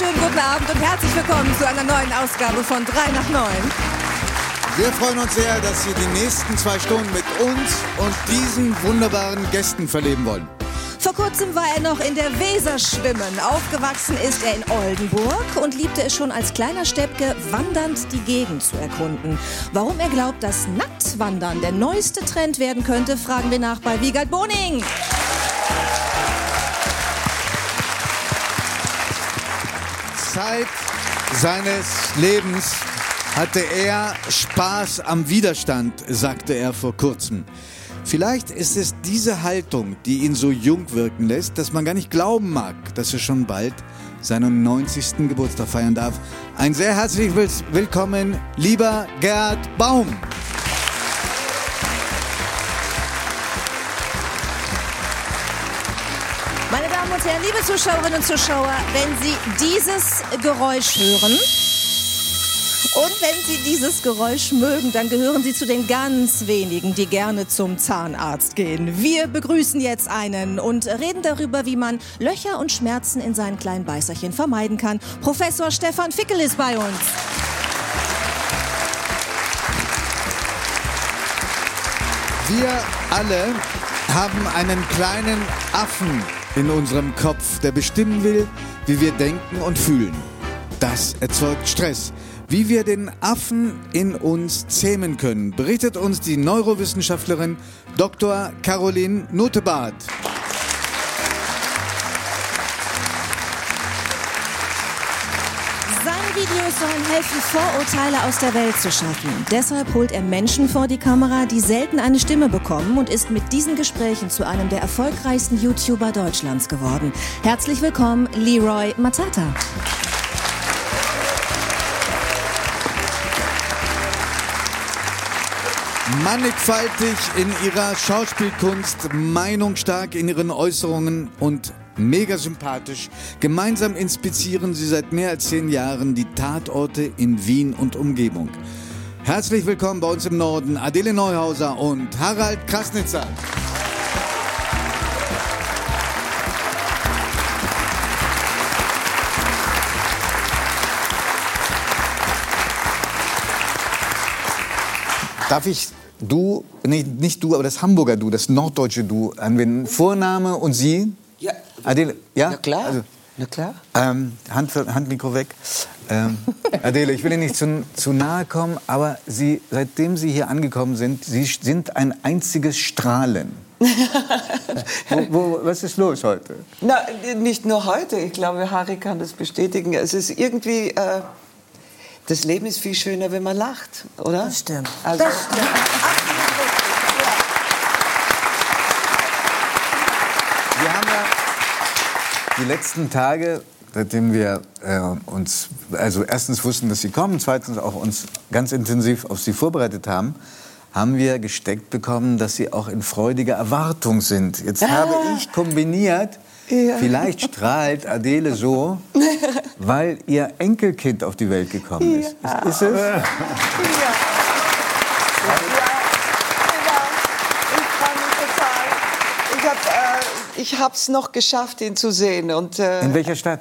wunderschönen guten Abend und herzlich willkommen zu einer neuen Ausgabe von 3 nach 9. Wir freuen uns sehr, dass Sie die nächsten zwei Stunden mit uns und diesen wunderbaren Gästen verleben wollen. Vor kurzem war er noch in der Weser schwimmen. Aufgewachsen ist er in Oldenburg und liebte es schon als kleiner Steppke, wandernd die Gegend zu erkunden. Warum er glaubt, dass Nacktwandern der neueste Trend werden könnte, fragen wir nach bei Wiegald Boning. Zeit seines Lebens hatte er Spaß am Widerstand, sagte er vor kurzem. Vielleicht ist es diese Haltung, die ihn so jung wirken lässt, dass man gar nicht glauben mag, dass er schon bald seinen 90. Geburtstag feiern darf. Ein sehr herzlich willkommen, lieber Gerd Baum. Und Herren, liebe Zuschauerinnen und Zuschauer, wenn Sie dieses Geräusch hören, und wenn Sie dieses Geräusch mögen, dann gehören Sie zu den ganz wenigen, die gerne zum Zahnarzt gehen. Wir begrüßen jetzt einen und reden darüber, wie man Löcher und Schmerzen in seinen kleinen Beißerchen vermeiden kann. Professor Stefan Fickel ist bei uns. Wir alle haben einen kleinen Affen in unserem Kopf, der bestimmen will, wie wir denken und fühlen. Das erzeugt Stress. Wie wir den Affen in uns zähmen können, berichtet uns die Neurowissenschaftlerin Dr. Caroline Notebart. Sollen helfen, Vorurteile aus der Welt zu schaffen. Deshalb holt er Menschen vor die Kamera, die selten eine Stimme bekommen und ist mit diesen Gesprächen zu einem der erfolgreichsten YouTuber Deutschlands geworden. Herzlich willkommen, Leroy Matata. Mannigfaltig in ihrer Schauspielkunst, meinungsstark in ihren Äußerungen und mega sympathisch. Gemeinsam inspizieren sie seit mehr als zehn Jahren die Tatorte in Wien und Umgebung. Herzlich willkommen bei uns im Norden, Adele Neuhauser und Harald Krasnitzer. Darf ich du, nee, nicht du, aber das Hamburger Du, das norddeutsche Du anwenden? Vorname und Sie? Ja. Adele, ja? Na klar. Also, Na klar. ähm, Hand, Handmikro weg. Ähm, Adele, ich will Ihnen nicht zu, zu nahe kommen, aber Sie, seitdem Sie hier angekommen sind, Sie sind ein einziges Strahlen. wo, wo, was ist los heute? Na, nicht nur heute. Ich glaube, Harry kann das bestätigen. Es ist irgendwie. Äh, das Leben ist viel schöner, wenn man lacht, oder? Das stimmt. Also, Das stimmt. Wir haben ja die letzten Tage, seitdem wir äh, uns, also erstens wussten, dass Sie kommen, zweitens auch uns ganz intensiv auf Sie vorbereitet haben, haben wir gesteckt bekommen, dass Sie auch in freudiger Erwartung sind. Jetzt habe ich kombiniert, Ja. vielleicht strahlt Adele so, weil ihr Enkelkind auf die Welt gekommen ist. Ist, ist es? Ja. Ich freue mich total. Ich habe ich hab's noch geschafft, ihn zu sehen. Und, äh, In welcher Stadt?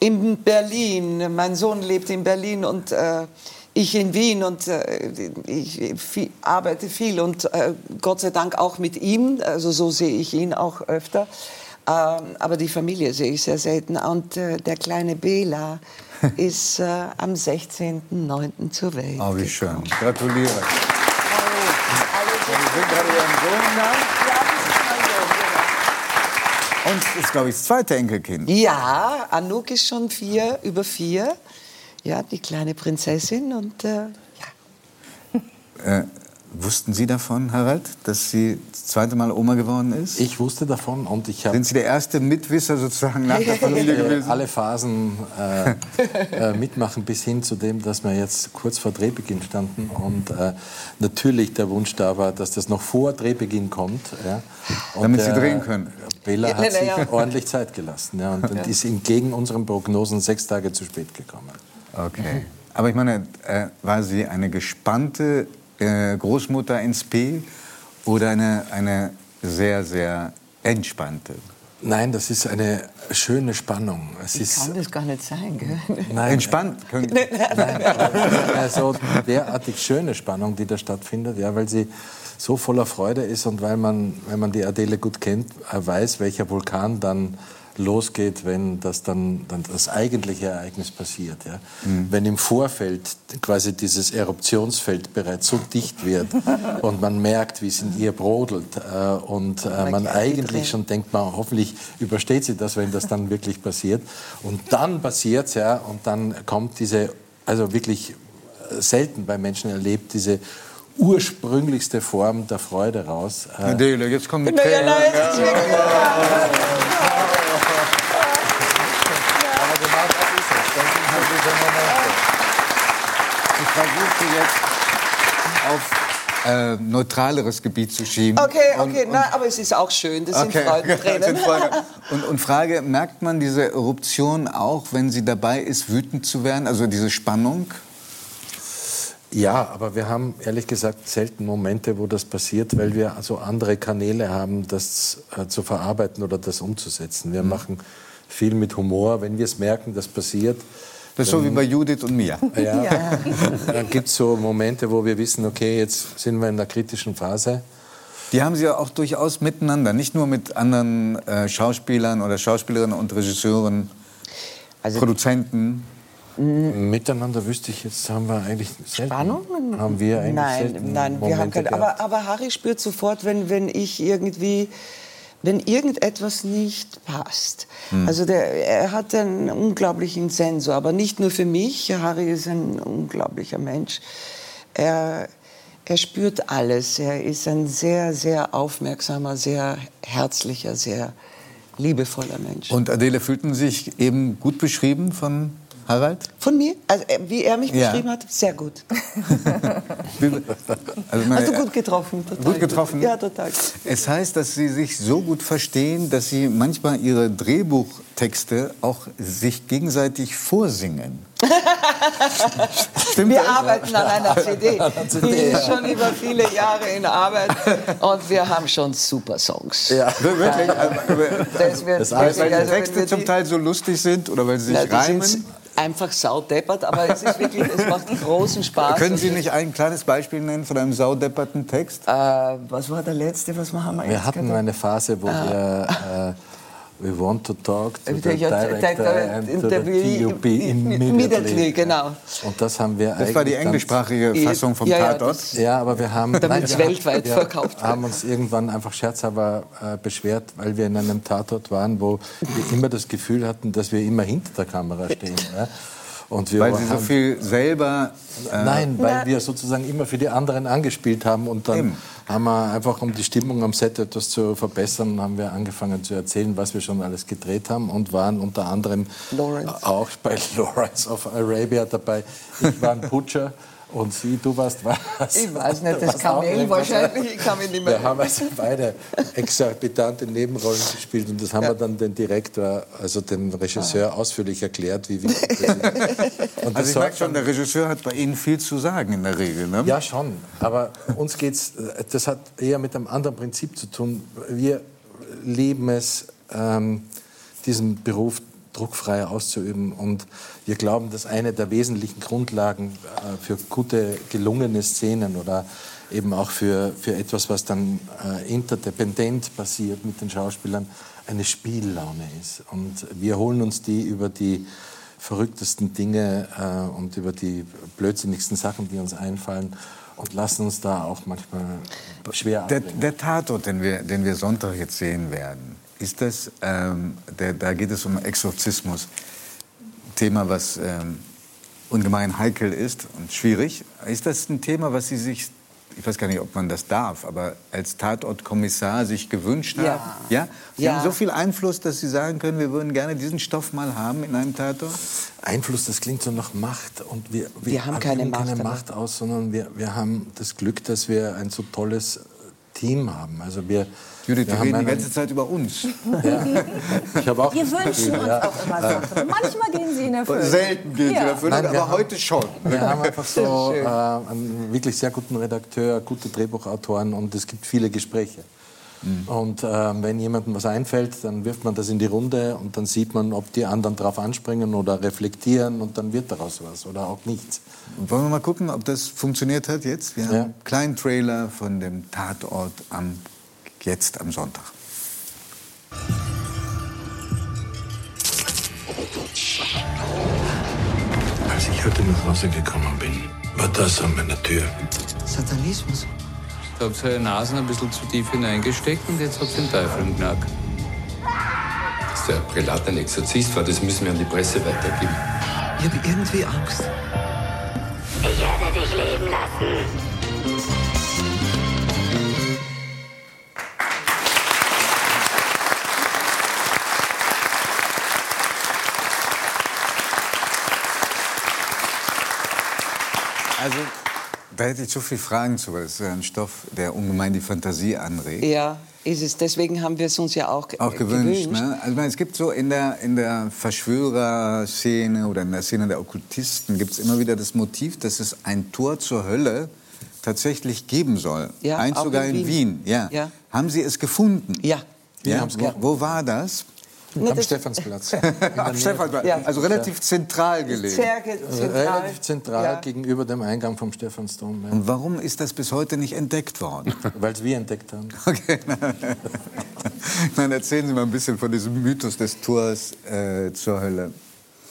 in Berlin. Mein Sohn lebt in Berlin und äh, ich in Wien und äh, ich viel, arbeite viel und äh, Gott sei Dank auch mit ihm. Also so sehe ich ihn auch öfter. Ähm, aber die Familie sehe ich sehr selten. Und äh, der kleine Bela ist äh, am 16.09. zur Welt. Oh, wie schön. Gratuliere. Also, Wir sind gerade Ihren Sohn da. Und das ist, glaube ich, das zweite Enkelkind. Ja, Anouk ist schon vier, über vier. Ja, die kleine Prinzessin und äh, ja. Äh, wussten Sie davon, Harald, dass sie das zweite Mal Oma geworden ist? Ich wusste davon und ich habe Sind Sie der erste Mitwisser sozusagen nach der Familie gewesen? alle Phasen äh, äh, mitmachen, bis hin zu dem, dass wir jetzt kurz vor Drehbeginn standen und äh, natürlich der Wunsch da war, dass das noch vor Drehbeginn kommt. Ja. Und, Damit Sie äh, drehen können. Bella Ja, hat sich na ja. ordentlich Zeit gelassen ja, und, und ist entgegen unseren Prognosen sechs Tage zu spät gekommen. Okay. Aber ich meine, äh, war sie eine gespannte äh, Großmutter ins P oder eine, eine sehr, sehr entspannte? Nein, das ist eine schöne Spannung. Es ist, Kann das gar nicht sein, gell? nein, Entspannt. Können, Nein, also derartig schöne Spannung, die da stattfindet, ja, weil sie so voller Freude ist und weil man, wenn man die Adele gut kennt, äh, weiß, welcher Vulkan dann losgeht, wenn das dann, dann das eigentliche Ereignis passiert. Ja. Wenn im Vorfeld quasi dieses Eruptionsfeld bereits so dicht wird und man merkt, wie es in ihr brodelt äh, und äh, man eigentlich schon denkt, man hoffentlich übersteht sie das, wenn das dann wirklich passiert. Und dann passiert es, ja, und dann kommt diese, also wirklich äh, selten bei Menschen erlebt, diese ursprünglichste Form der Freude raus. Äh, Adele, jetzt kommen die Ja, Tränen. nein, es ist wirklich Ich versuche jetzt auf äh, neutraleres Gebiet zu schieben. Okay, Und- okay, und- nein, aber es ist auch schön. Das sind Okay. Freudentränen. Sind Freude. Und, und Frage, merkt man diese Eruption auch, wenn sie dabei ist, wütend zu werden? Also diese Spannung? Ja, aber wir haben ehrlich gesagt selten Momente, wo das passiert, weil wir also andere Kanäle haben, das äh, zu verarbeiten oder das umzusetzen. Wir machen viel mit Humor. Wenn wir es merken, das passiert, Das ist so wie bei Judith und mir. ja, dann gibt es so Momente, wo wir wissen, okay, jetzt sind wir in der kritischen Phase. Die haben sie ja auch durchaus miteinander, nicht nur mit anderen äh, Schauspielern oder Schauspielerinnen und Regisseuren, Also- Produzenten. Miteinander wüsste ich jetzt, haben wir eigentlich selten. Spannungen? Haben wir eigentlich nein, selten nein, wir haben keine. Aber, aber Harry spürt sofort, wenn, wenn ich irgendwie, wenn irgendetwas nicht passt. Hm. Also der, er hat einen unglaublichen Sensor, aber nicht nur für mich. Harry ist ein unglaublicher Mensch. Er, er spürt alles. Er ist ein sehr, sehr aufmerksamer, sehr herzlicher, sehr liebevoller Mensch. Und Adele fühlten sich eben gut beschrieben von Harald? Von mir? Also, äh, wie er mich Ja. beschrieben hat? Sehr gut. Also meine- Hast du gut getroffen? Total Gut getroffen? Ja, total. Es heißt, dass Sie sich so gut verstehen, dass Sie manchmal Ihre Drehbuchtexte auch sich gegenseitig vorsingen. Stimmt Wir das? arbeiten an einer CD. Die ist schon über viele Jahre in Arbeit und wir haben schon super Songs. Ja. Wirklich? Also, Das wird Das Weil, wirklich, weil die also Texte wir zum Teil so lustig sind oder weil sie Na, sich sind reimen. Einfach saudeppert, aber es ist wirklich, es macht großen Spaß. Können Sie nicht ein kleines Beispiel nennen von einem saudepperten Text? Äh, was war der letzte? Was haben wir Wir jetzt hatten gehabt? eine Phase, wo wir äh, We want to talk to the Ja, director and to the interview- TUP immediately. Genau. Und das haben wir Das war die englischsprachige Fassung vom ja, ja, Tatort. ja, aber wir haben Damit es wir- weltweit wir verkauft wird. haben uns irgendwann einfach scherzhalber äh, beschwert, weil wir in einem Tatort waren, wo wir immer das Gefühl hatten, dass wir immer hinter der Kamera stehen. Ja? Und wir Weil Sie so viel selber. Äh, Nein, weil wir sozusagen immer für die anderen angespielt haben und dann Eben. Haben wir einfach, um die Stimmung am Set etwas zu verbessern, haben wir angefangen zu erzählen, was wir schon alles gedreht haben und waren unter anderem Lawrence. auch bei Lawrence of Arabia dabei. Ich war ein Butcher und Sie, du warst was? Ich weiß nicht, das Kamel irgendwas. wahrscheinlich, ich kann mich nicht mehr Wir haben also beide exorbitante Nebenrollen gespielt und das haben wir dann den Direktor, also den Regisseur, ausführlich erklärt, wie wichtig das ist. Und das also ich merke schon, der Regisseur hat bei Ihnen viel zu sagen in der Regel. Ne? ja, schon. Aber uns geht's, äh, das hat eher mit einem anderen Prinzip zu tun. Wir lieben es, ähm, diesen Beruf druckfrei auszuüben. Und wir glauben, dass eine der wesentlichen Grundlagen äh, für gute, gelungene Szenen oder eben auch für, für etwas, was dann äh, interdependent passiert mit den Schauspielern, eine Spiellaune ist. Und wir holen uns die über die verrücktesten Dinge äh, und über die blödsinnigsten Sachen, die uns einfallen und lassen uns da auch manchmal schwer Der, abbringen. der Tatort, den wir, den wir Sonntag jetzt sehen werden, ist das, ähm, der, da geht es um Exorzismus. Thema, was ähm, ungemein heikel ist und schwierig. Ist das ein Thema, was Sie sich, ich weiß gar nicht, ob man das darf, aber als Tatortkommissar sich gewünscht Ja. haben? Ja? Sie Ja. haben so viel Einfluss, dass Sie sagen können, wir würden gerne diesen Stoff mal haben in einem Tatort? Einfluss, das klingt so nach Macht. Und wir, Wir haben keine Macht, keine Macht aus, sondern wir, wir haben das Glück, dass wir ein so tolles Team haben. Also wir, Judith, wir wir haben reden die ganze Zeit über uns. Ja. Ich habe auch Wir wünschen Gefühl, uns ja. auch immer Sachen. Manchmal gehen sie in Erfüllung. Selten gehen Sie Ja. dafür, Nein, aber haben- heute schon. Wir haben einfach so äh, einen wirklich sehr guten Redakteur, gute Drehbuchautoren und es gibt viele Gespräche. Mhm. Und äh, wenn jemandem was einfällt, dann wirft man das in die Runde und dann sieht man, ob die anderen darauf anspringen oder reflektieren und dann wird daraus was oder auch nichts. Und wollen wir mal gucken, ob das funktioniert hat jetzt? Wir haben einen kleinen Trailer von dem Tatort am, jetzt am Sonntag. Als ich heute nach Hause gekommen bin, war das an meiner Tür. Satanismus. Da habt ihr eure Nasen ein bisschen zu tief hineingesteckt und jetzt habt ihr den Teufel im Knack. Dass der Prälat ein Exorzist war, das müssen wir an die Presse weitergeben. Ich habe irgendwie Angst. Ich werde dich leben lassen. Also, da hätte ich so viele Fragen zu, weil es ist ja ein Stoff, der ungemein die Fantasie anregt. Ja, ist es. Deswegen haben wir es uns ja auch, Auch gewünscht, ne? Also meine, es gibt so in der, in der Verschwörerszene oder in der Szene der Okkultisten gibt es immer wieder das Motiv, dass es ein Tor zur Hölle tatsächlich geben soll. Ja, Eins sogar in Wien. Wien. Ja. Ja. Haben Sie es gefunden? Ja. Ja? Wo, wo war das? Am Stephansplatz. Am Stephansplatz. Ja. Also relativ zentral gelegen. Sehr ge- Also zentral. relativ zentral Ja. gegenüber dem Eingang vom Stephansdom. Ja. Und warum ist das bis heute nicht entdeckt worden? Weil es wir entdeckt haben. Okay. Dann erzählen Sie mal ein bisschen von diesem Mythos des Tors äh, zur Hölle.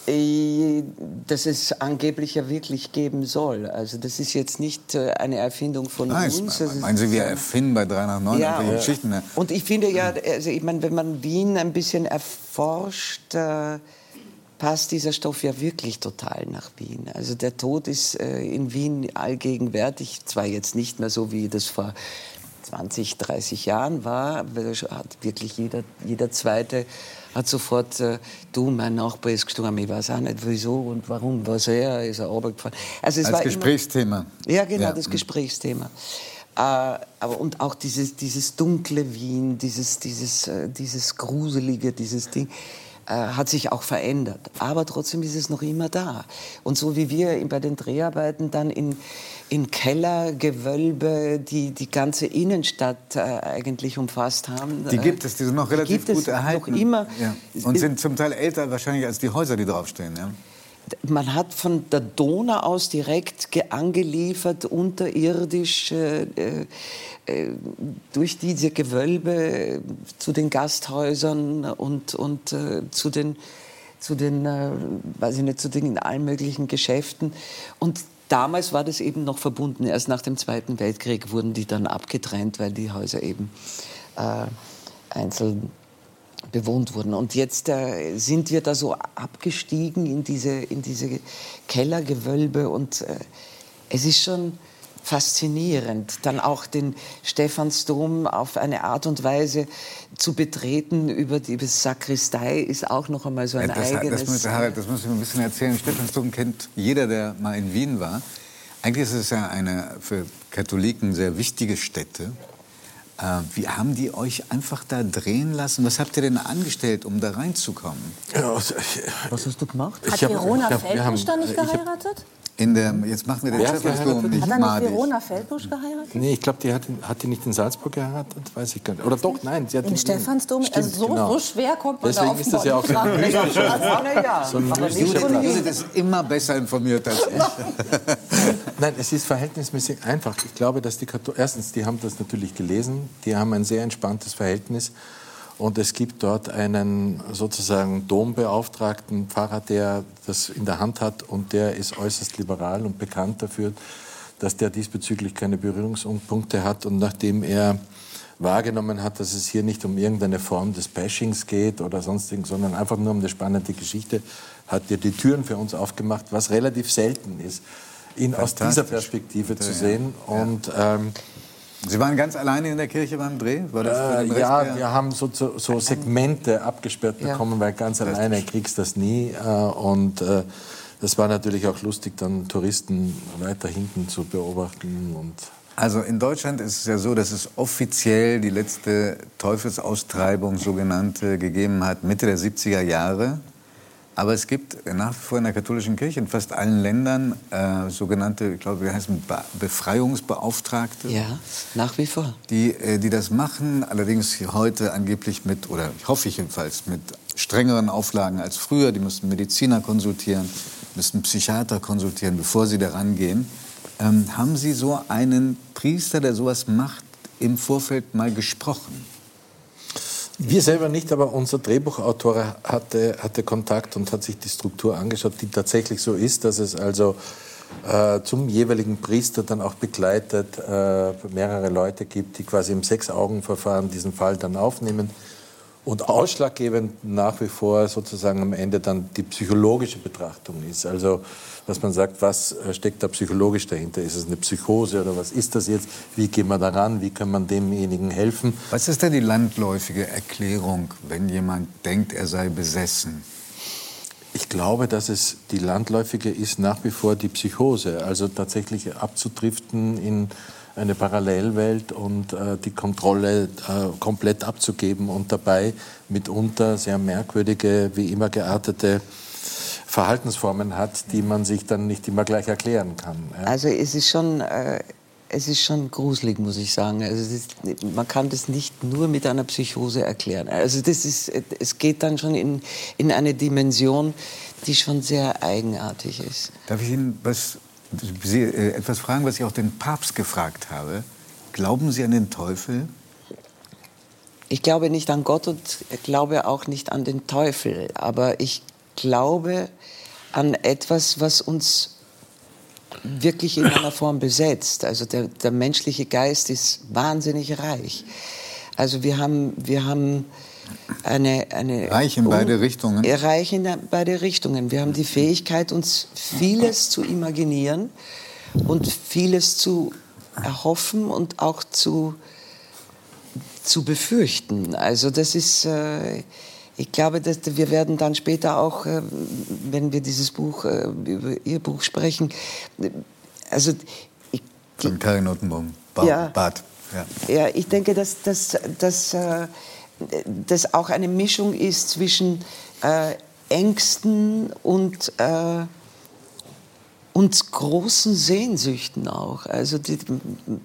Äh, Dass es angeblich ja wirklich geben soll. Also das ist jetzt nicht äh, eine Erfindung von Nein, uns. das meinen Sie, wir erfinden bei 3 nach 9 Ja, und- Geschichten? Ne? Und ich finde ja, also ich meine, wenn man Wien ein bisschen erforscht, äh, passt dieser Stoff ja wirklich total nach Wien. Also der Tod ist äh, in Wien allgegenwärtig, zwar jetzt nicht mehr so, wie das vor 20, 30 Jahren war, hat wirklich jeder, jeder Zweite hat sofort, äh, du, mein Nachbar ist gestorben, ich weiß auch nicht wieso und warum, was er, ist er runtergefahren. Also es Als war immer- Gesprächsthema. ja, genau, Ja. das Gesprächsthema. Äh, aber und auch dieses, dieses dunkle Wien, dieses, dieses, äh, dieses gruselige, dieses Ding, äh, hat sich auch verändert. Aber trotzdem ist es noch immer da. Und so wie wir bei den Dreharbeiten dann in, in Kellergewölbe, die die ganze Innenstadt äh, eigentlich umfasst haben. Die äh, gibt es, die sind noch relativ gibt es gut erhalten. Noch immer. Ja. Und sind zum Teil älter wahrscheinlich als die Häuser, die draufstehen. Ja? Man hat von der Donau aus direkt ge- angeliefert, unterirdisch, äh, äh, durch diese Gewölbe äh, zu den Gasthäusern und, und äh, zu den, zu den, äh, weiß ich nicht, zu den in allen möglichen Geschäften. Und damals war das eben noch verbunden. Erst nach dem Zweiten Weltkrieg wurden die dann abgetrennt, weil die Häuser eben äh, einzeln bewohnt wurden. Und jetzt äh, sind wir da so abgestiegen in diese, in diese Kellergewölbe und äh, es ist schon faszinierend, dann auch den Stephansdom auf eine Art und Weise zu betreten über die Sakristei ist auch noch einmal so ein Ja, das, eigenes. das, muss, Harald, das muss ich mir ein bisschen erzählen. Stephansdom kennt jeder, der mal in Wien war. Eigentlich ist es ja eine für Katholiken sehr wichtige Stätte. Äh, wie haben die euch einfach da drehen lassen? Was habt ihr denn angestellt, um da reinzukommen? Ja, also, ich, Was hast du gemacht? ich Hat Verona haben- da nicht ich hab- geheiratet? In der, jetzt machen wir den geheiratet? nicht Hat da nicht madig. Verona Feldbusch geheiratet? Nee, ich glaube, die hat, hat die nicht in Salzburg geheiratet? Weiß ich gar nicht. Oder doch, nein. Sie hat Im Stephansdom? Stimmt, also so, genau. so schwer kommt man Deswegen da auf ist das ja auch so ein ja. So ein. Judith ist immer besser informiert als ich. Nein, es ist verhältnismäßig einfach. Ich glaube, dass die Katholiken, erstens, die haben das natürlich gelesen, die haben ein sehr entspanntes Verhältnis. Und es gibt dort einen sozusagen Dombeauftragten Pfarrer, der das in der Hand hat und der ist äußerst liberal und bekannt dafür, dass der diesbezüglich keine Berührungspunkte hat. Und nachdem er wahrgenommen hat, dass es hier nicht um irgendeine Form des Bashings geht oder sonstigen, sondern einfach nur um eine spannende Geschichte, hat er die Türen für uns aufgemacht, was relativ selten ist, ihn aus dieser. Perspektive zu Ja, sehen. Und ähm, Sie waren ganz alleine in der Kirche beim Dreh? War das für äh, ja, der- wir haben so, so, so Segmente abgesperrt Ja. bekommen, weil ganz alleine kriegst du das nie. Äh, und äh, das war natürlich auch lustig, dann Touristen weiter hinten zu beobachten. Und Also in Deutschland ist es ja so, dass es offiziell die letzte Teufelsaustreibung sogenannte gegeben hat Mitte der 70er Jahre. Aber es gibt nach wie vor in der katholischen Kirche in fast allen Ländern äh, sogenannte, ich glaube, wir heißen Be Befreiungsbeauftragte. Ja, nach wie vor. Die, äh, die das machen, allerdings heute angeblich mit, oder ich hoffe ich jedenfalls, mit strengeren Auflagen als früher. Die müssen Mediziner konsultieren, müssen Psychiater konsultieren, bevor sie daran gehen. Ähm, haben Sie so einen Priester, der sowas macht, im Vorfeld mal gesprochen? Wir selber nicht, aber unser Drehbuchautor hatte, hatte Kontakt und hat sich die Struktur angeschaut, die tatsächlich so ist, dass es also äh, zum jeweiligen Priester dann auch begleitet äh, mehrere Leute gibt, die quasi im Sechs-Augen-Verfahren diesen Fall dann aufnehmen. Und ausschlaggebend nach wie vor sozusagen am Ende dann die psychologische Betrachtung ist. Also, dass man sagt, was äh, steckt da psychologisch dahinter? Ist es eine Psychose oder was ist das jetzt? Wie gehen wir daran? Wie kann man demjenigen helfen? Was ist denn die landläufige Erklärung, wenn jemand denkt, er sei besessen? Ich glaube, dass es die landläufige ist nach wie vor die Psychose. Also tatsächlich abzudriften in eine Parallelwelt und äh, die Kontrolle äh, komplett abzugeben und dabei mitunter sehr merkwürdige, wie immer geartete Verhaltensformen hat, die man sich dann nicht immer gleich erklären kann. Ja. Also es ist schon, äh, es ist schon gruselig, muss ich sagen. Also ist, man kann das nicht nur mit einer Psychose erklären. Also das ist, es geht dann schon in, in eine Dimension, die schon sehr eigenartig ist. Darf ich Ihnen was Sie, äh, etwas fragen, was ich auch den Papst gefragt habe. Glauben Sie an den Teufel? Ich glaube nicht an Gott und glaube auch nicht an den Teufel. Aber ich glaube an etwas, was uns wirklich in einer Form besetzt. Also der, der menschliche Geist ist wahnsinnig reich. Also wir haben, wir haben eine, eine reich in beide Richtungen. Reich in beide Richtungen. Wir haben die Fähigkeit, uns vieles zu imaginieren und vieles zu erhoffen und auch zu, zu befürchten. Also das ist, äh, ich glaube, dass wir werden dann später auch, äh, wenn wir dieses Buch, äh, über Ihr Buch sprechen, also ich, Von Karin Nottenbaum, ba ja, Bad. Ja. ja, ich denke, dass, dass, dass äh, das auch eine Mischung ist zwischen äh, Ängsten und, äh, und großen Sehnsüchten auch. Also die,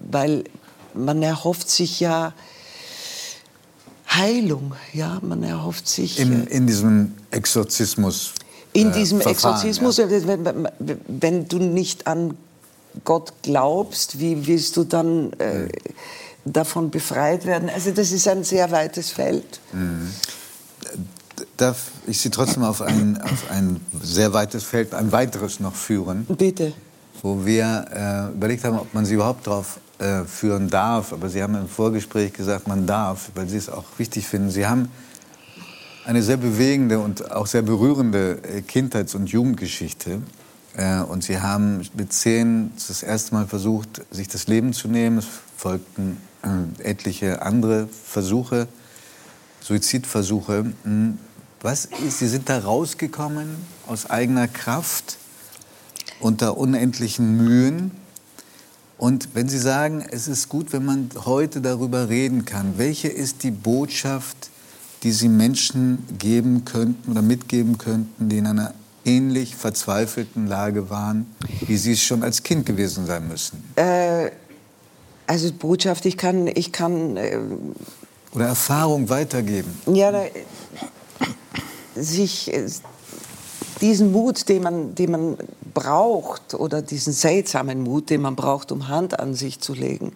weil man erhofft sich ja Heilung, ja, man erhofft sich. In, in diesem Exorzismus. In diesem Exorzismus, ja. wenn, wenn, du nicht an Gott glaubst, wie willst du dann äh, davon befreit werden. Also das ist ein sehr weites Feld. Mhm. Darf ich Sie trotzdem auf ein, auf ein sehr weites Feld, ein weiteres noch führen? Bitte. Wo wir äh, überlegt haben, ob man Sie überhaupt darauf äh, führen darf. Aber Sie haben im Vorgespräch gesagt, man darf, weil Sie es auch wichtig finden. Sie haben eine sehr bewegende und auch sehr berührende äh, Kindheits- und Jugendgeschichte. Äh, und Sie haben mit zehn das erste Mal versucht, sich das Leben zu nehmen. Es folgten etliche andere Versuche, Suizidversuche. Hm, was ist, Sie sind da rausgekommen aus eigener Kraft, unter unendlichen Mühen. Und wenn Sie sagen, es ist gut, wenn man heute darüber reden kann, welche ist die Botschaft, die Sie Menschen geben könnten oder mitgeben könnten, die in einer ähnlich verzweifelten Lage waren, wie Sie es schon als Kind gewesen sein müssen? Äh also Botschaft, ich kann, ich kann. Äh, Oder Erfahrung weitergeben. Ja, da, sich äh, diesen Mut, den man, den man braucht, oder diesen seltsamen Mut, den man braucht, um Hand an sich zu legen,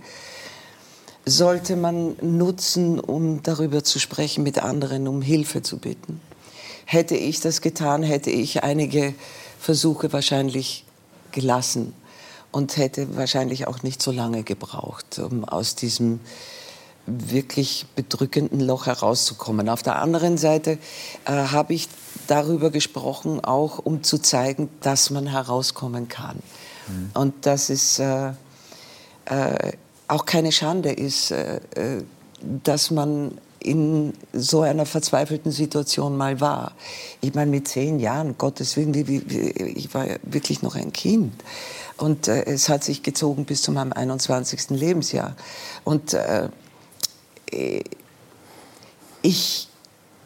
sollte man nutzen, um darüber zu sprechen mit anderen, um Hilfe zu bitten. Hätte ich das getan, hätte ich einige Versuche wahrscheinlich gelassen und hätte wahrscheinlich auch nicht so lange gebraucht, um aus diesem wirklich bedrückenden Loch herauszukommen. Auf der anderen Seite äh, habe ich darüber gesprochen, auch um zu zeigen, dass man herauskommen kann. Mhm. Und dass es äh, äh, auch keine Schande ist, äh, äh, dass man in so einer verzweifelten Situation mal war. Ich meine, mit zehn Jahren, Gottes Willen, ich war wirklich noch ein Kind. Und äh, es hat sich gezogen bis zu meinem 21. Lebensjahr. Und äh, ich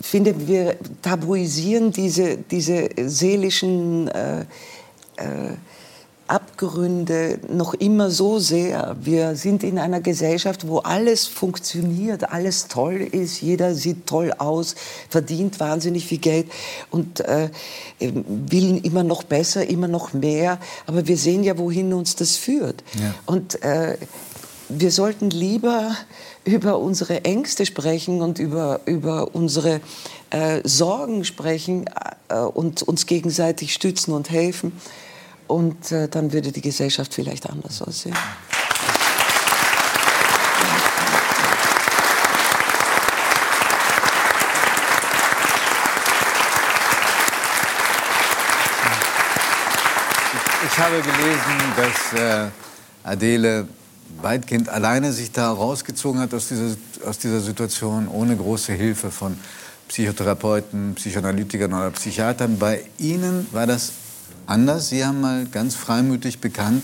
finde, wir tabuisieren diese, diese seelischen äh, äh, Abgründe noch immer so sehr. Wir sind in einer Gesellschaft, wo alles funktioniert, alles toll ist, jeder sieht toll aus, verdient wahnsinnig viel Geld und äh, will immer noch besser, immer noch mehr. Aber wir sehen ja, wohin uns das führt. Ja. Und äh, wir sollten lieber über unsere Ängste sprechen und über, über unsere äh, Sorgen sprechen äh, und uns gegenseitig stützen und helfen. Und äh, dann würde die Gesellschaft vielleicht anders aussehen. Ich habe gelesen, dass äh, Adele weitgehend alleine sich da rausgezogen hat aus dieser, aus dieser Situation, ohne große Hilfe von Psychotherapeuten, Psychoanalytikern oder Psychiatern. Bei Ihnen war das anders. Sie haben mal ganz freimütig bekannt,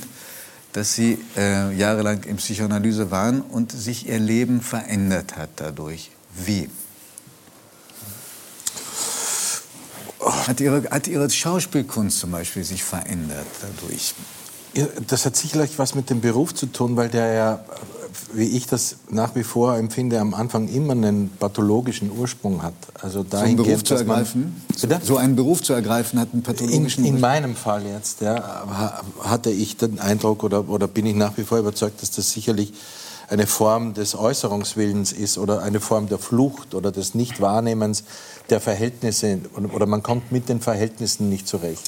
dass Sie äh, jahrelang in Psychoanalyse waren und sich Ihr Leben verändert hat dadurch. Wie? Hat Ihre, hat Ihre Schauspielkunst zum Beispiel sich verändert dadurch? Das hat sicherlich was mit dem Beruf zu tun, weil der ja, wie ich das nach wie vor empfinde, am Anfang immer einen pathologischen Ursprung hat. Also So einen Beruf zu man- ergreifen? Bitte? So einen Beruf zu ergreifen hat einen In, pathologischen in Ursprung. meinem Fall jetzt ja, ha- hatte ich den Eindruck oder, oder bin ich nach wie vor überzeugt, dass das sicherlich eine Form des Äußerungswillens ist oder eine Form der Flucht oder des Nichtwahrnehmens der Verhältnisse oder man kommt mit den Verhältnissen nicht zurecht.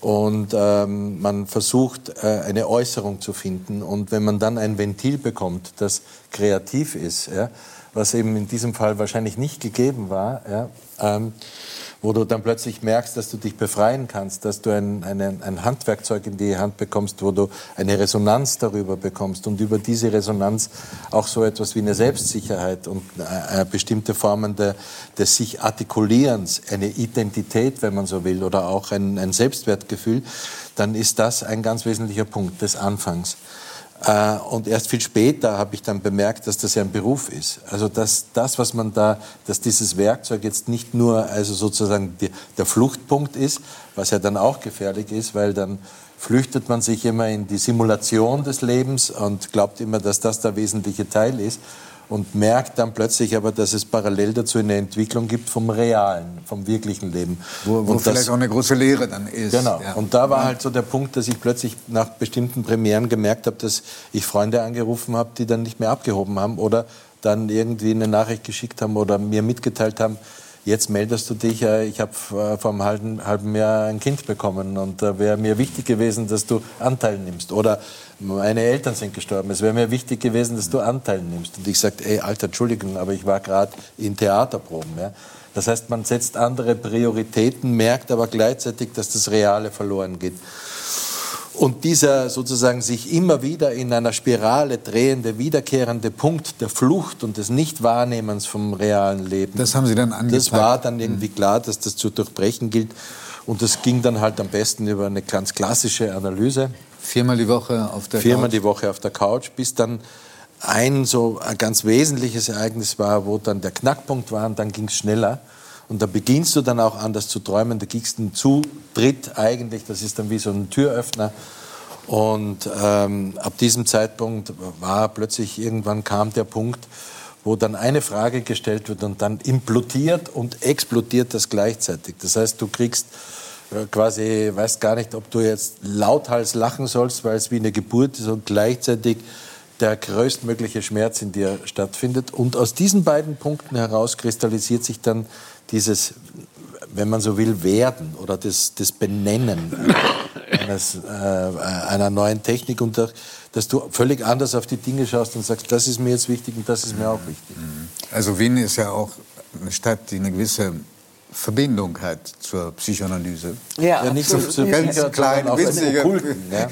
Und ähm, man versucht, äh, eine Äußerung zu finden. Und wenn man dann ein Ventil bekommt, das kreativ ist, ja, was eben in diesem Fall wahrscheinlich nicht gegeben war, ja, ähm, wo du dann plötzlich merkst, dass du dich befreien kannst, dass du ein, ein, ein Handwerkzeug in die Hand bekommst, wo du eine Resonanz darüber bekommst und über diese Resonanz auch so etwas wie eine Selbstsicherheit und äh, äh, bestimmte Formen der, des sich Artikulierens, eine Identität, wenn man so will, oder auch ein, ein Selbstwertgefühl, dann ist das ein ganz wesentlicher Punkt des Anfangs. Äh, Und erst viel später habe ich dann bemerkt, dass das ja ein Beruf ist. Also dass das, was man da, dass dieses Werkzeug jetzt nicht nur also sozusagen die, der Fluchtpunkt ist, was ja dann auch gefährlich ist, weil dann flüchtet man sich immer in die Simulation des Lebens und glaubt immer, dass das der wesentliche Teil ist und merkt dann plötzlich aber, dass es parallel dazu eine Entwicklung gibt vom realen, vom wirklichen Leben. Wo, wo das- vielleicht auch eine große Lehre dann ist. Genau. Ja. Und da war halt so der Punkt, dass ich plötzlich nach bestimmten Premieren gemerkt habe, dass ich Freunde angerufen habe, die dann nicht mehr abgehoben haben oder dann irgendwie eine Nachricht geschickt haben oder mir mitgeteilt haben, jetzt meldest du dich, äh, ich habe äh, vor einem halben, halben Jahr ein Kind bekommen und da wäre mir wichtig gewesen, dass du Anteil nimmst. Oder meine Eltern sind gestorben, es wäre mir wichtig gewesen, dass du Anteil nimmst. Und ich sagte, ey, Alter, Entschuldigung, aber ich war gerade in Theaterproben. Ja? Das heißt, man setzt andere Prioritäten, merkt aber gleichzeitig, dass das Reale verloren geht. Und dieser sozusagen sich immer wieder in einer Spirale drehende, wiederkehrende Punkt der Flucht und des Nichtwahrnehmens vom realen Leben. Das haben Sie dann Das angepackt. war dann irgendwie klar, dass das zu durchbrechen gilt. Und das ging dann halt am besten über eine ganz klassische Analyse. Viermal die Woche auf der Viermal Couch. die Woche auf der Couch, bis dann ein so ein ganz wesentliches Ereignis war, wo dann der Knackpunkt war und dann ging es schneller. Und da beginnst du dann auch anders zu träumen. Da kriegst du einen Zutritt eigentlich, das ist dann wie so ein Türöffner. Und ähm, ab diesem Zeitpunkt war plötzlich, irgendwann kam der Punkt, wo dann eine Frage gestellt wird und dann implodiert und explodiert das gleichzeitig. Das heißt, du kriegst äh, quasi, weißt gar nicht, ob du jetzt lauthals lachen sollst, weil es wie eine Geburt ist und gleichzeitig der größtmögliche Schmerz in dir stattfindet. Und aus diesen beiden Punkten heraus kristallisiert sich dann dieses, wenn man so will, Werden oder das, das Benennen eines, äh, einer neuen Technik und da- dass du völlig anders auf die Dinge schaust und sagst, das ist mir jetzt wichtig und das ist mir auch wichtig. Also Wien ist ja auch eine Stadt, die eine gewisse Verbindung hat zur Psychoanalyse. Ja, Ja, nicht so zu Ganz Büchern, klein, sondern auf einen winzige. okkulten, ja.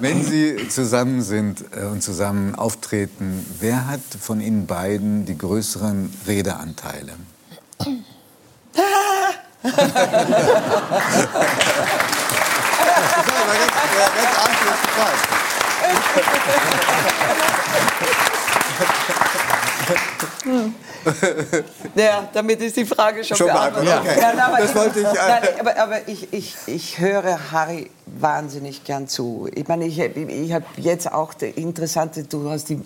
Wenn Sie zusammen sind äh, und zusammen auftreten, wer hat von Ihnen beiden die größeren Redeanteile? Das war ganz, ja, ganz arglos gefragt. Ja, damit ist die Frage schon, Schon beantwortet. okay. Nein, aber Das ich, wollte ich, äh, nein, aber, aber ich, ich, ich höre Harry wahnsinnig gern zu. Ich meine, ich, ich habe jetzt auch die interessante, du hast die,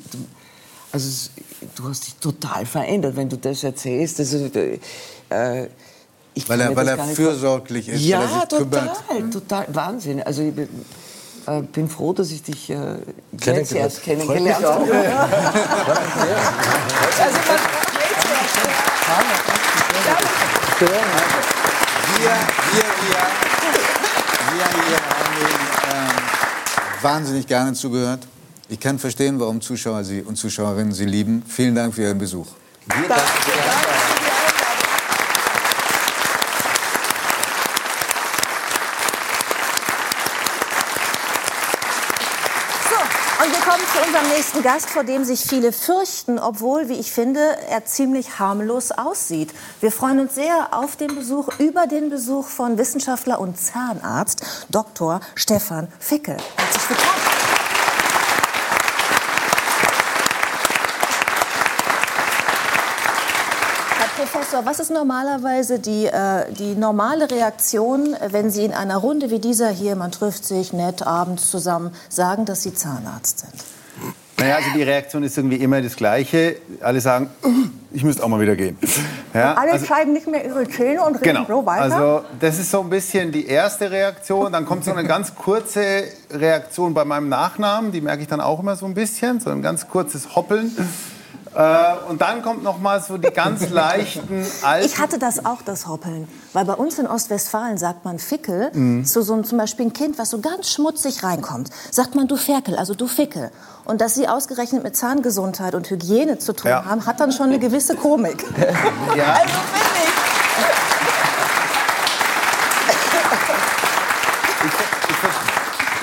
also du hast dich total verändert, wenn du das erzählst. Also, äh, ich Weil kann er, mir weil das er gar nicht fürsorglich ist, ja, weil er sich total, kümmert. total, Wahnsinn. Also ich bin, äh, bin froh, dass ich dich äh, jetzt Kennengelernt. erst kennengelernt habe. Also man, jetzt erst. Wir, wir, wir, wir hier haben Ihnen ähm, wahnsinnig gerne zugehört. Ich kann verstehen, warum Zuschauer Sie und Zuschauerinnen Sie lieben. Vielen Dank für Ihren Besuch. So, und wir kommen zu unserem nächsten Gast, vor dem sich viele fürchten, obwohl, wie ich finde, er ziemlich harmlos aussieht. Wir freuen uns sehr auf den Besuch, über den Besuch von Wissenschaftler und Zahnarzt Dr. Stefan Fickel. Herzlich willkommen. Professor, was ist normalerweise die, äh, die normale Reaktion, wenn Sie in einer Runde wie dieser hier, man trifft sich nett abends zusammen, sagen, dass Sie Zahnarzt sind? Naja, also die Reaktion ist irgendwie immer das Gleiche. Alle sagen, "Uh, ich müsste auch mal wieder gehen. Ja, Alle also, zeigen nicht mehr ihre Zähne und reden genau. so weiter. Also das ist so ein bisschen die erste Reaktion. Dann kommt so eine ganz kurze Reaktion bei meinem Nachnamen. Die merke ich dann auch immer so ein bisschen. So ein ganz kurzes Hoppeln. Äh, und dann kommt noch mal so die ganz leichten alten... Ich hatte das auch, das Hoppeln. Weil bei uns in Ostwestfalen sagt man Fickel Mhm. zu so einem, zum Beispiel ein Kind, was so ganz schmutzig reinkommt. Sagt man du Ferkel, also du Fickel. Und dass Sie ausgerechnet mit Zahngesundheit und Hygiene zu tun Ja. haben, hat dann schon eine gewisse Komik. Ja. Also finde ich.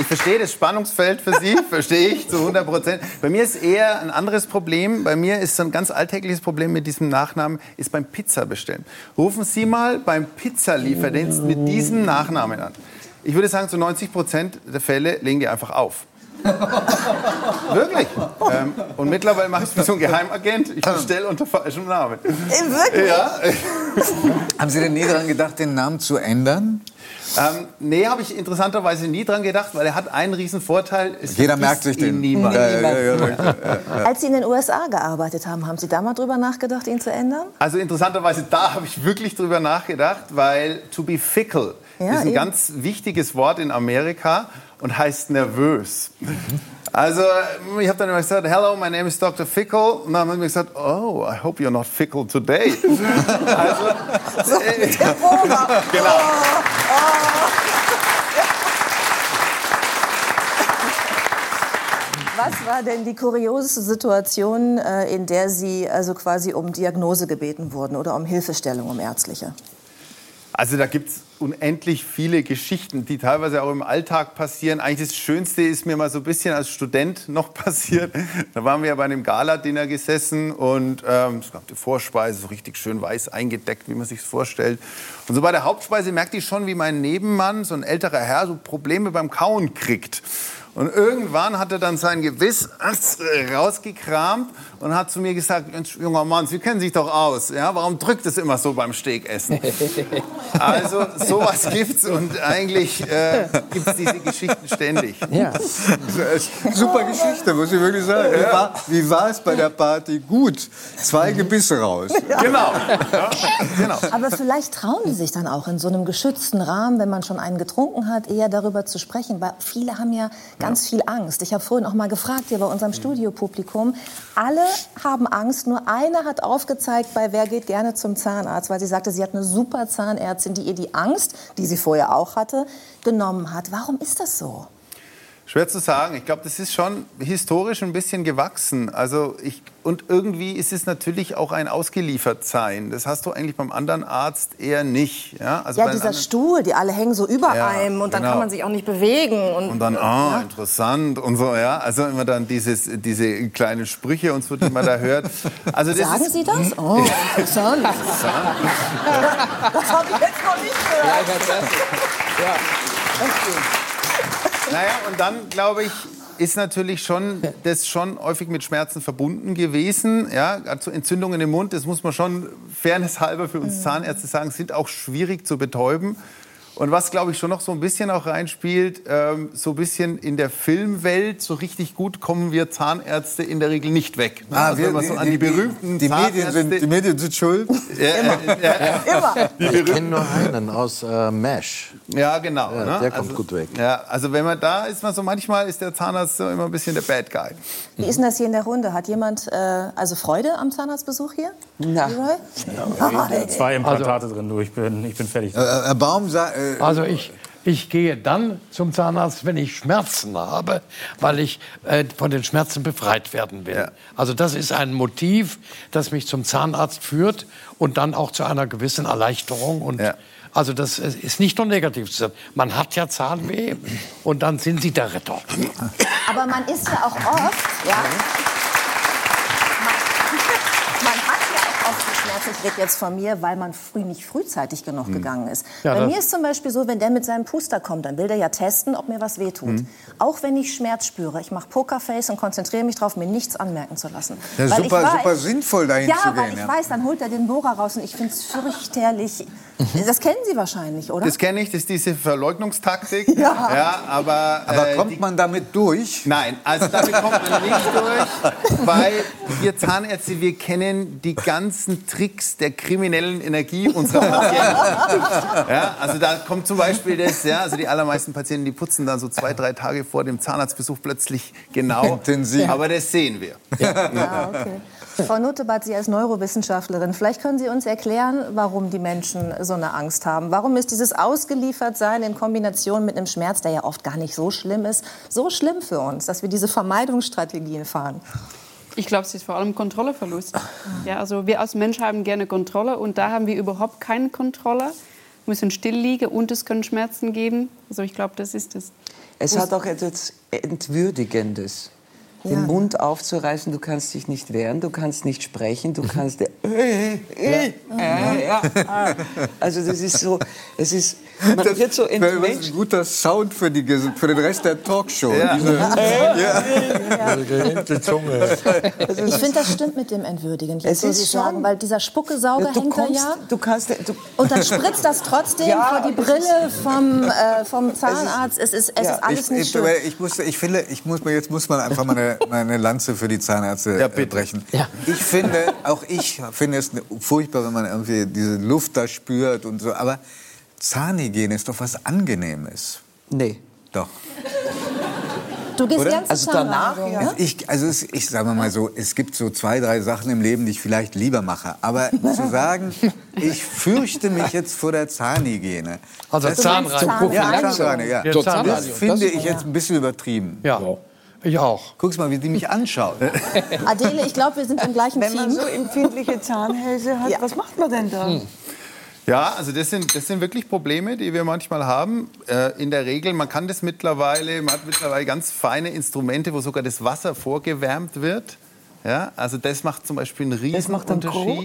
Ich verstehe das Spannungsfeld für Sie, verstehe ich zu 100 Prozent. Bei mir ist eher ein anderes Problem. Bei mir ist so ein ganz alltägliches Problem mit diesem Nachnamen, ist beim Pizza bestellen. Rufen Sie mal beim Pizzalieferdienst mit diesem Nachnamen an. Ich würde sagen, zu 90 Prozent der Fälle legen die einfach auf. Wirklich. Ähm, und mittlerweile mache ich es wie so ein Geheimagent. Ich bestelle unter falschem Namen. Wirklich? Ja. Haben Sie denn nie daran gedacht, den Namen zu ändern? Ähm, nee, habe ich interessanterweise nie dran gedacht, weil er hat einen riesen Vorteil. Jeder merkt sich ihn den. Niemand. Ja, ja, ja. Als Sie in den USA gearbeitet haben, haben Sie da mal drüber nachgedacht, ihn zu ändern? Also interessanterweise, da habe ich wirklich drüber nachgedacht, weil to be fickle Ja, ist ein eben. ganz wichtiges Wort in Amerika und heißt nervös. Also ich habe dann immer gesagt, hello, my name is Dr. Fickle. Und dann haben sie mir gesagt, oh, I hope you're not fickle today. also, äh, genau. Was war denn die kurioseste Situation, äh, in der Sie also quasi um Diagnose gebeten wurden oder um Hilfestellung, um ärztliche? Also da gibt es unendlich viele Geschichten, die teilweise auch im Alltag passieren. Eigentlich das Schönste ist mir mal so ein bisschen als Student noch passiert. Da waren wir bei einem Gala-Dinner gesessen und ähm, es gab die Vorspeise, so richtig schön weiß eingedeckt, wie man sich vorstellt. Und so bei der Hauptspeise merkte ich schon, wie mein Nebenmann, so ein älterer Herr, so Probleme beim Kauen kriegt. Und irgendwann hat er dann sein Gewiss rausgekramt und hat zu mir gesagt, Mensch, junger Mann, Sie kennen sich doch aus. Ja? Warum drückt es immer so beim Steakessen? Also sowas gibt's und eigentlich äh, gibt's diese Geschichten ständig. Ja. Super Geschichte, muss ich wirklich sagen. Wie, war, wie war es bei der Party? Gut. Zwei Gebisse raus. Genau. Ja, genau. Aber vielleicht trauen die sich dann auch in so einem geschützten Rahmen, wenn man schon einen getrunken hat, eher darüber zu sprechen. Weil viele haben ja ganz viel Angst. Ich habe vorhin auch mal gefragt hier bei unserem Studiopublikum. Alle haben Angst. Nur eine hat aufgezeigt bei Wer geht gerne zum Zahnarzt, weil sie sagte, sie hat eine super Zahnärztin, die ihr die Angst, die sie vorher auch hatte, genommen hat. Warum ist das so? Schwer zu sagen. Ich glaube, das ist schon historisch ein bisschen gewachsen. Also ich, und irgendwie ist es natürlich auch ein Ausgeliefertsein. Das hast du eigentlich beim anderen Arzt eher nicht. Ja, also Ja, dieser anderen- Stuhl, die alle hängen so über Ja, einem und dann genau. kann man sich auch nicht bewegen. Und, Und dann, ah, interessant und so, ja. Also immer dann dieses, diese kleinen Sprüche und so, die man da hört. Also das Sagen ist, Sie das? Oh, interessant. das habe ich jetzt noch nicht gehört. Naja, und dann glaube ich, ist natürlich schon, das schon häufig mit Schmerzen verbunden gewesen. Ja, also Entzündungen im Mund, das muss man schon fairnesshalber für uns Zahnärzte sagen, sind auch schwierig zu betäuben. Und was, glaube ich, schon noch so ein bisschen auch reinspielt, ähm, so ein bisschen in der Filmwelt, so richtig gut kommen wir Zahnärzte in der Regel nicht weg. Ne? Ah, also wenn man so an die, berühmten die Medien, sind, Zahnärzte- die Medien sind schuld. Ja, ja, Immer. Ich kenne nur einen aus äh, MASH. ja, genau. Ja, ne? der kommt also, gut weg. Ja, also wenn man da ist, man so manchmal ist der Zahnarzt so immer ein bisschen der Bad Guy. Wie ist denn das hier in der Runde? Hat jemand äh, also Freude am Zahnarztbesuch hier? Na. Ey. Zwei Implantate drin, du. Ich bin, ich bin fertig. Äh, Herr Baum sagt, äh, Also ich, ich gehe dann zum Zahnarzt, wenn ich Schmerzen habe, weil ich äh, von den Schmerzen befreit werden will. Ja. Also das ist ein Motiv, das mich zum Zahnarzt führt und dann auch zu einer gewissen Erleichterung. Und Ja. Also das ist nicht nur negativ zu sagen. Man hat ja Zahnweh und dann sind Sie der Retter. Aber man ist ja auch oft, ja. Man, man hat ja auch oft die Schmerzen, ich rede jetzt von mir, weil man früh nicht frühzeitig genug gegangen ist. Ja, Bei mir ist zum Beispiel so, wenn der mit seinem Puster kommt, dann will der ja testen, ob mir was wehtut. Auch wenn ich Schmerz spüre, ich mache Pokerface und konzentriere mich darauf, mir nichts anmerken zu lassen. Ja, Weil super- ich weiß, super sinnvoll, dahin ja, zu weil gehen, ich ja. weiß, dann holt er den Bohrer raus und ich finde es fürchterlich. Mhm. Das kennen Sie wahrscheinlich, oder? Das kenne ich, das ist diese Verleugnungstaktik. Ja. ja aber aber äh, kommt die- man damit durch? Nein, also damit kommt man nicht durch, weil wir Zahnärzte, wir kennen die ganzen Tricks der kriminellen Energie unserer Patienten. Ja, also da kommt zum Beispiel das, ja, also die allermeisten Patienten, die putzen dann so zwei, drei Tage vor dem Zahnarztbesuch plötzlich genau. Intensiv. Aber das sehen wir. Ah, okay. Frau Notebart, Sie als Neurowissenschaftlerin, vielleicht können Sie uns erklären, warum die Menschen so eine Angst haben. Warum ist dieses Ausgeliefertsein in Kombination mit einem Schmerz, der ja oft gar nicht so schlimm ist, so schlimm für uns, dass wir diese Vermeidungsstrategien fahren? Ich glaube, es ist vor allem Kontrolleverlust. Ja, also wir als Mensch haben gerne Kontrolle und da haben wir überhaupt keine Kontrolle. Wir müssen still liegen und es können Schmerzen geben. Also ich glaube, das ist es. Es hat auch etwas Entwürdigendes. Den Mund aufzureißen, du kannst dich nicht wehren, du kannst nicht sprechen, du kannst... Äh, äh, äh, ja. Also das ist so, es ist, man Das wird so übrigens entmenschlicht. ein guter Sound für, die, für den Rest der Talkshow. Ja. Diese, Die Zunge. Ich finde, das stimmt mit dem Entwürdigen, jetzt, ist Sie schon- sagen, weil dieser Spuckesauger hängt da kommst, ja. du kannst... Du, Und dann spritzt das trotzdem Ja, vor die Brille vom, äh, vom Zahnarzt. Es ist, es ja, ist alles ich, nicht ich, schön. ich, muss, ich finde, ich muss, mir- jetzt muss man einfach mal eine, mal eine Lanze für die Zahnärzte Ja, äh, bitte. brechen. Ich finde, auch ich finde es furchtbar, wenn man irgendwie diese Luft da spürt und so. Aber Zahnhygiene ist doch was Angenehmes. nee. Doch. Du gehst Oder? ganz Also danach, Zahnreinigung, ja. ne? Ich, also es, ich sage mal so, es gibt so zwei, drei Sachen im Leben, die ich vielleicht lieber mache. Aber zu sagen, ich fürchte mich jetzt vor der Zahnhygiene. Also das- Zahnreinigung. Ja, Zahnreinigung, ja. Ja, Das Zahnreinigung. finde ich jetzt ein bisschen übertrieben. Ja, ich auch. Guck's mal, wie die mich anschaut. Adele, ich glaube, wir sind im gleichen Wenn man Team. so empfindliche Zahnhälse hat, Ja. was macht man denn da? Ja, also das sind, das sind wirklich Probleme, die wir manchmal haben. Äh, in der Regel, man kann das mittlerweile, man hat mittlerweile ganz feine Instrumente, wo sogar das Wasser vorgewärmt wird. Ja, also das macht zum Beispiel einen Das macht einen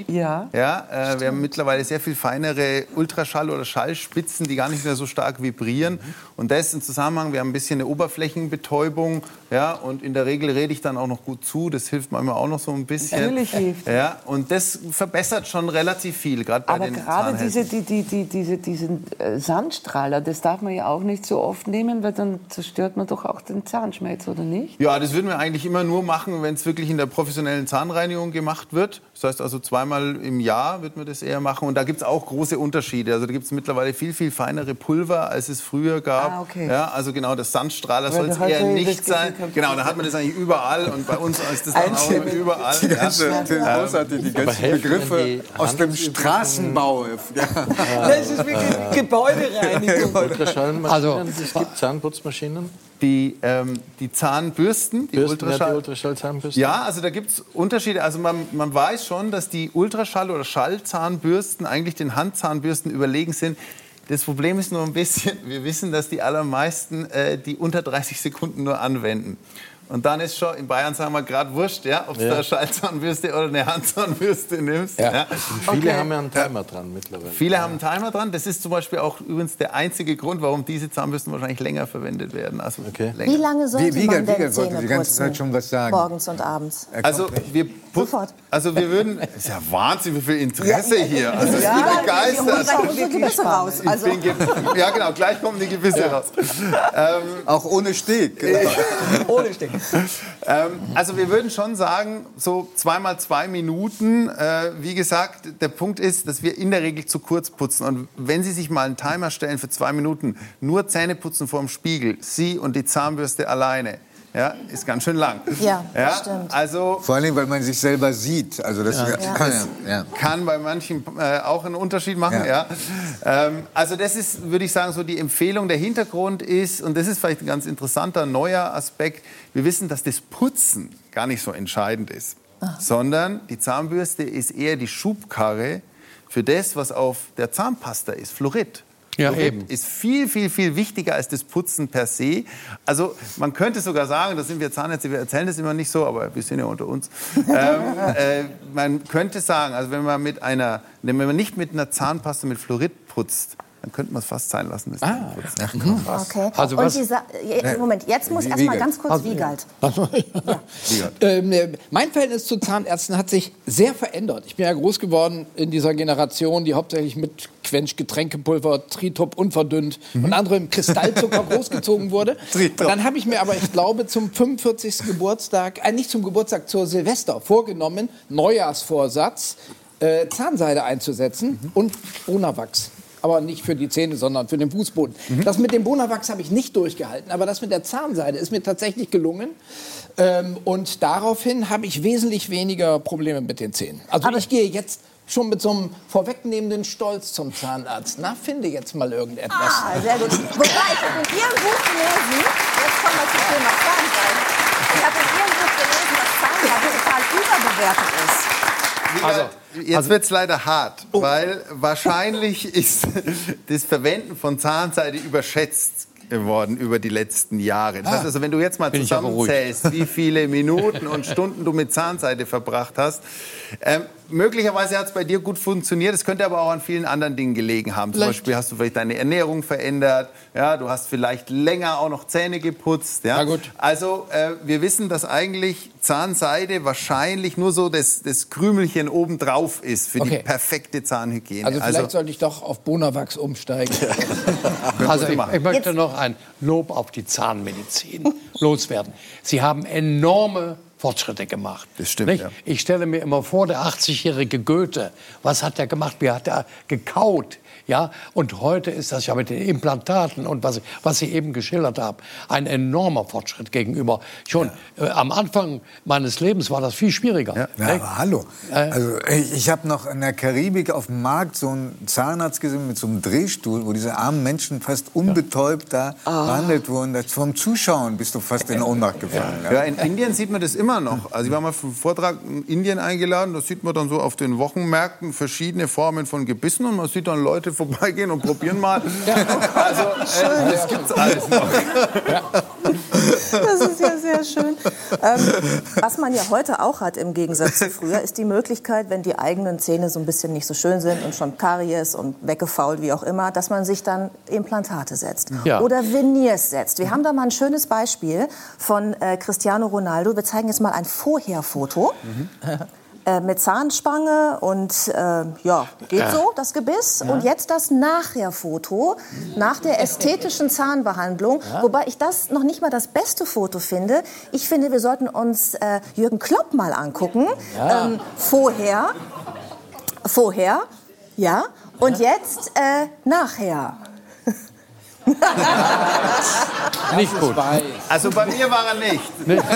ja. Ja, äh, wir haben mittlerweile sehr viel feinere Ultraschall- oder Schallspitzen, die gar nicht mehr so stark vibrieren. Und das im Zusammenhang, wir haben ein bisschen eine Oberflächenbetäubung. Ja, und in der Regel rede ich dann auch noch gut zu. Das hilft manchmal auch noch so ein bisschen. Natürlich hilft. Ja, und das verbessert schon relativ viel, gerade bei Aber den gerade diese, die, die, die, diese, diesen äh, Sandstrahler, das darf man ja auch nicht so oft nehmen, weil dann zerstört man doch auch den Zahnschmelz, oder nicht? Ja, das würden wir eigentlich immer nur machen, wenn es wirklich in der professionellen Zahnreinigung gemacht wird. Das heißt also zweimal im Jahr wird man das eher machen. Und da gibt es auch große Unterschiede. Also da gibt es mittlerweile viel, viel feinere Pulver, als es früher gab. Ah, okay. ja, also genau, das Sandstrahler soll es eher er nicht sein. Genau, da hat man das eigentlich überall. Und bei uns ist das dann auch überall. Die ganze, ja. die, großartig, die ganzen Begriffe aus dem? Straßenbau. Ja. Das ist wirklich Gebäudereinigung. Also- es gibt Zahnputzmaschinen. Die, ähm, die Zahnbürsten, die Bürsten, ja, Ultraschall. die Ultraschallzahnbürsten. Ja, also da gibt es Unterschiede. Also man, man weiß schon, dass die Ultraschall- oder Schallzahnbürsten eigentlich den Handzahnbürsten überlegen sind. Das Problem ist nur ein bisschen, wir wissen, dass die allermeisten äh, die unter 30 Sekunden nur anwenden. Und dann ist schon, in Bayern sagen wir gerade wurscht, ja, ob du Ja. eine Schallzahnbürste oder eine Handzahnbürste nimmst. Ja. Viele haben ja einen Timer dran mittlerweile. Viele haben einen Timer dran. Das ist zum Beispiel auch übrigens der einzige Grund, warum diese Zahnbürsten wahrscheinlich länger verwendet werden. Also länger. Wie lange sollte Wie- man denn Zähne die ganze putzen? Zeit schon was sagen. Morgens und abends. Also wir, pu- also wir würden, das ist ja Wahnsinn, wie viel Interesse hier. Also ich Ja, bin begeistert. Gebisse raus. Ich Also, bin ge- ja genau, gleich kommen die Gebisse raus. Ähm, Auch ohne Steg. Ohne Stück. Ähm, also wir würden schon sagen, so zweimal zwei Minuten. Äh, wie gesagt, der Punkt ist, dass wir in der Regel zu kurz putzen. Und wenn Sie sich mal einen Timer stellen für zwei Minuten, nur Zähne putzen vor dem Spiegel, Sie und die Zahnbürste alleine, ja, ist ganz schön lang. Ja, das stimmt. Also Vor allem, weil man sich selber sieht. Also das Ja. kann ja. ja. kann bei manchen äh, auch einen Unterschied machen. Ja. Ja. Ähm, also das ist, würde ich sagen, so die Empfehlung. Der Hintergrund ist, und das ist vielleicht ein ganz interessanter neuer Aspekt, wir wissen, dass das Putzen gar nicht so entscheidend ist, sondern die Zahnbürste ist eher die Schubkarre für das, was auf der Zahnpasta ist, Fluorid. Ja, Fluorid eben. ist viel, viel, viel wichtiger als das Putzen per se. Also man könnte sogar sagen, da sind wir Zahnärzte, wir erzählen das immer nicht so, aber wir sind ja unter uns. ähm, äh, man könnte sagen, also wenn man, mit einer, wenn man nicht mit einer Zahnpasta mit Fluorid putzt, dann könnte man es fast sein lassen. Das Ah. Putzen. okay. Also und was- die je- Moment, jetzt muss erst mal Wiegald. ganz kurz Wiegald. Ähm, äh, mein Verhältnis zu Zahnärzten hat sich sehr verändert. Ich bin ja groß geworden in dieser Generation, die hauptsächlich mit Quench, Getränkepulver, Tritop unverdünnt und anderem Kristallzucker großgezogen wurde. Und dann habe ich mir aber, ich glaube, zum 45. Geburtstag, äh, nicht zum Geburtstag, zur Silvester vorgenommen, Neujahrsvorsatz, äh, Zahnseide einzusetzen und Bonawachs. Aber nicht für die Zähne, sondern für den Fußboden. Das mit dem Bonawachs habe ich nicht durchgehalten, aber das mit der Zahnseide ist mir tatsächlich gelungen. Ähm, und daraufhin habe ich wesentlich weniger Probleme mit den Zähnen. Also ich gehe jetzt schon mit so einem vorwegnehmenden Stolz zum Zahnarzt. Na, finde jetzt mal irgendetwas. Ah, sehr gut. Wobei, ich habe in Ihrem Buch gelesen, jetzt kommen wir zum Thema Zahnseide. Ich habe in Ihrem Buch gelesen, dass Zahnseide total überbewertet ist. Also, jetzt wird es leider hart, weil wahrscheinlich ist das Verwenden von Zahnseide überschätzt worden über die letzten Jahre. Das heißt also, wenn du jetzt mal zusammenzählst, wie viele Minuten und Stunden du mit Zahnseide verbracht hast, ähm, möglicherweise hat es bei dir gut funktioniert. Es könnte aber auch an vielen anderen Dingen gelegen haben. Zum Vielleicht- Beispiel hast du vielleicht deine Ernährung verändert. Ja, du hast vielleicht länger auch noch Zähne geputzt. Ja? Na gut. Also äh, wir wissen, dass eigentlich Zahnseide wahrscheinlich nur so das, das Krümelchen obendrauf ist für die Okay. perfekte Zahnhygiene. Also vielleicht sollte ich doch auf Bonawachs umsteigen. Also ich, ich möchte noch ein Lob auf die Zahnmedizin loswerden. Sie haben enorme Fortschritte gemacht. Das stimmt, ja. Ich stelle mir immer vor, der 80-jährige Goethe, was hat er gemacht? Wie hat er gekaut? Ja, und heute ist das ja mit den Implantaten und was, was Sie eben geschildert haben, ein enormer Fortschritt gegenüber. Schon äh, am Anfang meines Lebens war das viel schwieriger. Ja, Nicht? aber hallo. Also ich, ich habe noch in der Karibik auf dem Markt so einen Zahnarzt gesehen mit so einem Drehstuhl, wo diese armen Menschen fast unbetäubt da behandelt wurden. Das vom Zuschauen bist du fast in Ohnmacht gefallen. Ja, in Indien sieht man das immer noch. Also ich war mal für einen Vortrag in Indien eingeladen, da sieht man dann so auf den Wochenmärkten verschiedene Formen von Gebissen und man sieht dann Leute vorbeigehen und probieren mal. Also äh, das gibt's alles noch. Das ist ja sehr schön. Ähm, was man ja heute auch hat im Gegensatz zu früher, ist die Möglichkeit, wenn die eigenen Zähne so ein bisschen nicht so schön sind und schon Karies und weggefault, wie auch immer, dass man sich dann Implantate setzt Ja. oder Veneers setzt. Wir haben da mal ein schönes Beispiel von äh, Cristiano Ronaldo. Wir zeigen jetzt mal ein Vorherfoto. Äh, mit Zahnspange und äh, ja, geht Ja. so, das Gebiss. Und jetzt das Nachherfoto nach der ästhetischen Zahnbehandlung. Wobei ich das noch nicht mal das beste Foto finde. Ich finde, wir sollten uns äh, Jürgen Klopp mal angucken. Ja. Ähm, vorher, vorher, ja. Und jetzt äh, nachher. Nicht gut. Also bei mir war er nicht. Nicht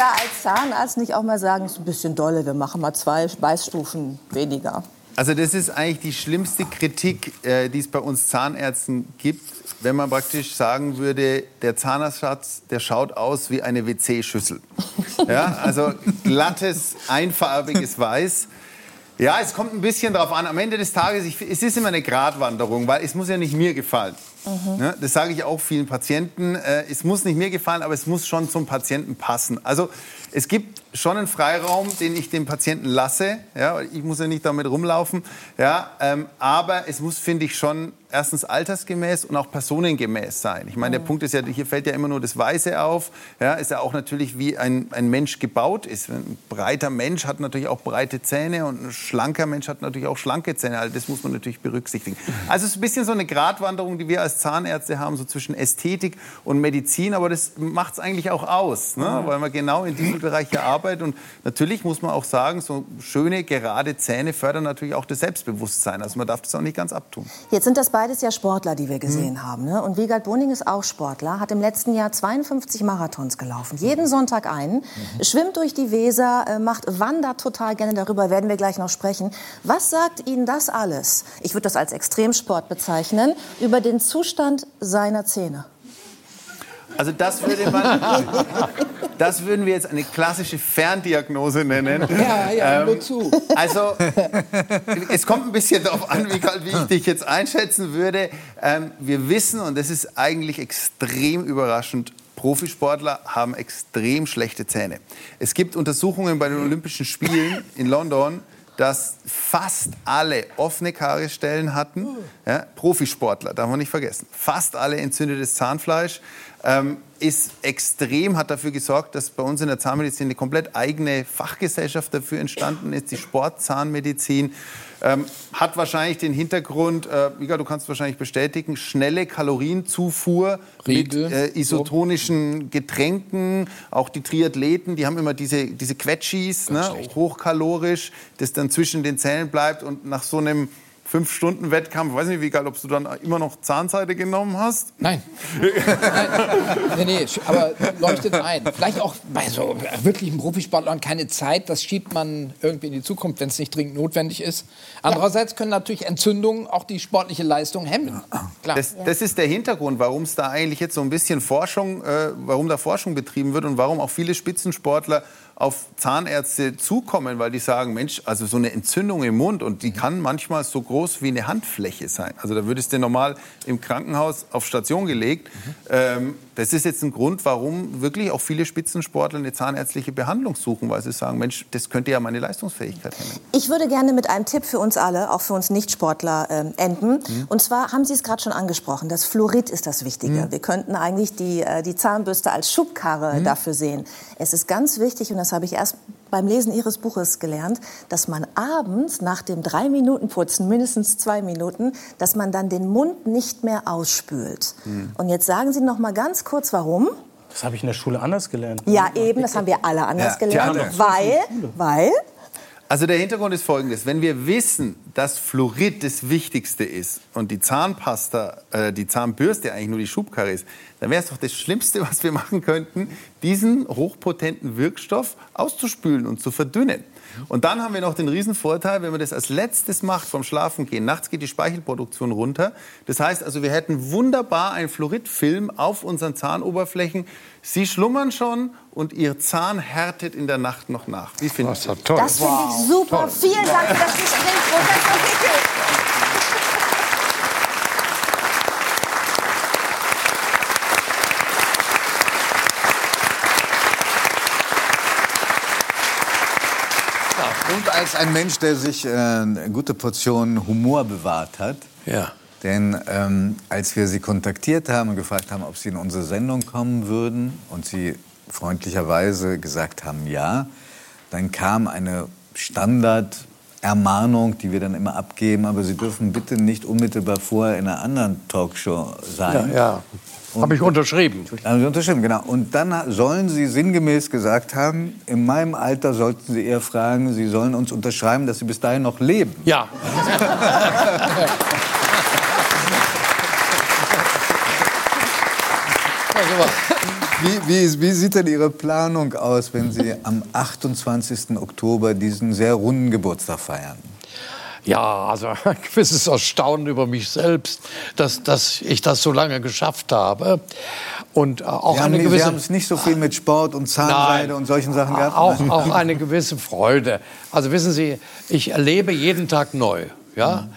da als Zahnarzt nicht auch mal sagen, ist ein bisschen dolle, wir machen mal zwei Beißstufen weniger? Also das ist eigentlich die schlimmste Kritik, äh, die es bei uns Zahnärzten gibt, wenn man praktisch sagen würde, der Zahnarztschatz, der schaut aus wie eine WC-Schüssel. Ja, also glattes, einfarbiges Weiß. Ja, es kommt ein bisschen drauf an. Am Ende des Tages, ich, es ist immer eine Gratwanderung, weil es muss ja nicht mir gefallen. Mhm. Ne? Das sage ich auch vielen Patienten. Äh, es muss nicht mir gefallen, aber es muss schon zum Patienten passen. Also es gibt schon einen Freiraum, den ich dem Patienten lasse. Ja, ich muss ja nicht damit rumlaufen. Ja, ähm, aber es muss, finde ich, schon erstens altersgemäß und auch personengemäß sein. Ich meine, der Punkt ist ja, hier fällt ja immer nur das Weiße auf. Ja, ist ja auch natürlich, wie ein, ein Mensch gebaut ist. Ein breiter Mensch hat natürlich auch breite Zähne und ein schlanker Mensch hat natürlich auch schlanke Zähne. Also das muss man natürlich berücksichtigen. Also es ist ein bisschen so eine Gratwanderung, die wir als Zahnärzte haben, so zwischen Ästhetik und Medizin. Aber das macht es eigentlich auch aus, ne? weil man genau in diesem Bereich ja arbeitet. Und natürlich muss man auch sagen, so schöne, gerade Zähne fördern natürlich auch das Selbstbewusstsein. Also man darf das auch nicht ganz abtun. Jetzt sind das beides ja Sportler, die wir gesehen haben. Ne? Und Wiegald Boning ist auch Sportler, hat im letzten Jahr 52 Marathons gelaufen. Jeden Sonntag einen, schwimmt durch die Weser, äh, macht, wandert total gerne, darüber werden wir gleich noch sprechen. Was sagt Ihnen das alles, ich würde das als Extremsport bezeichnen, über den Zustand seiner Zähne? Also das würde man, das würden wir jetzt eine klassische Ferndiagnose nennen. Ja, ja, Ähm, nur zu. Also es kommt ein bisschen darauf an, wie, wie ich dich jetzt einschätzen würde. Ähm, wir wissen, und das ist eigentlich extrem überraschend, Profisportler haben extrem schlechte Zähne. Es gibt Untersuchungen bei den Olympischen Spielen in London, dass fast alle offene Kariesstellen hatten. Ja, Profisportler, darf man nicht vergessen. Fast alle entzündetes Zahnfleisch. Ähm, ist extrem, hat dafür gesorgt, dass bei uns in der Zahnmedizin eine komplett eigene Fachgesellschaft dafür entstanden ist, die Sportzahnmedizin. Ähm, hat wahrscheinlich den Hintergrund, äh, Mika, du kannst wahrscheinlich bestätigen, schnelle Kalorienzufuhr Riegel, mit äh, isotonischen Getränken. Auch die Triathleten, die haben immer diese, diese Quetschis, ne, hochkalorisch, das dann zwischen den Zähnen bleibt und nach so einem fünf Stunden Wettkampf, weiß nicht, wie geil, ob du dann immer noch Zahnseide genommen hast? Nein. Nee, nee, sch- aber leuchtet ein. Vielleicht auch bei so wirklichen Profisportlern keine Zeit, das schiebt man irgendwie in die Zukunft, wenn es nicht dringend notwendig ist. Andererseits können natürlich Entzündungen auch die sportliche Leistung hemmen. Klar. Das, das ist der Hintergrund, warum es da eigentlich jetzt so ein bisschen Forschung, äh, warum da Forschung betrieben wird und warum auch viele Spitzensportler auf Zahnärzte zukommen, weil die sagen, Mensch, also so eine Entzündung im Mund und die kann manchmal so groß wie eine Handfläche sein. Also da würdest du normal im Krankenhaus auf Station gelegt. Ähm, das ist jetzt ein Grund, warum wirklich auch viele Spitzensportler eine zahnärztliche Behandlung suchen, weil sie sagen, Mensch, das könnte ja meine Leistungsfähigkeit hemmen. Ich würde gerne mit einem Tipp für uns alle, auch für uns Nichtsportler, ähm, enden. Und zwar haben Sie es gerade schon angesprochen, das Fluorid ist das Wichtige. Wir könnten eigentlich die, äh, die Zahnbürste als Schubkarre dafür sehen. Es ist ganz wichtig, und das habe ich erst beim Lesen Ihres Buches gelernt, dass man abends nach dem drei Minuten Putzen, mindestens zwei Minuten, dass man dann den Mund nicht mehr ausspült. Und jetzt sagen Sie noch mal ganz kurz, warum? Das habe ich in der Schule anders gelernt. Ja, eben, das haben wir alle anders Ja, gelernt. Weil, weil, Also der Hintergrund ist folgendes. Wenn wir wissen, dass Fluorid das Wichtigste ist und die Zahnpasta, äh, die Zahnbürste eigentlich nur die Schubkarre ist, dann wäre es doch das Schlimmste, was wir machen könnten, diesen hochpotenten Wirkstoff auszuspülen und zu verdünnen. Und dann haben wir noch den riesen Vorteil, wenn man das als letztes macht vom Schlafengehen. Nachts geht die Speichelproduktion runter. Das heißt also, wir hätten wunderbar einen Fluoridfilm auf unseren Zahnoberflächen. Sie schlummern schon und Ihr Zahn härtet in der Nacht noch nach. Wie finden Sie? toll. das finde ich super. Vielen Dank für das Gespräch, Professor Hickel. Und als ein Mensch, der sich äh, eine gute Portion Humor bewahrt hat. Ja. Denn ähm, als wir Sie kontaktiert haben und gefragt haben, ob Sie in unsere Sendung kommen würden und Sie freundlicherweise gesagt haben, ja, dann kam eine Standard-Ermahnung, die wir dann immer abgeben, aber Sie dürfen bitte nicht unmittelbar vorher in einer anderen Talkshow Ja, sein. ja. Habe ich unterschrieben. Haben Sie unterschrieben, genau. Und dann sollen Sie sinngemäß gesagt haben, in meinem Alter sollten Sie eher fragen, Sie sollen uns unterschreiben, dass Sie bis dahin noch leben. Ja. Wie, wie, wie sieht denn Ihre Planung aus, wenn Sie am 28. Oktober diesen sehr runden Geburtstag feiern? Ja, also ein gewisses Erstaunen über mich selbst, dass, dass ich das so lange geschafft habe. Und äh, auch Sie haben, Sie es nicht so viel mit Sport und Zahnseide Nein. und solchen Sachen gehabt? Auch, auch eine gewisse Freude. Also wissen Sie, ich erlebe jeden Tag neu. Ja?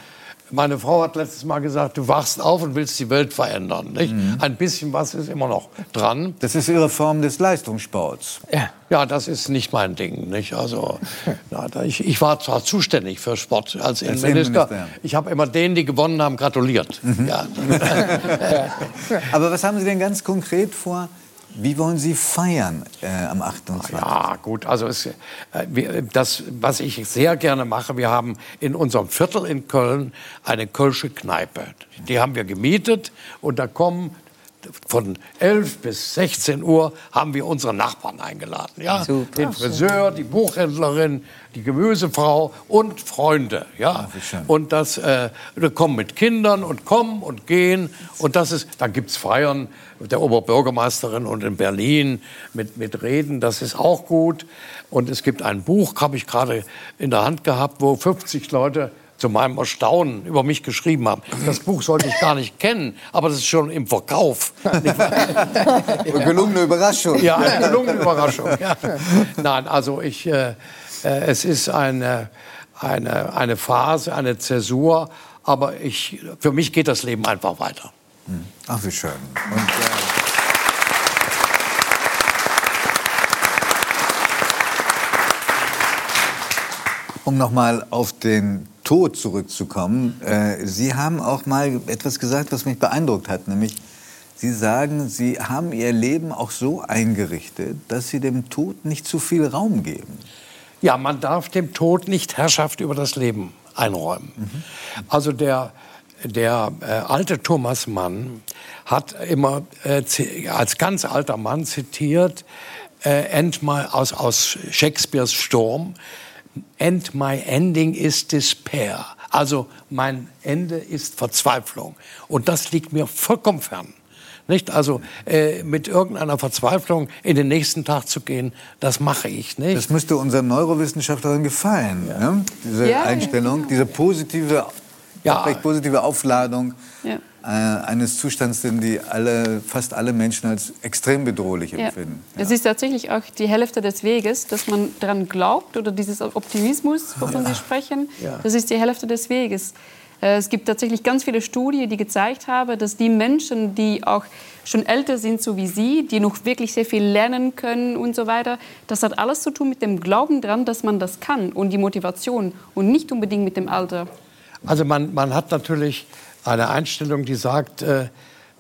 Meine Frau hat letztes Mal gesagt, du wachst auf und willst die Welt verändern. Nicht? Ein bisschen was ist immer noch dran. Das ist Ihre Form des Leistungssports. Ja, ja das ist nicht mein Ding. Nicht? Also, na, ich, ich war zwar zuständig für Sport als Innenminister. Ich habe immer denen, die gewonnen haben, gratuliert. Ja. Aber was haben Sie denn ganz konkret vor? Wie wollen Sie feiern äh, am 28. Ja, gut, also es, äh, wir, das, was ich sehr gerne mache, wir haben in unserem Viertel in Köln eine Kölsche Kneipe. Die haben wir gemietet und da kommen von 11 bis 16 Uhr haben wir unsere Nachbarn eingeladen. Ja? Super. Den Friseur, die Buchhändlerin, die Gemüsefrau und Freunde. Ja? Und das äh, da kommen mit Kindern und kommen und gehen. Und das ist, dann gibt's Feiern mit der Oberbürgermeisterin und in Berlin mit, mit Reden. Das ist auch gut. Und es gibt ein Buch, habe ich gerade in der Hand gehabt, wo 50 Leute zu meinem Erstaunen über mich geschrieben haben. Das Buch sollte ich gar nicht kennen, aber das ist schon im Verkauf. Gelungene Überraschung. Ja, eine gelungene Überraschung. Ja. Nein, also ich, äh, äh, es ist eine, eine, eine Phase, eine Zäsur, aber ich, für mich geht das Leben einfach weiter. Ach, wie schön. Und, äh, um nochmal auf den Tod zurückzukommen. Äh, Sie haben auch mal etwas gesagt, was mich beeindruckt hat, nämlich Sie sagen, Sie haben Ihr Leben auch so eingerichtet, dass Sie dem Tod nicht zu viel Raum geben. Ja, man darf dem Tod nicht Herrschaft über das Leben einräumen. Also der, der äh, alte Thomas Mann hat immer äh, als ganz alter Mann zitiert äh, End my, aus, aus Shakespeares Sturm, End my ending is despair. Also mein Ende ist Verzweiflung. Und das liegt mir vollkommen fern. Nicht? Also äh, mit irgendeiner Verzweiflung in den nächsten Tag zu gehen, das mache ich nicht. Das müsste unseren Neurowissenschaftlerin gefallen, ne? diese Ja, ja, Einstellung, diese positive, Ja. recht positive Aufladung Ja. äh, eines Zustands, den die alle, fast alle Menschen als extrem bedrohlich Ja. empfinden. Es ist tatsächlich auch die Hälfte des Weges, dass man daran glaubt oder dieses Optimismus, wovon Sie sprechen, Ja. das ist die Hälfte des Weges. Äh, Es gibt tatsächlich ganz viele Studien, die gezeigt haben, dass die Menschen, die auch schon älter sind, so wie Sie, die noch wirklich sehr viel lernen können und so weiter, das hat alles zu tun mit dem Glauben dran, dass man das kann und die Motivation und nicht unbedingt mit dem Alter. Also man, man hat natürlich eine Einstellung, die sagt, äh,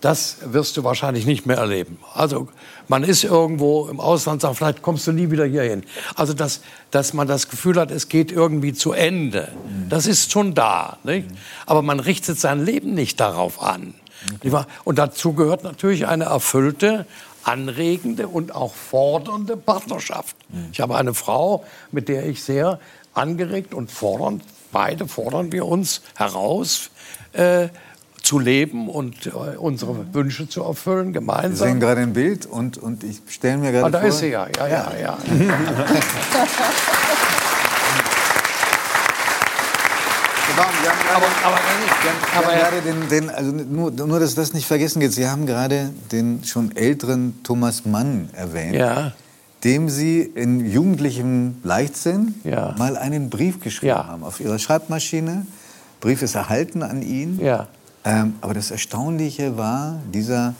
das wirst du wahrscheinlich nicht mehr erleben. Also man ist irgendwo im Ausland, sagt, vielleicht kommst du nie wieder hierhin. Also dass, dass man das Gefühl hat, es geht irgendwie zu Ende, das ist schon da. Nicht? Aber man richtet sein Leben nicht darauf an. Wahr? Und dazu gehört natürlich eine erfüllte, anregende und auch fordernde Partnerschaft. Ich habe eine Frau, mit der ich sehr angeregt und fordernd, beide fordern wir uns heraus, äh, zu leben und äh, unsere Wünsche zu erfüllen, Sie gemeinsam. sehen gerade ein Bild und, und ich stelle mir gerade Ah, da vor... ist sie ja, ja, ja, ja. aber, aber, aber gerade den, den, also nur, nur, dass das nicht vergessen geht. Sie haben gerade den schon älteren Thomas Mann erwähnt, Ja. Dem Sie in jugendlichem Leichtsinn Ja. mal einen Brief geschrieben haben auf Ihrer Schreibmaschine. Brief ist erhalten an ihn. Ja. Ähm, aber das Erstaunliche war, dieser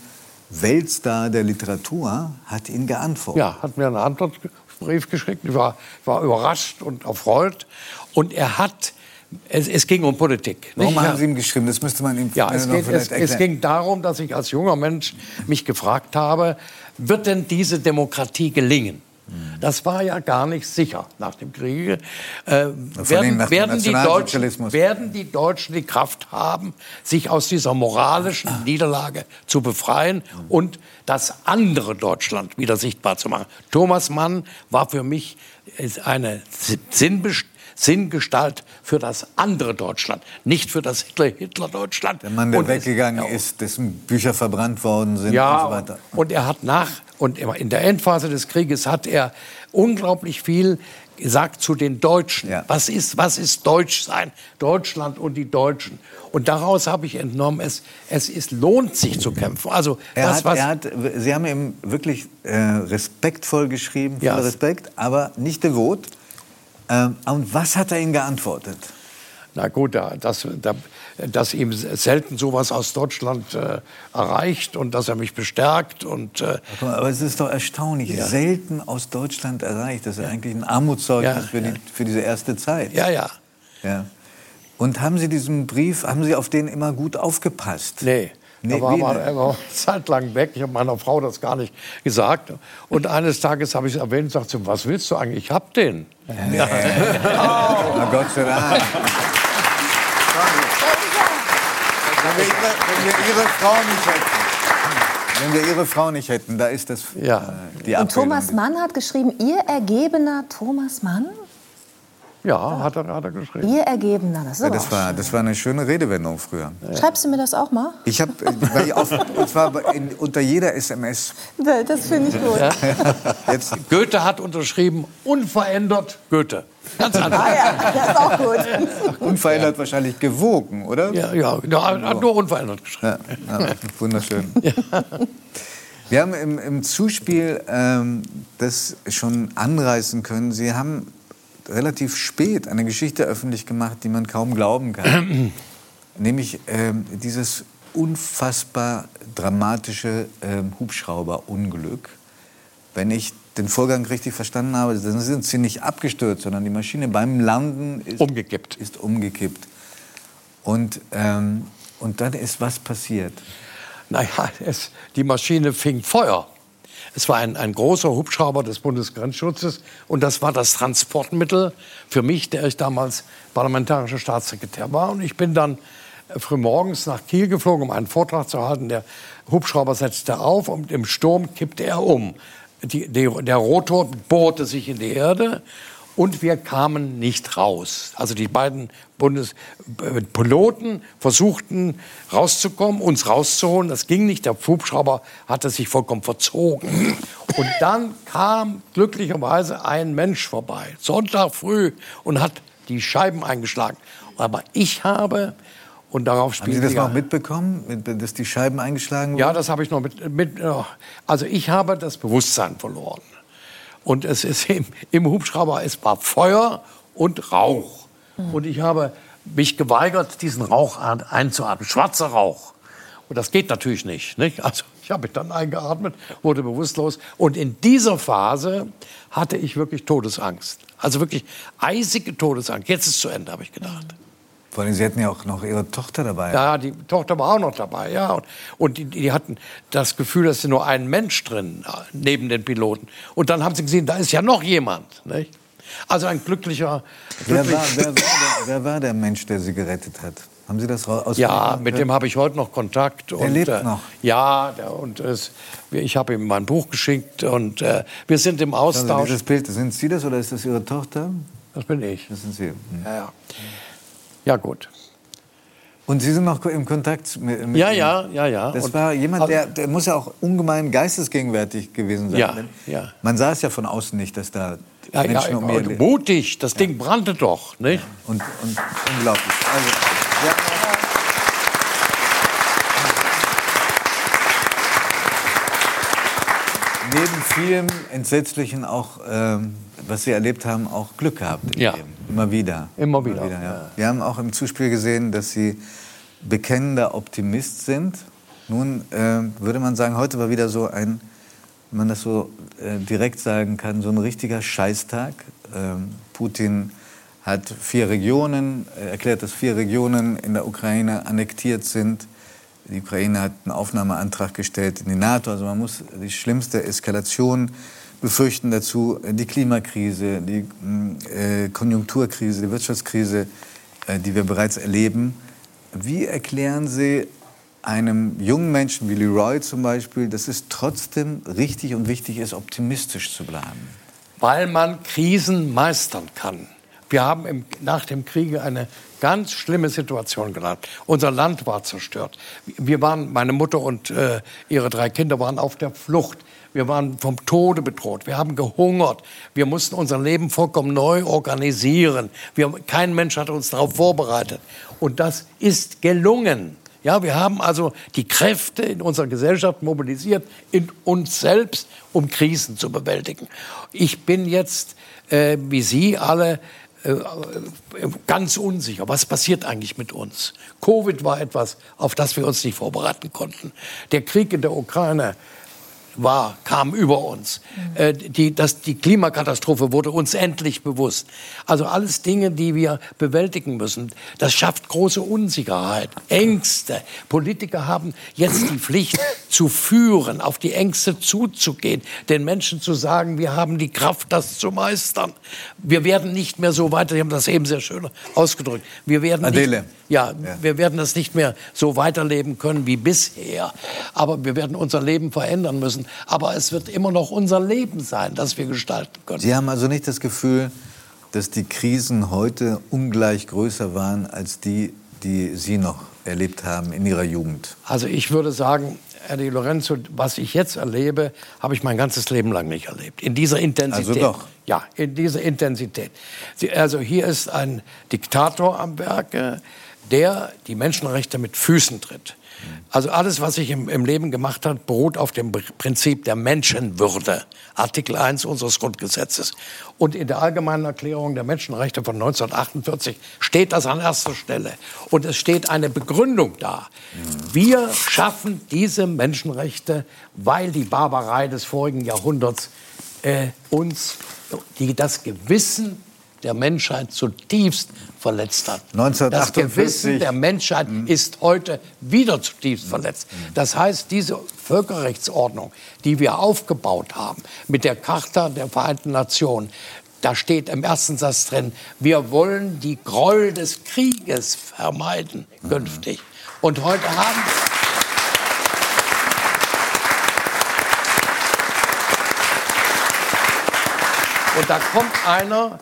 Weltstar der Literatur hat ihn geantwortet. Ja, hat mir einen Antwortbrief geschickt. Ich war, war überrascht und erfreut. Und er hat, es, es ging um Politik. Warum haben Sie ihm geschrieben? Das müsste man ihm Ja, es, geht, es, es ging darum, dass ich als junger Mensch mich gefragt habe, wird denn diese Demokratie gelingen? Das war ja gar nicht sicher nach dem Kriege. Äh, werden, nach dem werden, die Deutschen, werden die Deutschen die Kraft haben, sich aus dieser moralischen Niederlage zu befreien und das andere Deutschland wieder sichtbar zu machen? Thomas Mann war für mich eine Sinnbest Sinngestalt für das andere Deutschland, nicht für das Hitler-Hitler-Deutschland. Der Mann, der Und es- weggegangen ist, dessen Bücher verbrannt worden sind ja, und so weiter. und er hat nach und in der Endphase des Krieges hat er unglaublich viel sagt zu den Deutschen, was ist, was ist Deutsch sein? Deutschland und die Deutschen. Und daraus habe ich entnommen, es, es ist, lohnt sich zu kämpfen. Also, Er das, hat, was, er hat, Sie haben ihm wirklich äh, respektvoll geschrieben, viel Ja. Respekt, aber nicht devot. Ähm, und was hat er Ihnen geantwortet? Na gut, da- dass, da- dass ihm selten sowas aus Deutschland äh, erreicht und dass er mich bestärkt. Und, äh, Aber es ist doch erstaunlich, Ja. selten aus Deutschland erreicht. Das ist eigentlich ein Armutszeugnis Ja, für, die, für diese erste Zeit. ja, ja. Ja. Und haben Sie diesen Brief, haben Sie auf den immer gut aufgepasst? Nee. Nee, er war, wie war, denn? er war zeitlang weg. Ich habe meiner Frau das gar nicht gesagt. Und eines Tages habe ich es erwähnt und sagte, sie, was willst du eigentlich? Ich hab den. Ja. Na Gott sei Dank. Wenn wir, ihre, wenn wir Ihre Frau nicht hätten, wenn wir Ihre Frau nicht hätten, da ist das äh, die Und Abbildung. Thomas Mann hat geschrieben, ihr Ergebener Thomas Mann? Ja, hat er, hat er geschrieben. Ihr Ergebener, das ist Ja, das, war, das war eine schöne Redewendung früher. Schreibst du mir das auch mal? Ich habe, und zwar in, unter jeder SMS. Das finde ich gut. Jetzt, Goethe hat unterschrieben, unverändert Goethe. Ganz einfach. Ah ja, das ist auch gut. unverändert wahrscheinlich gewogen, oder? Ja, ja, ja hat nur unverändert geschrieben. Ja, ja, wunderschön. Wir haben im, im Zuspiel ähm, das schon anreißen können. Sie haben relativ spät eine Geschichte öffentlich gemacht, die man kaum glauben kann. Nämlich ähm, dieses unfassbar dramatische ähm, Hubschrauberunglück. Wenn ich den Vorgang richtig verstanden habe, dann sind sie nicht abgestürzt, sondern die Maschine beim Landen ist umgekippt. Ist umgekippt. Und, ähm, und dann ist was passiert. Naja, es, die Maschine fing Feuer. Es war ein, ein großer Hubschrauber des Bundesgrenzschutzes und das war das Transportmittel für mich, der ich damals parlamentarischer Staatssekretär war. Und ich bin dann äh, frühmorgens nach Kiel geflogen, um einen Vortrag zu halten. Der Hubschrauber setzte auf und im Sturm kippte er um. Die, die, der Rotor bohrte sich in die Erde und wir kamen nicht raus. Also die beiden Bundespiloten versuchten rauszukommen, uns rauszuholen. Das ging nicht. Der Hubschrauber hatte sich vollkommen verzogen. Und dann kam glücklicherweise ein Mensch vorbei, Sonntag früh, und hat die Scheiben eingeschlagen. Aber ich habe, und darauf Haben spielt Sie das noch mitbekommen, mit- dass die Scheiben eingeschlagen wurden? ja, das habe ich noch mit, mit. ja. Also ich habe das Bewusstsein verloren. Und es ist im, im Hubschrauber, es war Feuer und Rauch. Und ich habe mich geweigert, diesen Rauch einzuatmen. Schwarzer Rauch. Und das geht natürlich nicht. nicht? Also ich habe mich dann eingeatmet, wurde bewusstlos. Und in dieser Phase hatte ich wirklich Todesangst. Also wirklich eisige Todesangst. Jetzt ist es zu Ende, habe ich gedacht. Vor allem, Sie hatten ja auch noch Ihre Tochter dabei. Ja, die Tochter war auch noch dabei, ja. Und, und die, die hatten das Gefühl, dass ist nur ein Mensch drin, äh, neben den Piloten. Und dann haben sie gesehen, da ist ja noch jemand. Nicht? Also ein glücklicher... Wer, glücklich- war, wer, war der, wer war der Mensch, der Sie gerettet hat? Haben Sie das aus? Ja, mit dem habe ich heute noch Kontakt. Der lebt noch? Ja, der, und es, ich habe ihm mein Buch geschickt und äh, wir sind im Also Austausch. dieses Bild, sind Sie das oder ist das Ihre Tochter? Das bin ich. Das sind Sie. Hm. Ja, ja. Ja gut. Und Sie sind noch im Kontakt mit, mit Ja, ihm? ja, ja, ja. Das Und- war jemand, der, der muss ja auch ungemein geistesgegenwärtig gewesen sein. Ja, ja. Man sah es ja von außen nicht, dass da Ja, ja, Menschen um ihr und mutig, das Ding brannte doch. Nicht? Und, und unglaublich. Also, ja. Neben vielem Entsetzlichen auch, ähm, was Sie erlebt haben, auch Glück gehabt im Ja. Leben. Immer wieder. Immer wieder, ja. Wir haben auch im Zuspiel gesehen, dass Sie bekennender Optimist sind. Nun ähm, würde man sagen, heute war wieder so ein, wenn man das so äh, direkt sagen kann, so ein richtiger Scheißtag. Ähm, Putin hat vier Regionen, äh, erklärt, dass vier Regionen in der Ukraine annektiert sind. Die Ukraine hat einen Aufnahmeantrag gestellt in die NATO. Also man muss die schlimmste Eskalation befürchten dazu. Die Klimakrise, die äh, Konjunkturkrise, die Wirtschaftskrise, äh, die wir bereits erleben. Wie erklären Sie einem jungen Menschen wie Leroy zum Beispiel, dass es trotzdem richtig und wichtig ist, optimistisch zu bleiben? Weil man Krisen meistern kann. Wir haben im, nach dem Kriege eine ganz schlimme Situation gehabt. Unser Land war zerstört. Wir waren, meine Mutter und äh, ihre drei Kinder waren auf der Flucht. Wir waren vom Tode bedroht. Wir haben gehungert. Wir mussten unser Leben vollkommen neu organisieren. Wir, kein Mensch hat uns darauf vorbereitet. Und das ist gelungen. Ja, wir haben also die Kräfte in unserer Gesellschaft mobilisiert, in uns selbst, um Krisen zu bewältigen. Ich bin jetzt, äh, wie Sie alle, äh, ganz unsicher. Was passiert eigentlich mit uns? Covid war etwas, auf das wir uns nicht vorbereiten konnten. Der Krieg in der Ukraine war, kam über uns. Äh, die, das, die Klimakatastrophe wurde uns endlich bewusst. Also alles Dinge, die wir bewältigen müssen. Das schafft große Unsicherheit, Ängste. Politiker haben jetzt die Pflicht zu führen, auf die Ängste zuzugehen, den Menschen zu sagen, wir haben die Kraft, das zu meistern. Wir werden nicht mehr so weiter, Sie haben das eben sehr schön ausgedrückt, wir werden Adele. Nicht, ja, ja, wir werden das nicht mehr so weiterleben können wie bisher. Aber wir werden unser Leben verändern müssen. Aber es wird immer noch unser Leben sein, das wir gestalten können. Sie haben also nicht das Gefühl, dass die Krisen heute ungleich größer waren als die, die Sie noch erlebt haben in Ihrer Jugend? Also ich würde sagen, Herr Di Lorenzo, was ich jetzt erlebe, habe ich mein ganzes Leben lang nicht erlebt. In dieser Intensität. Also doch. Ja, in dieser Intensität. Sie, also hier ist ein Diktator am Werke, der die Menschenrechte mit Füßen tritt. Also alles, was sich im, im Leben gemacht hat, beruht auf dem Prinzip der Menschenwürde. Artikel 1 unseres Grundgesetzes. Und in der Allgemeinen Erklärung der Menschenrechte von 1948 steht das an erster Stelle. Und es steht eine Begründung da. Wir schaffen diese Menschenrechte, weil die Barbarei des vorigen Jahrhunderts äh, uns die, das Gewissen der Menschheit zutiefst verletzt hat. 1948. Das Gewissen der Menschheit ist heute wieder zutiefst verletzt. Das heißt, diese Völkerrechtsordnung, die wir aufgebaut haben mit der Charta der Vereinten Nationen, da steht im ersten Satz drin, wir wollen die Gräuel des Krieges vermeiden künftig. Und heute haben Und da kommt einer,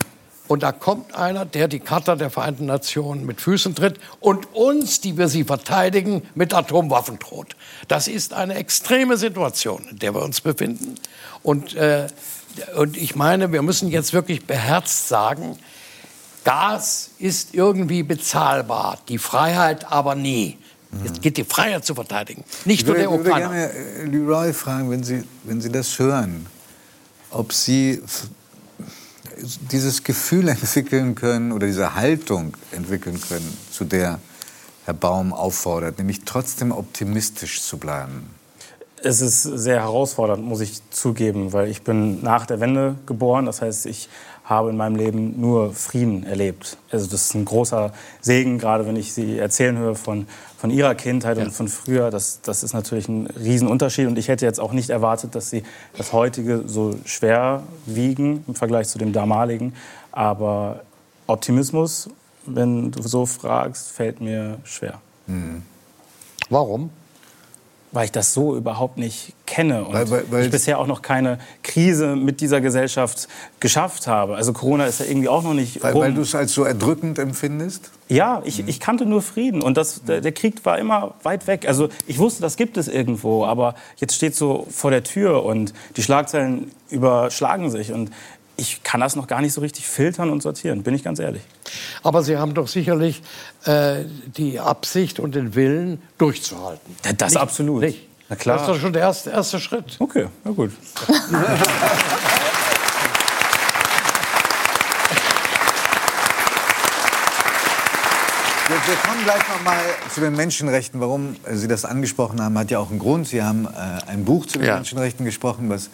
und da kommt einer, der die Charta der Vereinten Nationen mit Füßen tritt und uns, die wir sie verteidigen, mit Atomwaffen droht. Das ist eine extreme Situation, in der wir uns befinden. Und, äh, und ich meine, wir müssen jetzt wirklich beherzt sagen, Gas ist irgendwie bezahlbar, die Freiheit aber nie. Es geht die Freiheit zu verteidigen, nicht nur ich der würde, würde Ukrainer. gerne äh, Leroy fragen, wenn Sie, wenn Sie das hören, ob Sie dieses Gefühl entwickeln können oder diese Haltung entwickeln können, zu der Herr Baum auffordert, nämlich trotzdem optimistisch zu bleiben. Es ist sehr herausfordernd, muss ich zugeben, weil ich bin nach der Wende geboren. Das heißt, ich habe in meinem Leben nur Frieden erlebt. Also das ist ein großer Segen, gerade wenn ich Sie erzählen höre von, von Ihrer Kindheit und von früher. Das, das ist natürlich ein Riesenunterschied. Und ich hätte jetzt auch nicht erwartet, dass Sie das heutige so schwer wiegen im Vergleich zu dem damaligen. Aber Optimismus, wenn du so fragst, fällt mir schwer. Warum? Weil ich das so überhaupt nicht kenne und Weil- weil- weil- ich bisher auch noch keine Krise mit dieser Gesellschaft geschafft habe. Also Corona ist ja irgendwie auch noch nicht Weil, weil du es als so erdrückend empfindest? Ja, ich, ich kannte nur Frieden und das, der, der Krieg war immer weit weg. Also ich wusste, das gibt es irgendwo, aber jetzt steht so vor der Tür und die Schlagzeilen überschlagen sich und ich kann das noch gar nicht so richtig filtern und sortieren, bin ich ganz ehrlich. Aber Sie haben doch sicherlich äh, die Absicht und den Willen, durchzuhalten. Ja, das Nicht- absolut. Nicht. Na klar. Das ist doch schon der erste, erste Schritt. Okay, na gut. Wir, wir kommen gleich noch mal zu den Menschenrechten. Warum Sie das angesprochen haben, hat ja auch einen Grund. Sie haben äh, ein Buch zu den Ja. Menschenrechten gesprochen, was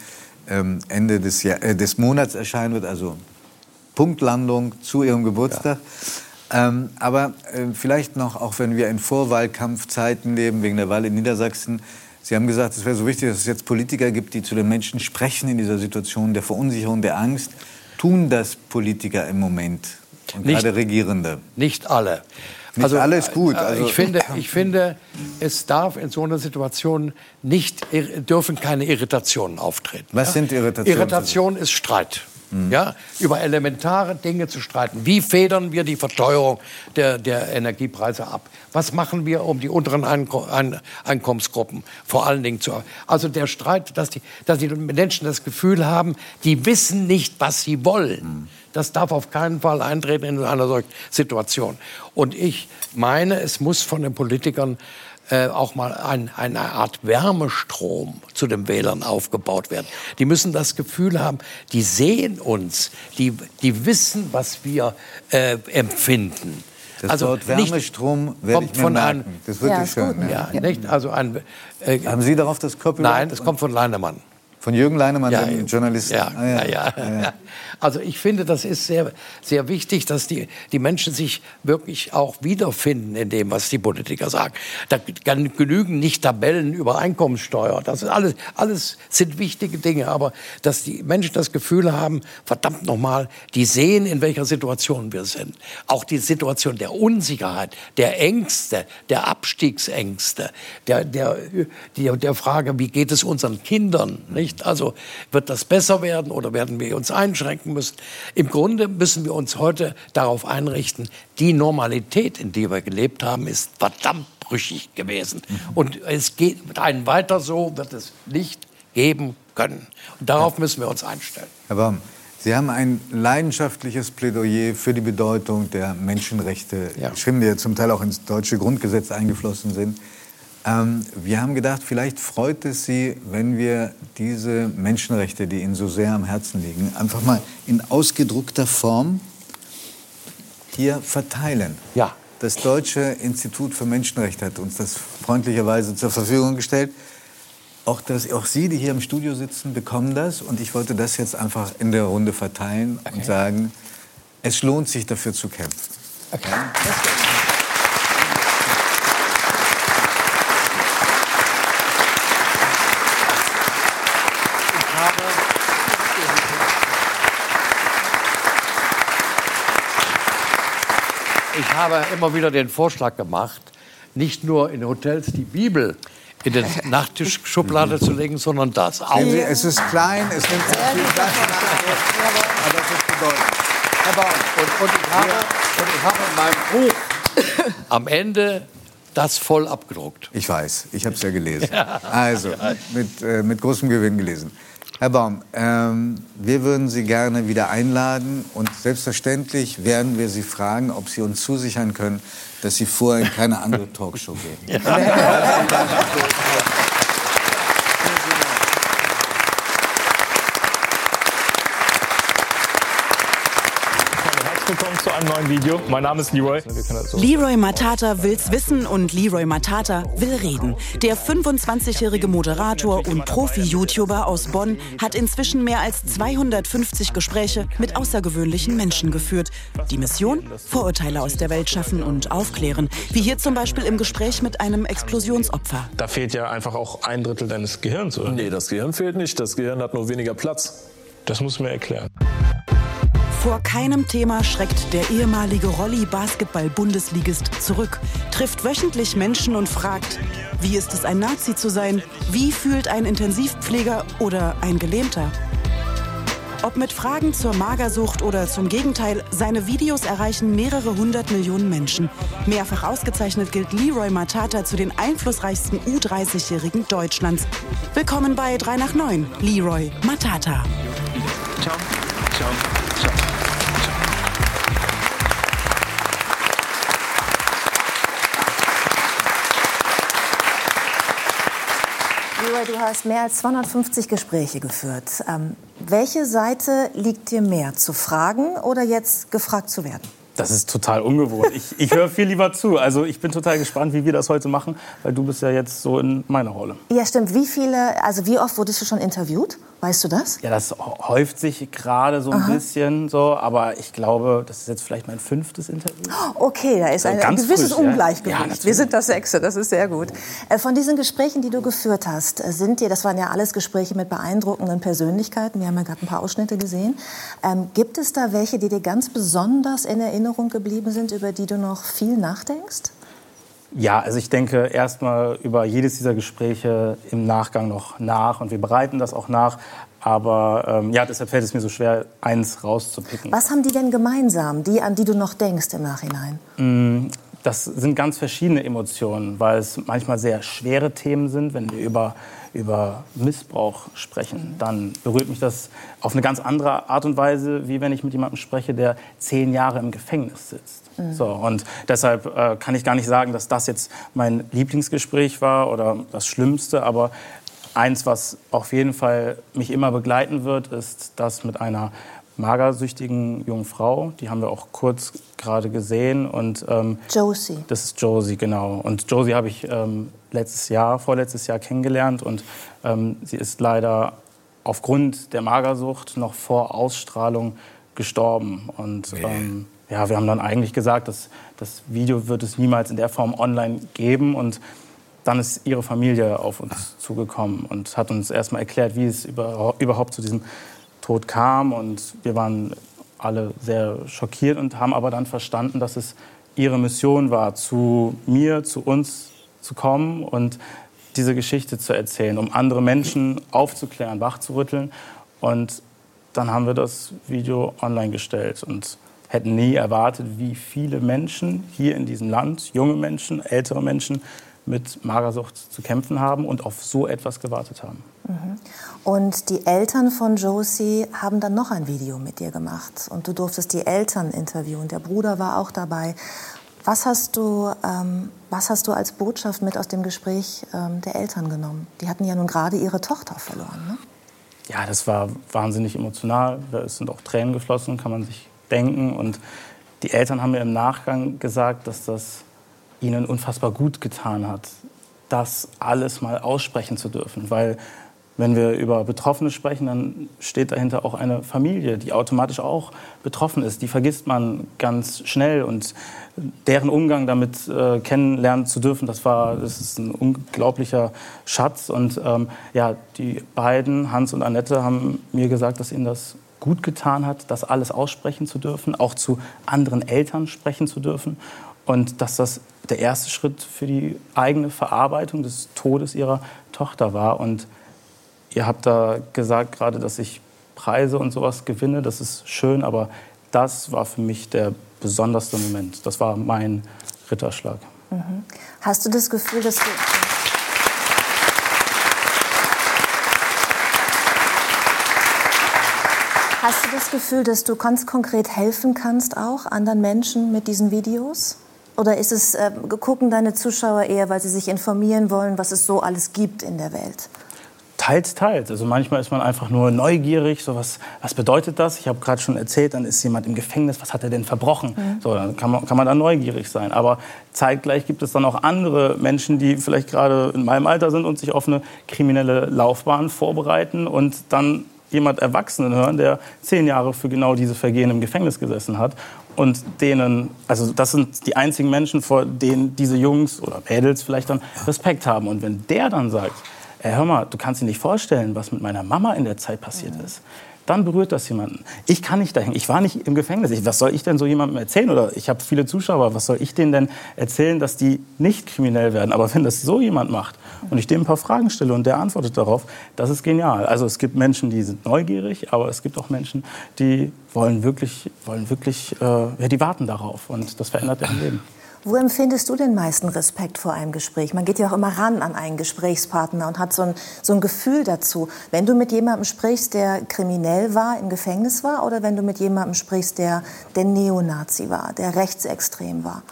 ähm, Ende des, Jahr, äh, des Monats erscheinen wird, also Punktlandung zu Ihrem Geburtstag. Ähm, aber äh, vielleicht noch, auch wenn wir in Vorwahlkampfzeiten leben, wegen der Wahl in Niedersachsen, Sie haben gesagt, es wäre so wichtig, dass es jetzt Politiker gibt, die zu den Menschen sprechen in dieser Situation der Verunsicherung, der Angst. Tun das Politiker im Moment und Nicht- gerade Regierende? Nicht alle. Nicht alle ist gut, äh, also- ich, finde, ich finde, es darf in so einer Situation nicht, dürfen keine Irritationen auftreten. Was sind Irritationen? Irritation ist Streit. Ja, über elementare Dinge zu streiten. Wie federn wir die Verteuerung der, der Energiepreise ab? Was machen wir, um die unteren Einko Ein Einkommensgruppen vor allen Dingen zu. Also der Streit, dass die, dass die Menschen das Gefühl haben, die wissen nicht, was sie wollen. Das darf auf keinen Fall eintreten in einer solchen Situation. Und ich meine, es muss von den Politikern äh, auch mal ein, eine Art Wärmestrom zu den Wählern aufgebaut werden. Die müssen das Gefühl haben, die sehen uns, die, die wissen, was wir äh, empfinden. Das also Wort Wärmestrom werde kommt ich mir von merken. einem- Das ist wirklich Ja, schön. gut, ja. Nicht? Also ein, äh, Haben Sie darauf das Copyright? Nein, das kommt von Leinemann. Von Jürgen Leinemann, Ja, dem Journalisten. Ja, Ah, ja, ja, ja. Also ich finde, das ist sehr, sehr wichtig, dass die, die Menschen sich wirklich auch wiederfinden in dem, was die Politiker sagen. Da genügen nicht Tabellen über Einkommenssteuer. Das ist alles, alles sind wichtige Dinge. Aber dass die Menschen das Gefühl haben, verdammt nochmal, die sehen, in welcher Situation wir sind. Auch die Situation der Unsicherheit, der Ängste, der Abstiegsängste, der, der, der, der Frage, wie geht es unseren Kindern, nicht? Also wird das besser werden oder werden wir uns einschränken müssen? Im Grunde müssen wir uns heute darauf einrichten, die Normalität, in der wir gelebt haben, ist verdammt brüchig gewesen. Und es geht ein weiter so wird es nicht geben können. Und darauf müssen wir uns einstellen. Herr Baum, Sie haben ein leidenschaftliches Plädoyer für die Bedeutung der Menschenrechte geschrieben, die ja zum Teil auch ins deutsche Grundgesetz eingeflossen sind. Ähm, wir haben gedacht, vielleicht freut es Sie, wenn wir diese Menschenrechte, die Ihnen so sehr am Herzen liegen, einfach mal in ausgedruckter Form hier verteilen. Ja. Das Deutsche Institut für Menschenrechte hat uns das freundlicherweise zur Verfügung gestellt. Auch, das, auch Sie, die hier im Studio sitzen, bekommen das. Und ich wollte das jetzt einfach in der Runde verteilen und sagen, es lohnt sich dafür zu kämpfen. Ich habe immer wieder den Vorschlag gemacht, nicht nur in Hotels die Bibel in den Nachttischschublade zu legen, sondern das auch. Es ist klein, es nimmt sehr viel Platz in Anspruch, aber es ist bedeutend. Und, und, ich habe, und ich habe in meinem Buch am Ende das voll abgedruckt. Ich weiß, ich habe es ja gelesen. Also, mit, äh, mit großem Gewinn gelesen. Herr Baum, ähm, wir würden Sie gerne wieder einladen und selbstverständlich werden wir Sie fragen, ob Sie uns zusichern können, dass Sie vorher in keine andere Talkshow gehen. Herzlich willkommen zu einem neuen Video. Mein Name ist Leroy. Leroy Matata will's wissen und Leroy Matata will reden. Der 25-jährige Moderator und Profi-YouTuber aus Bonn hat inzwischen mehr als 250 Gespräche mit außergewöhnlichen Menschen geführt. Die Mission? Vorurteile aus der Welt schaffen und aufklären. Wie hier zum Beispiel im Gespräch mit einem Explosionsopfer. Da fehlt ja einfach auch ein Drittel deines Gehirns, oder? Nee, das Gehirn fehlt nicht. Das Gehirn hat nur weniger Platz. Das muss mir erklären. Vor keinem Thema schreckt der ehemalige Rolli-Basketball-Bundesligist zurück, trifft wöchentlich Menschen und fragt, wie ist es ein Nazi zu sein? Wie fühlt ein Intensivpfleger oder ein Gelähmter? Ob mit Fragen zur Magersucht oder zum Gegenteil, seine Videos erreichen mehrere hundert Millionen Menschen. Mehrfach ausgezeichnet gilt Leroy Matata zu den einflussreichsten U30-Jährigen Deutschlands. Willkommen bei 3 nach 9, Leroy Matata. Ciao. Leroy, du hast mehr als 250 Gespräche geführt. Ähm, welche Seite liegt dir mehr, zu fragen oder jetzt gefragt zu werden? Das ist total ungewohnt. Ich, ich höre viel lieber zu. Also ich bin total gespannt, wie wir das heute machen, weil du bist ja jetzt so in meiner Rolle. Ja, stimmt. Wie viele, also wie oft wurdest du schon interviewt? Weißt du das? Ja, das häuft sich gerade so ein Aha. bisschen so, aber ich glaube, das ist jetzt vielleicht mein fünftes Interview. Okay, da ist ein, ein Ganz gewisses frisch. Ungleichgewicht. Ja. Wir sind das Sechste, das ist sehr gut. Äh, Von diesen Gesprächen, die du geführt hast, äh, sind dir, das waren ja alles Gespräche mit beeindruckenden Persönlichkeiten, wir haben ja gerade ein paar Ausschnitte gesehen. Ähm, gibt es da welche, die dir ganz besonders in Erinnerung geblieben sind, über die du noch viel nachdenkst? Ja, also ich denke erstmal über jedes dieser Gespräche im Nachgang noch nach und wir bereiten das auch nach. Aber ähm, ja, deshalb fällt es mir so schwer, eins rauszupicken. Was haben die denn gemeinsam, die, an die du noch denkst im Nachhinein? Mm, Das sind ganz verschiedene Emotionen, weil es manchmal sehr schwere Themen sind. Wenn wir über, über Missbrauch sprechen, dann berührt mich das auf eine ganz andere Art und Weise, wie wenn ich mit jemandem spreche, der zehn Jahre im Gefängnis sitzt. Mhm. So, und deshalb äh, kann ich gar nicht sagen, dass das jetzt mein Lieblingsgespräch war oder das Schlimmste, aber eins, was auf jeden Fall mich immer begleiten wird, ist das mit einer magersüchtigen jungen Frau. Die haben wir auch kurz gerade gesehen. Und, ähm, Josie. Das ist Josie, genau. Und Josie habe ich ähm, letztes Jahr, vorletztes Jahr kennengelernt. Und ähm, sie ist leider aufgrund der Magersucht noch vor Ausstrahlung gestorben. Und ähm, ja, wir haben dann eigentlich gesagt, dass das Video wird es niemals in der Form online geben. Und dann ist ihre Familie auf uns zugekommen und hat uns erstmal erklärt, wie es über, überhaupt zu diesem Tod kam. Und wir waren alle sehr schockiert und haben aber dann verstanden, dass es ihre Mission war, zu mir, zu uns zu kommen und diese Geschichte zu erzählen, um andere Menschen aufzuklären, wachzurütteln. Und dann haben wir das Video online gestellt und hätten nie erwartet, wie viele Menschen hier in diesem Land, junge Menschen, ältere Menschen, mit Magersucht zu kämpfen haben und auf so etwas gewartet haben. Mhm. Und die Eltern von Josie haben dann noch ein Video mit dir gemacht. Und du durftest die Eltern interviewen. Der Bruder war auch dabei. Was hast du, ähm, was hast du als Botschaft mit aus dem Gespräch ähm, der Eltern genommen? Die hatten ja nun gerade ihre Tochter verloren. Ne? Ja, das war wahnsinnig emotional. Es sind auch Tränen geflossen, kann man sich denken. Und die Eltern haben mir im Nachgang gesagt, dass das ihnen unfassbar gut getan hat, das alles mal aussprechen zu dürfen. Weil wenn wir über Betroffene sprechen, dann steht dahinter auch eine Familie, die automatisch auch betroffen ist. Die vergisst man ganz schnell und deren Umgang damit äh, kennenlernen zu dürfen, das war, das ist ein unglaublicher Schatz. Und ähm, ja, die beiden, Hans und Annette, haben mir gesagt, dass ihnen das gut getan hat, das alles aussprechen zu dürfen, auch zu anderen Eltern sprechen zu dürfen. Und dass das der erste Schritt für die eigene Verarbeitung des Todes ihrer Tochter war. Und ihr habt da gesagt gerade, dass ich Preise und sowas gewinne. Das ist schön, aber das war für mich der besonderste Moment. Das war mein Ritterschlag. Mhm. Hast du das Gefühl, dass du... Hast du das Gefühl, dass du ganz konkret helfen kannst auch anderen Menschen mit diesen Videos? Oder ist es, äh, gucken deine Zuschauer eher, weil sie sich informieren wollen, was es so alles gibt in der Welt? Teils, teils. Also manchmal ist man einfach nur neugierig. So was, was bedeutet das? Ich habe gerade schon erzählt, dann ist jemand im Gefängnis. Was hat er denn verbrochen? Mhm. So, dann kann man, kann man da neugierig sein. Aber zeitgleich gibt es dann auch andere Menschen, die vielleicht gerade in meinem Alter sind und sich auf eine kriminelle Laufbahn vorbereiten und dann jemand Erwachsenen hören, der zehn Jahre für genau diese Vergehen im Gefängnis gesessen hat. Und denen, also das sind die einzigen Menschen, vor denen diese Jungs oder Mädels vielleicht dann Respekt haben. Und wenn der dann sagt, ey, hör mal, du kannst dir nicht vorstellen, was mit meiner Mama in der Zeit passiert ist, dann berührt das jemanden. Ich kann nicht dahin. Ich war nicht im Gefängnis. Ich, was soll ich denn so jemandem erzählen? Oder ich habe viele Zuschauer. Was soll ich denen denn erzählen, dass die nicht kriminell werden? Aber wenn das so jemand macht und ich dem ein paar Fragen stelle und der antwortet darauf, das ist genial. Also es gibt Menschen, die sind neugierig, aber es gibt auch Menschen, die wollen wirklich, wollen wirklich, äh, ja, die warten darauf und das verändert deren Leben. Wo empfindest du den meisten Respekt vor einem Gespräch? Man geht ja auch immer ran an einen Gesprächspartner und hat so ein, so ein Gefühl dazu. Wenn du mit jemandem sprichst, der kriminell war, im Gefängnis war, oder wenn du mit jemandem sprichst, der, der Neonazi war, der rechtsextrem war,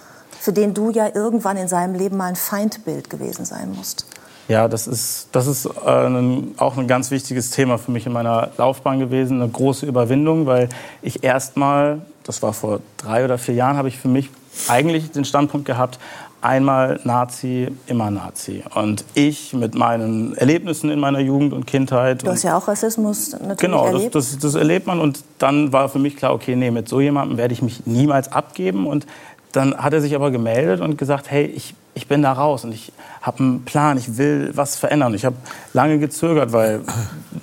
für den du ja irgendwann in seinem Leben mal ein Feindbild gewesen sein musst? Ja, das ist, das ist äh, ein, auch ein ganz wichtiges Thema für mich in meiner Laufbahn gewesen. Eine große Überwindung, weil ich erstmal, das war vor drei oder vier Jahren, habe ich für mich eigentlich den Standpunkt gehabt, einmal Nazi, immer Nazi. Und ich mit meinen Erlebnissen in meiner Jugend und Kindheit. Du hast ja auch Rassismus natürlich Genau, das, erlebt. das, das erlebt man. Und dann war für mich klar, okay, nee, mit so jemandem werde ich mich niemals abgeben. Und dann hat er sich aber gemeldet und gesagt, hey, ich, ich bin da raus und ich habe einen Plan, ich will was verändern. Ich habe lange gezögert, weil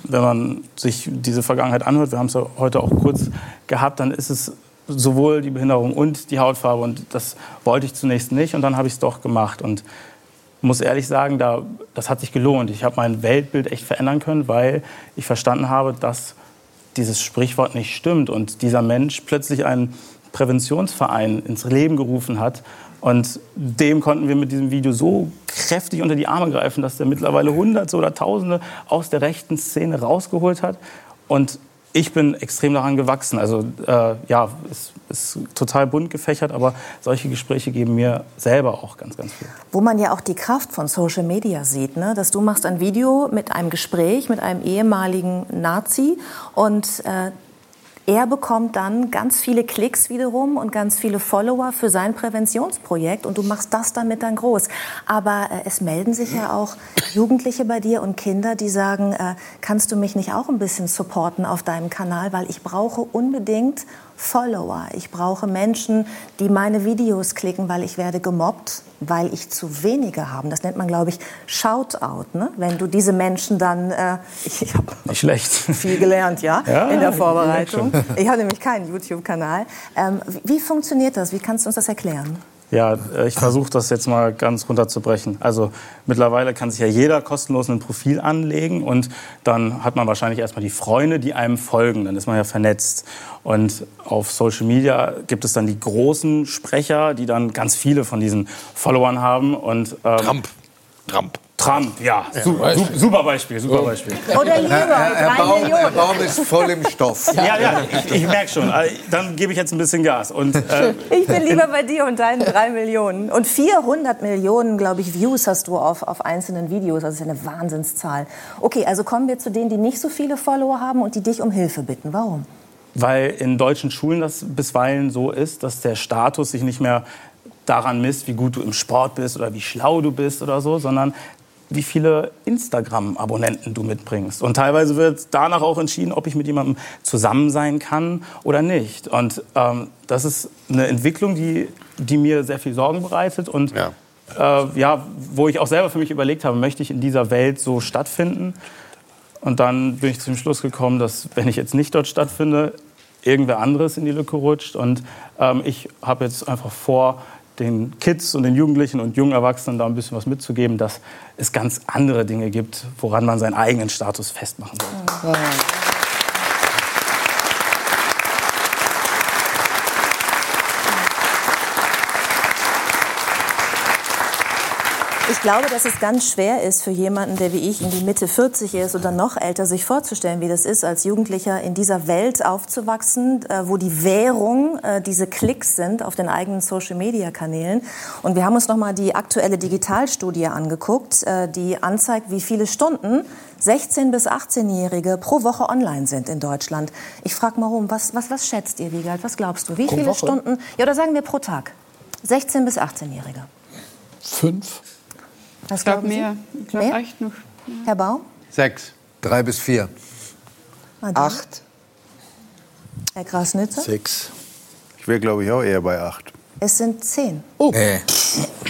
wenn man sich diese Vergangenheit anhört, wir haben es ja heute auch kurz gehabt, dann ist es sowohl die Behinderung und die Hautfarbe und das wollte ich zunächst nicht und dann habe ich es doch gemacht und muss ehrlich sagen, da, das hat sich gelohnt. Ich habe mein Weltbild echt verändern können, weil ich verstanden habe, dass dieses Sprichwort nicht stimmt und dieser Mensch plötzlich einen Präventionsverein ins Leben gerufen hat. Und dem konnten wir mit diesem Video so kräftig unter die Arme greifen, dass der mittlerweile Hunderte oder Tausende aus der rechten Szene rausgeholt hat. Und ich bin extrem daran gewachsen. Also äh, ja, es ist total bunt gefächert, aber solche Gespräche geben mir selber auch ganz, ganz viel. Wo man ja auch die Kraft von Social Media sieht, ne? dass du machst ein Video mit einem Gespräch mit einem ehemaligen Nazi und äh, er bekommt dann ganz viele Klicks wiederum und ganz viele Follower für sein Präventionsprojekt und du machst das damit dann groß. Aber äh, es melden sich ja auch Jugendliche bei dir und Kinder, die sagen, äh, kannst du mich nicht auch ein bisschen supporten auf deinem Kanal, weil ich brauche unbedingt Follower. Ich brauche Menschen, die meine Videos klicken, weil ich werde gemobbt, weil ich zu wenige habe. Das nennt man, glaube ich, Shoutout. Ne? Wenn du diese Menschen dann, äh, ich, ich habe Nicht schlecht. viel gelernt, ja, Ja, in der Vorbereitung. Ich habe nämlich keinen YouTube-Kanal. Ähm, wie funktioniert das? Wie kannst du uns das erklären? Ja, äh, ich versuche das jetzt mal ganz runterzubrechen. Also mittlerweile kann sich ja jeder kostenlos ein Profil anlegen und dann hat man wahrscheinlich erstmal die Freunde, die einem folgen. Dann ist man ja vernetzt. Und auf Social Media gibt es dann die großen Sprecher, die dann ganz viele von diesen Followern haben. Und, ähm, Trump. Trump. Trump, ja. Ja, Su Beispiel. su super Beispiel, super Beispiel. Oder lieber, Herr, Herr, drei Baum, Millionen. Herr Baum ist voll im Stoff. Ja, ja, ich, ich merke schon. Also, Dann gebe ich jetzt ein bisschen Gas. Und, äh, Ich bin lieber bei dir und deinen drei Millionen. Und 400 Millionen, glaube ich, Views hast du auf, auf einzelnen Videos. Das ist ja eine Wahnsinnszahl. Okay, also kommen wir zu denen, die nicht so viele Follower haben und die dich um Hilfe bitten. Warum? Weil in deutschen Schulen das bisweilen so ist, dass der Status sich nicht mehr daran misst, wie gut du im Sport bist oder wie schlau du bist oder so, sondern wie viele Instagram-Abonnenten du mitbringst. Und teilweise wird danach auch entschieden, ob ich mit jemandem zusammen sein kann oder nicht. Und ähm, das ist eine Entwicklung, die, die mir sehr viel Sorgen bereitet und äh, ja, wo ich auch selber für mich überlegt habe, möchte ich in dieser Welt so stattfinden? Und dann bin ich zum Schluss gekommen, dass wenn ich jetzt nicht dort stattfinde, irgendwer anderes in die Lücke rutscht. Und ähm, ich habe jetzt einfach vor, den Kids und den Jugendlichen und jungen Erwachsenen da ein bisschen was mitzugeben, dass es ganz andere Dinge gibt, woran man seinen eigenen Status festmachen sollte. Ich glaube, dass es ganz schwer ist für jemanden, der wie ich in die Mitte 40 ist oder noch älter, sich vorzustellen, wie das ist, als Jugendlicher in dieser Welt aufzuwachsen, äh, wo die Währung äh, diese Klicks sind auf den eigenen Social-Media-Kanälen. Und wir haben uns noch mal die aktuelle Digitalstudie angeguckt, äh, die anzeigt, wie viele Stunden 16- bis 18-Jährige pro Woche online sind in Deutschland. Ich frage mal rum, was, was, was schätzt ihr, Wiegald? Was glaubst du? Wie Pro viele Woche? Stunden? Ja, oder sagen wir pro Tag? 16- bis 18-Jährige. Fünf. Was Ich glaube glauben Sie? mehr. Ich glaube Mehr? echt noch. Herr Baum? Sechs. Drei bis vier. Acht. Herr Grasnitzer? Sechs. Ich wäre, glaube ich, auch eher bei acht. Es sind zehn. Oh.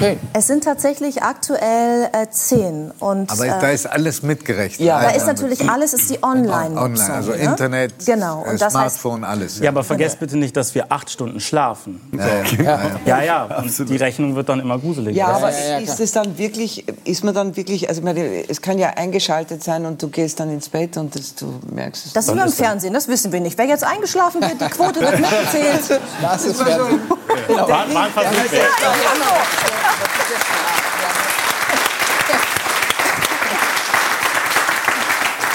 Nee. Es sind tatsächlich aktuell äh, zehn. Und, Aber äh, da ist alles mitgerechnet. da Alter, ist natürlich alles ist die Online-Nutzung. Online, also ne? Internet, Genau. äh, Und das heißt, Smartphone, alles. Ja, aber vergesst bitte nicht, dass wir acht Stunden schlafen. So. Ja, Ja, ja, und die Rechnung wird dann immer gruseliger. Ja, aber ist es dann wirklich, ist man dann wirklich, also ich meine, es kann ja eingeschaltet sein und du gehst dann ins Bett und das, du merkst es. das dann. wir im Fernsehen, das wissen wir nicht. Wer jetzt eingeschlafen wird, die Quote wird mitgezählt. Das ist Fernsehen. War, war wert.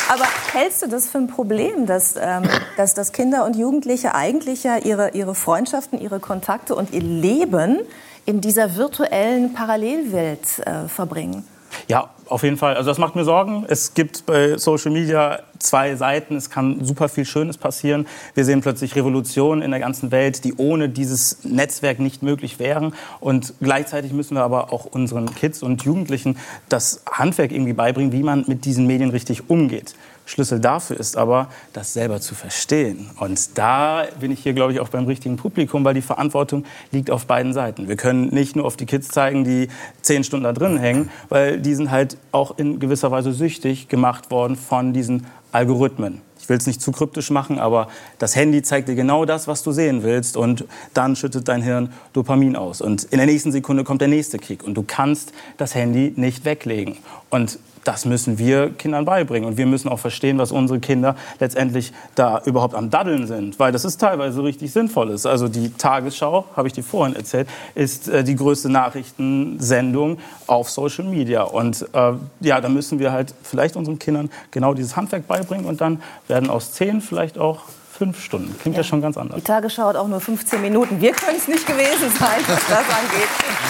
Aber hältst du das für ein Problem, dass, ähm, dass, dass Kinder und Jugendliche eigentlich ja ihre, ihre Freundschaften, ihre Kontakte und ihr Leben in dieser virtuellen Parallelwelt äh, verbringen? Ja, auf jeden Fall. Also das macht mir Sorgen. Es gibt bei Social Media zwei Seiten. Es kann super viel Schönes passieren. Wir sehen plötzlich Revolutionen in der ganzen Welt, die ohne dieses Netzwerk nicht möglich wären. Und gleichzeitig müssen wir aber auch unseren Kids und Jugendlichen das Handwerk irgendwie beibringen, wie man mit diesen Medien richtig umgeht. Schlüssel dafür ist aber, das selber zu verstehen. Und da bin ich hier, glaube ich, auch beim richtigen Publikum, weil die Verantwortung liegt auf beiden Seiten. Wir können nicht nur auf die Kids zeigen, die zehn Stunden da drin hängen, weil die sind halt auch in gewisser Weise süchtig gemacht worden von diesen Algorithmen. Ich will es nicht zu kryptisch machen, aber das Handy zeigt dir genau das, was du sehen willst und dann schüttet dein Hirn Dopamin aus. Und in der nächsten Sekunde kommt der nächste Kick und du kannst das Handy nicht weglegen. Und das müssen wir Kindern beibringen. Und wir müssen auch verstehen, was unsere Kinder letztendlich da überhaupt am Daddeln sind. Weil das ist teilweise richtig Sinnvolles. Also die Tagesschau, habe ich dir vorhin erzählt, ist äh, die größte Nachrichtensendung auf Social Media. Und äh, ja, da müssen wir halt vielleicht unseren Kindern genau dieses Handwerk beibringen. Und dann werden aus zehn vielleicht auch fünf Stunden. Klingt ja, ja schon ganz anders. Die Tagesschau hat auch nur 15 Minuten. Wir können es nicht gewesen sein, was das angeht.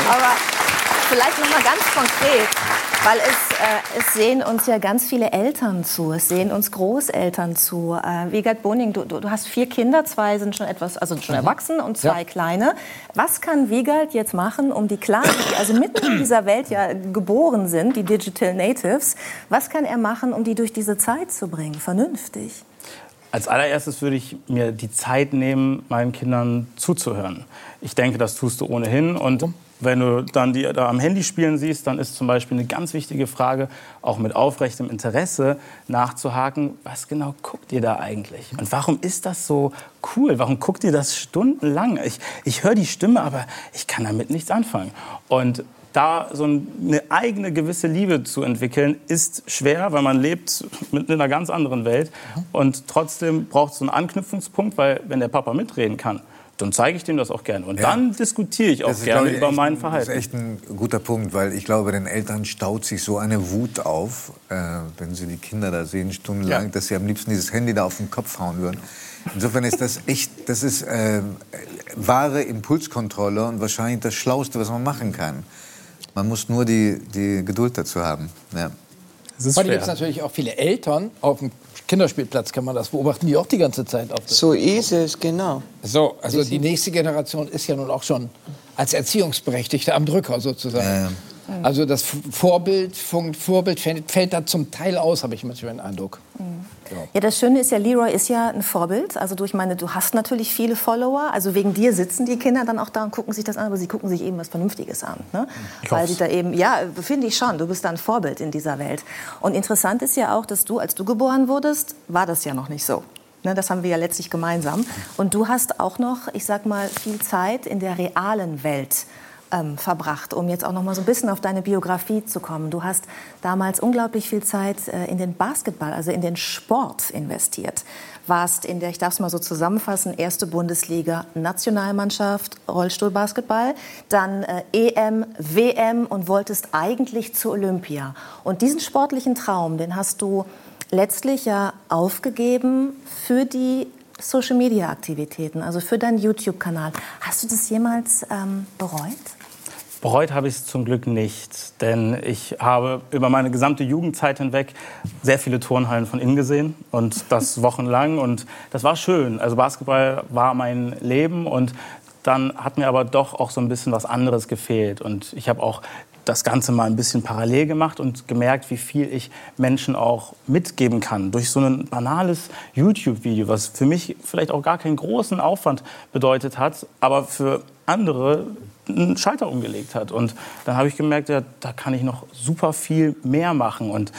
Aber vielleicht noch mal ganz konkret. Weil es, äh, es sehen uns ja ganz viele Eltern zu, es sehen uns Großeltern zu. Äh, Wiegald Boning, du, du, hast vier Kinder, zwei sind schon etwas, also schon mhm. erwachsen und zwei ja. kleine. Was kann Wiegald jetzt machen, um die Kleinen, die also mitten in dieser Welt ja geboren sind, die Digital Natives, was kann er machen, um die durch diese Zeit zu bringen, vernünftig? Als allererstes würde ich mir die Zeit nehmen, meinen Kindern zuzuhören. Ich denke, das tust du ohnehin. Und wenn du dann die da am Handy spielen siehst, dann ist zum Beispiel eine ganz wichtige Frage, auch mit aufrechtem Interesse nachzuhaken, was genau guckt ihr da eigentlich? Und warum ist das so cool? Warum guckt ihr das stundenlang? Ich, ich höre die Stimme, aber ich kann damit nichts anfangen. Und da so eine eigene gewisse Liebe zu entwickeln, ist schwer, weil man lebt mit in einer ganz anderen Welt. Und trotzdem braucht es so einen Anknüpfungspunkt, weil wenn der Papa mitreden kann, dann zeige ich dem das auch gerne. Und ja. dann diskutiere ich auch gerne ich, über mein Verhalten. Das ist echt ein guter Punkt, weil ich glaube, den Eltern staut sich so eine Wut auf, äh, wenn sie die Kinder da sehen, stundenlang, ja. dass sie am liebsten dieses Handy da auf den Kopf hauen würden. Insofern ist das echt, das ist äh, wahre Impulskontrolle und wahrscheinlich das Schlauste, was man machen kann. Man muss nur die, die Geduld dazu haben. Ja. Heute gibt es natürlich auch viele Eltern auf dem Kinderspielplatz kann man das beobachten, die auch die ganze Zeit auf So ist es, genau. So, also die nächste Generation ist ja nun auch schon als Erziehungsberechtigte am Drücker sozusagen. Ja. Also das Vorbild, Vorbild fällt da zum Teil aus, habe ich manchmal den Eindruck. Mhm. Ja, das Schöne ist ja, Leroy ist ja ein Vorbild. Also du, ich meine, du hast natürlich viele Follower. Also wegen dir sitzen die Kinder dann auch da und gucken sich das an, aber sie gucken sich eben was Vernünftiges an. Ne? Weil sie da eben, ja, finde ich schon, du bist da ein Vorbild in dieser Welt. Und interessant ist ja auch, dass du, als du geboren wurdest, war das ja noch nicht so. Ne, das haben wir ja letztlich gemeinsam. Und du hast auch noch, ich sag mal, viel Zeit in der realen Welt ähm, verbracht, um jetzt auch noch mal so ein bisschen auf deine Biografie zu kommen. Du hast damals unglaublich viel Zeit äh, in den Basketball, also in den Sport investiert. Warst in der, ich darf es mal so zusammenfassen, erste Bundesliga, Nationalmannschaft, Rollstuhlbasketball, dann äh, EM, WM und wolltest eigentlich zu Olympia. Und diesen sportlichen Traum, den hast du letztlich ja aufgegeben für die Social-Media-Aktivitäten, also für deinen YouTube-Kanal. Hast du das jemals ähm, bereut? Bereut habe ich es zum Glück nicht, denn ich habe über meine gesamte Jugendzeit hinweg sehr viele Turnhallen von innen gesehen und das wochenlang und das war schön. Also Basketball war mein Leben und dann hat mir aber doch auch so ein bisschen was anderes gefehlt und ich habe auch das Ganze mal ein bisschen parallel gemacht und gemerkt, wie viel ich Menschen auch mitgeben kann durch so ein banales YouTube-Video, was für mich vielleicht auch gar keinen großen Aufwand bedeutet hat, aber für andere einen Schalter umgelegt hat. Und dann habe ich gemerkt, ja, da kann ich noch super viel mehr machen und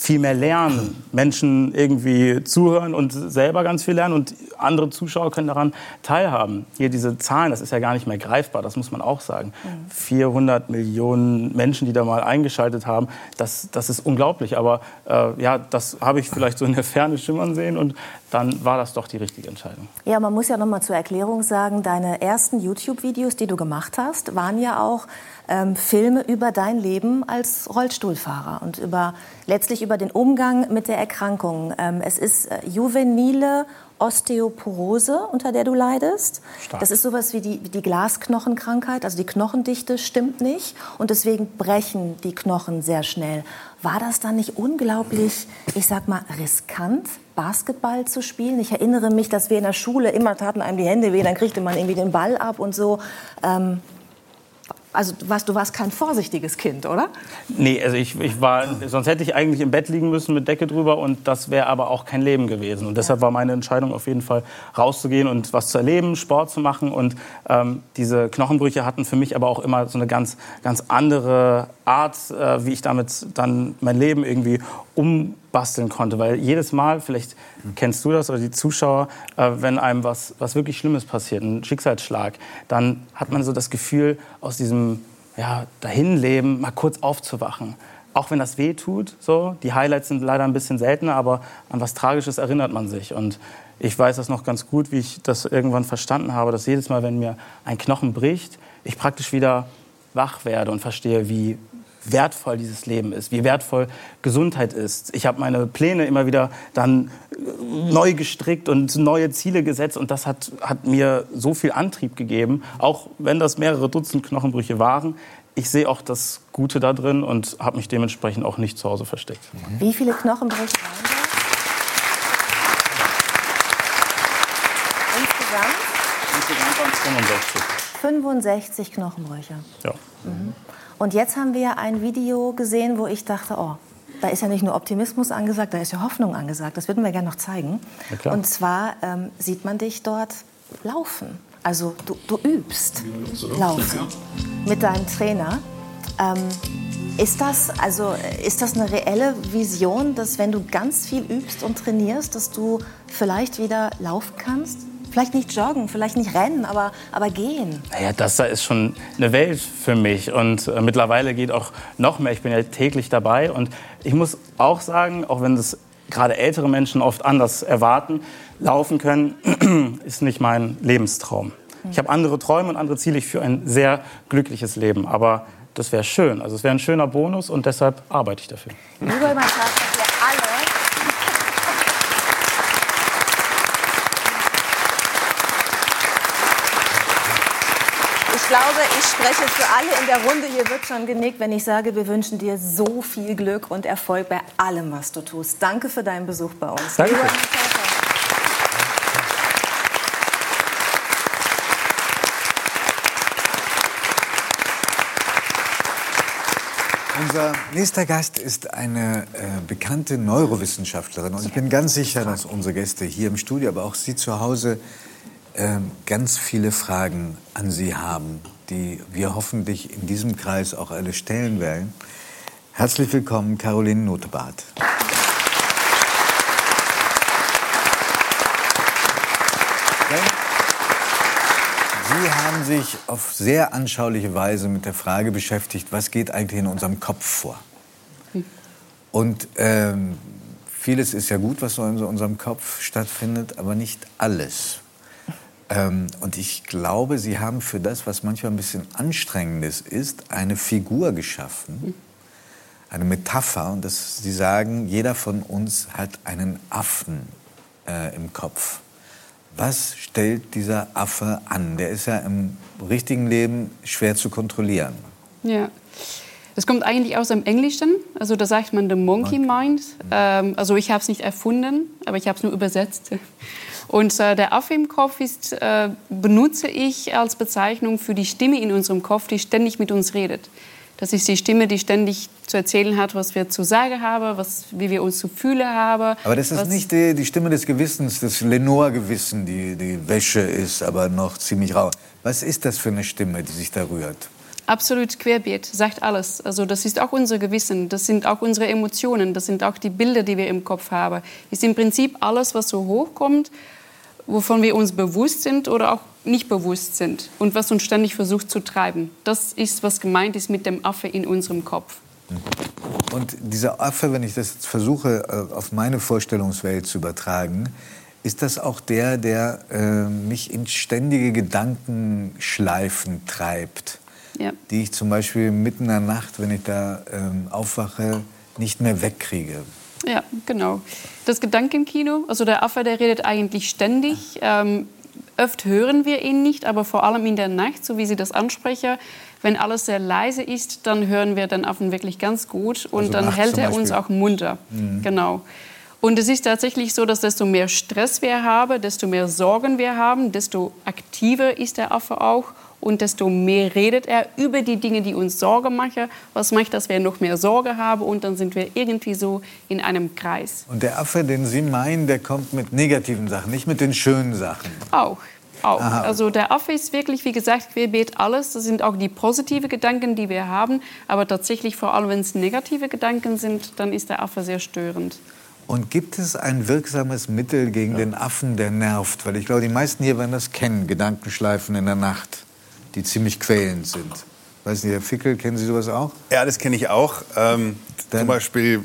viel mehr lernen, Menschen irgendwie zuhören und selber ganz viel lernen und andere Zuschauer können daran teilhaben. Hier diese Zahlen, das ist ja gar nicht mehr greifbar, das muss man auch sagen. Mhm. 400 Millionen Menschen, die da mal eingeschaltet haben, das, das ist unglaublich. Aber äh, ja, das habe ich vielleicht so in der Ferne schimmern sehen und dann war das doch die richtige Entscheidung. Ja, man muss ja noch mal zur Erklärung sagen, deine ersten YouTube-Videos, die du gemacht hast, waren ja auch ähm, Filme über dein Leben als Rollstuhlfahrer und über letztlich über den Umgang mit der Erkrankung. Ähm, es ist äh, juvenile Osteoporose, unter der du leidest. Stark. Das ist sowas wie die, die Glasknochenkrankheit, also die Knochendichte stimmt nicht und deswegen brechen die Knochen sehr schnell. War das dann nicht unglaublich, ich sag mal, riskant, Basketball zu spielen? Ich erinnere mich, dass wir in der Schule immer taten einem die Hände weh, dann kriegte man irgendwie den Ball ab und so. Ähm, also du warst, du warst kein vorsichtiges Kind, oder? Nee, also ich, ich war, sonst hätte ich eigentlich im Bett liegen müssen mit Decke drüber und das wäre aber auch kein Leben gewesen. Und deshalb war meine Entscheidung auf jeden Fall rauszugehen und was zu erleben, Sport zu machen. Und ähm, diese Knochenbrüche hatten für mich aber auch immer so eine ganz, ganz andere Art, äh, wie ich damit dann mein Leben irgendwie um basteln konnte. Weil jedes Mal, vielleicht kennst du das oder die Zuschauer, äh, wenn einem was, was wirklich Schlimmes passiert, ein Schicksalsschlag, dann hat man so das Gefühl, aus diesem ja, Dahinleben mal kurz aufzuwachen. Auch wenn das weh tut, so. Die Highlights sind leider ein bisschen seltener, aber an was Tragisches erinnert man sich. Und ich weiß das noch ganz gut, wie ich das irgendwann verstanden habe, dass jedes Mal, wenn mir ein Knochen bricht, ich praktisch wieder wach werde und verstehe, wie wertvoll dieses Leben ist, wie wertvoll Gesundheit ist. Ich habe meine Pläne immer wieder dann äh, neu gestrickt und neue Ziele gesetzt und das hat, hat mir so viel Antrieb gegeben, auch wenn das mehrere Dutzend Knochenbrüche waren. Ich sehe auch das Gute da drin und habe mich dementsprechend auch nicht zu Hause versteckt. Wie viele Knochenbrüche waren das? Insgesamt? Insgesamt waren es 65. 65 Knochenbrüche. Ja. Mhm. Und jetzt haben wir ein Video gesehen, wo ich dachte, oh, da ist ja nicht nur Optimismus angesagt, da ist ja Hoffnung angesagt. Das würden wir gerne noch zeigen. Und zwar ähm, sieht man dich dort laufen. Also du, du übst laufen mit deinem Trainer. Ähm, ist das, also, ist das eine reelle Vision, dass wenn du ganz viel übst und trainierst, dass du vielleicht wieder laufen kannst? Vielleicht nicht joggen, vielleicht nicht rennen, aber, aber gehen. Naja, das da ist schon eine Welt für mich. Und äh, mittlerweile geht auch noch mehr. Ich bin ja täglich dabei. Und ich muss auch sagen, auch wenn das gerade ältere Menschen oft anders erwarten, laufen können, ist nicht mein Lebenstraum. Ich habe andere Träume und andere Ziele. Ich führe ein sehr glückliches Leben. Aber das wäre schön. Also es wäre ein schöner Bonus und deshalb arbeite ich dafür. Liebe Mannschaft, dass wir alle Ich glaube, ich spreche für alle in der Runde. Hier wird schon genickt, wenn ich sage, wir wünschen dir so viel Glück und Erfolg bei allem, was du tust. Danke für deinen Besuch bei uns. Danke. Unser nächster Gast ist eine äh, bekannte Neurowissenschaftlerin. Und ich bin ganz sicher, dass unsere Gäste hier im Studio, aber auch Sie zu Hause, ähm, ganz viele Fragen an Sie haben, die wir hoffentlich in diesem Kreis auch alle stellen werden. Herzlich willkommen, Caroline Notebart. Sie haben sich auf sehr anschauliche Weise mit der Frage beschäftigt, was geht eigentlich in unserem Kopf vor? Und ähm, vieles ist ja gut, was so in unserem Kopf stattfindet, aber nicht alles. Ähm, und ich glaube, Sie haben für das, was manchmal ein bisschen anstrengendes ist, eine Figur geschaffen, eine Metapher. Und das, Sie sagen, jeder von uns hat einen Affen äh, im Kopf. Was stellt dieser Affe an? Der ist ja im richtigen Leben schwer zu kontrollieren. Ja. Das kommt eigentlich aus dem Englischen. Also da sagt man the monkey mind. Ähm, also ich habe es nicht erfunden, aber ich habe es nur übersetzt. Und äh, der Affe im Kopf ist, äh, benutze ich als Bezeichnung für die Stimme in unserem Kopf, die ständig mit uns redet. Das ist die Stimme, die ständig zu erzählen hat, was wir zu sagen haben, was, wie wir uns zu fühlen haben. Aber das ist nicht die, die Stimme des Gewissens, das Lenore-Gewissen, die die Wäsche ist, aber noch ziemlich rau. Was ist das für eine Stimme, die sich da rührt? Absolut querbeet, sagt alles. Also das ist auch unser Gewissen, das sind auch unsere Emotionen, das sind auch die Bilder, die wir im Kopf haben. Ist im Prinzip alles, was so hochkommt, wovon wir uns bewusst sind oder auch nicht bewusst sind und was uns ständig versucht zu treiben. Das ist, was gemeint ist mit dem Affe in unserem Kopf. Und dieser Affe, wenn ich das jetzt versuche, äh, auf meine Vorstellungswelt zu übertragen, ist das auch der, der äh, mich in ständige Gedankenschleifen treibt, Ja. die ich zum Beispiel mitten in der Nacht, wenn ich da ähm, aufwache, nicht mehr wegkriege. Ja, genau. Das Gedankenkino, also der Affe, der redet eigentlich ständig. Ähm, oft hören wir ihn nicht, aber vor allem in der Nacht, so wie Sie das ansprechen. Wenn alles sehr leise ist, dann hören wir den Affen wirklich ganz gut und Also dann hält er uns auch munter. Mhm. Genau. Und es ist tatsächlich so, dass desto mehr Stress wir haben, desto mehr Sorgen wir haben, desto aktiver ist der Affe auch und desto mehr redet er über die Dinge, die uns Sorge machen. Was macht, dass wir noch mehr Sorge haben und dann sind wir irgendwie so in einem Kreis. Und der Affe, den Sie meinen, der kommt mit negativen Sachen, nicht mit den schönen Sachen. Auch. Auch. Aha. Also der Affe ist wirklich, wie gesagt, querbeet alles. Das sind auch die positiven Gedanken, die wir haben. Aber tatsächlich, vor allem wenn es negative Gedanken sind, dann ist der Affe sehr störend. Und gibt es ein wirksames Mittel gegen den Affen, der nervt? Weil ich glaube, die meisten hier werden das kennen, Gedankenschleifen in der Nacht, die ziemlich quälend sind. Weiß nicht, Herr Fickel, kennen Sie sowas auch? Ja, das kenne ich auch. Ähm, zum Beispiel,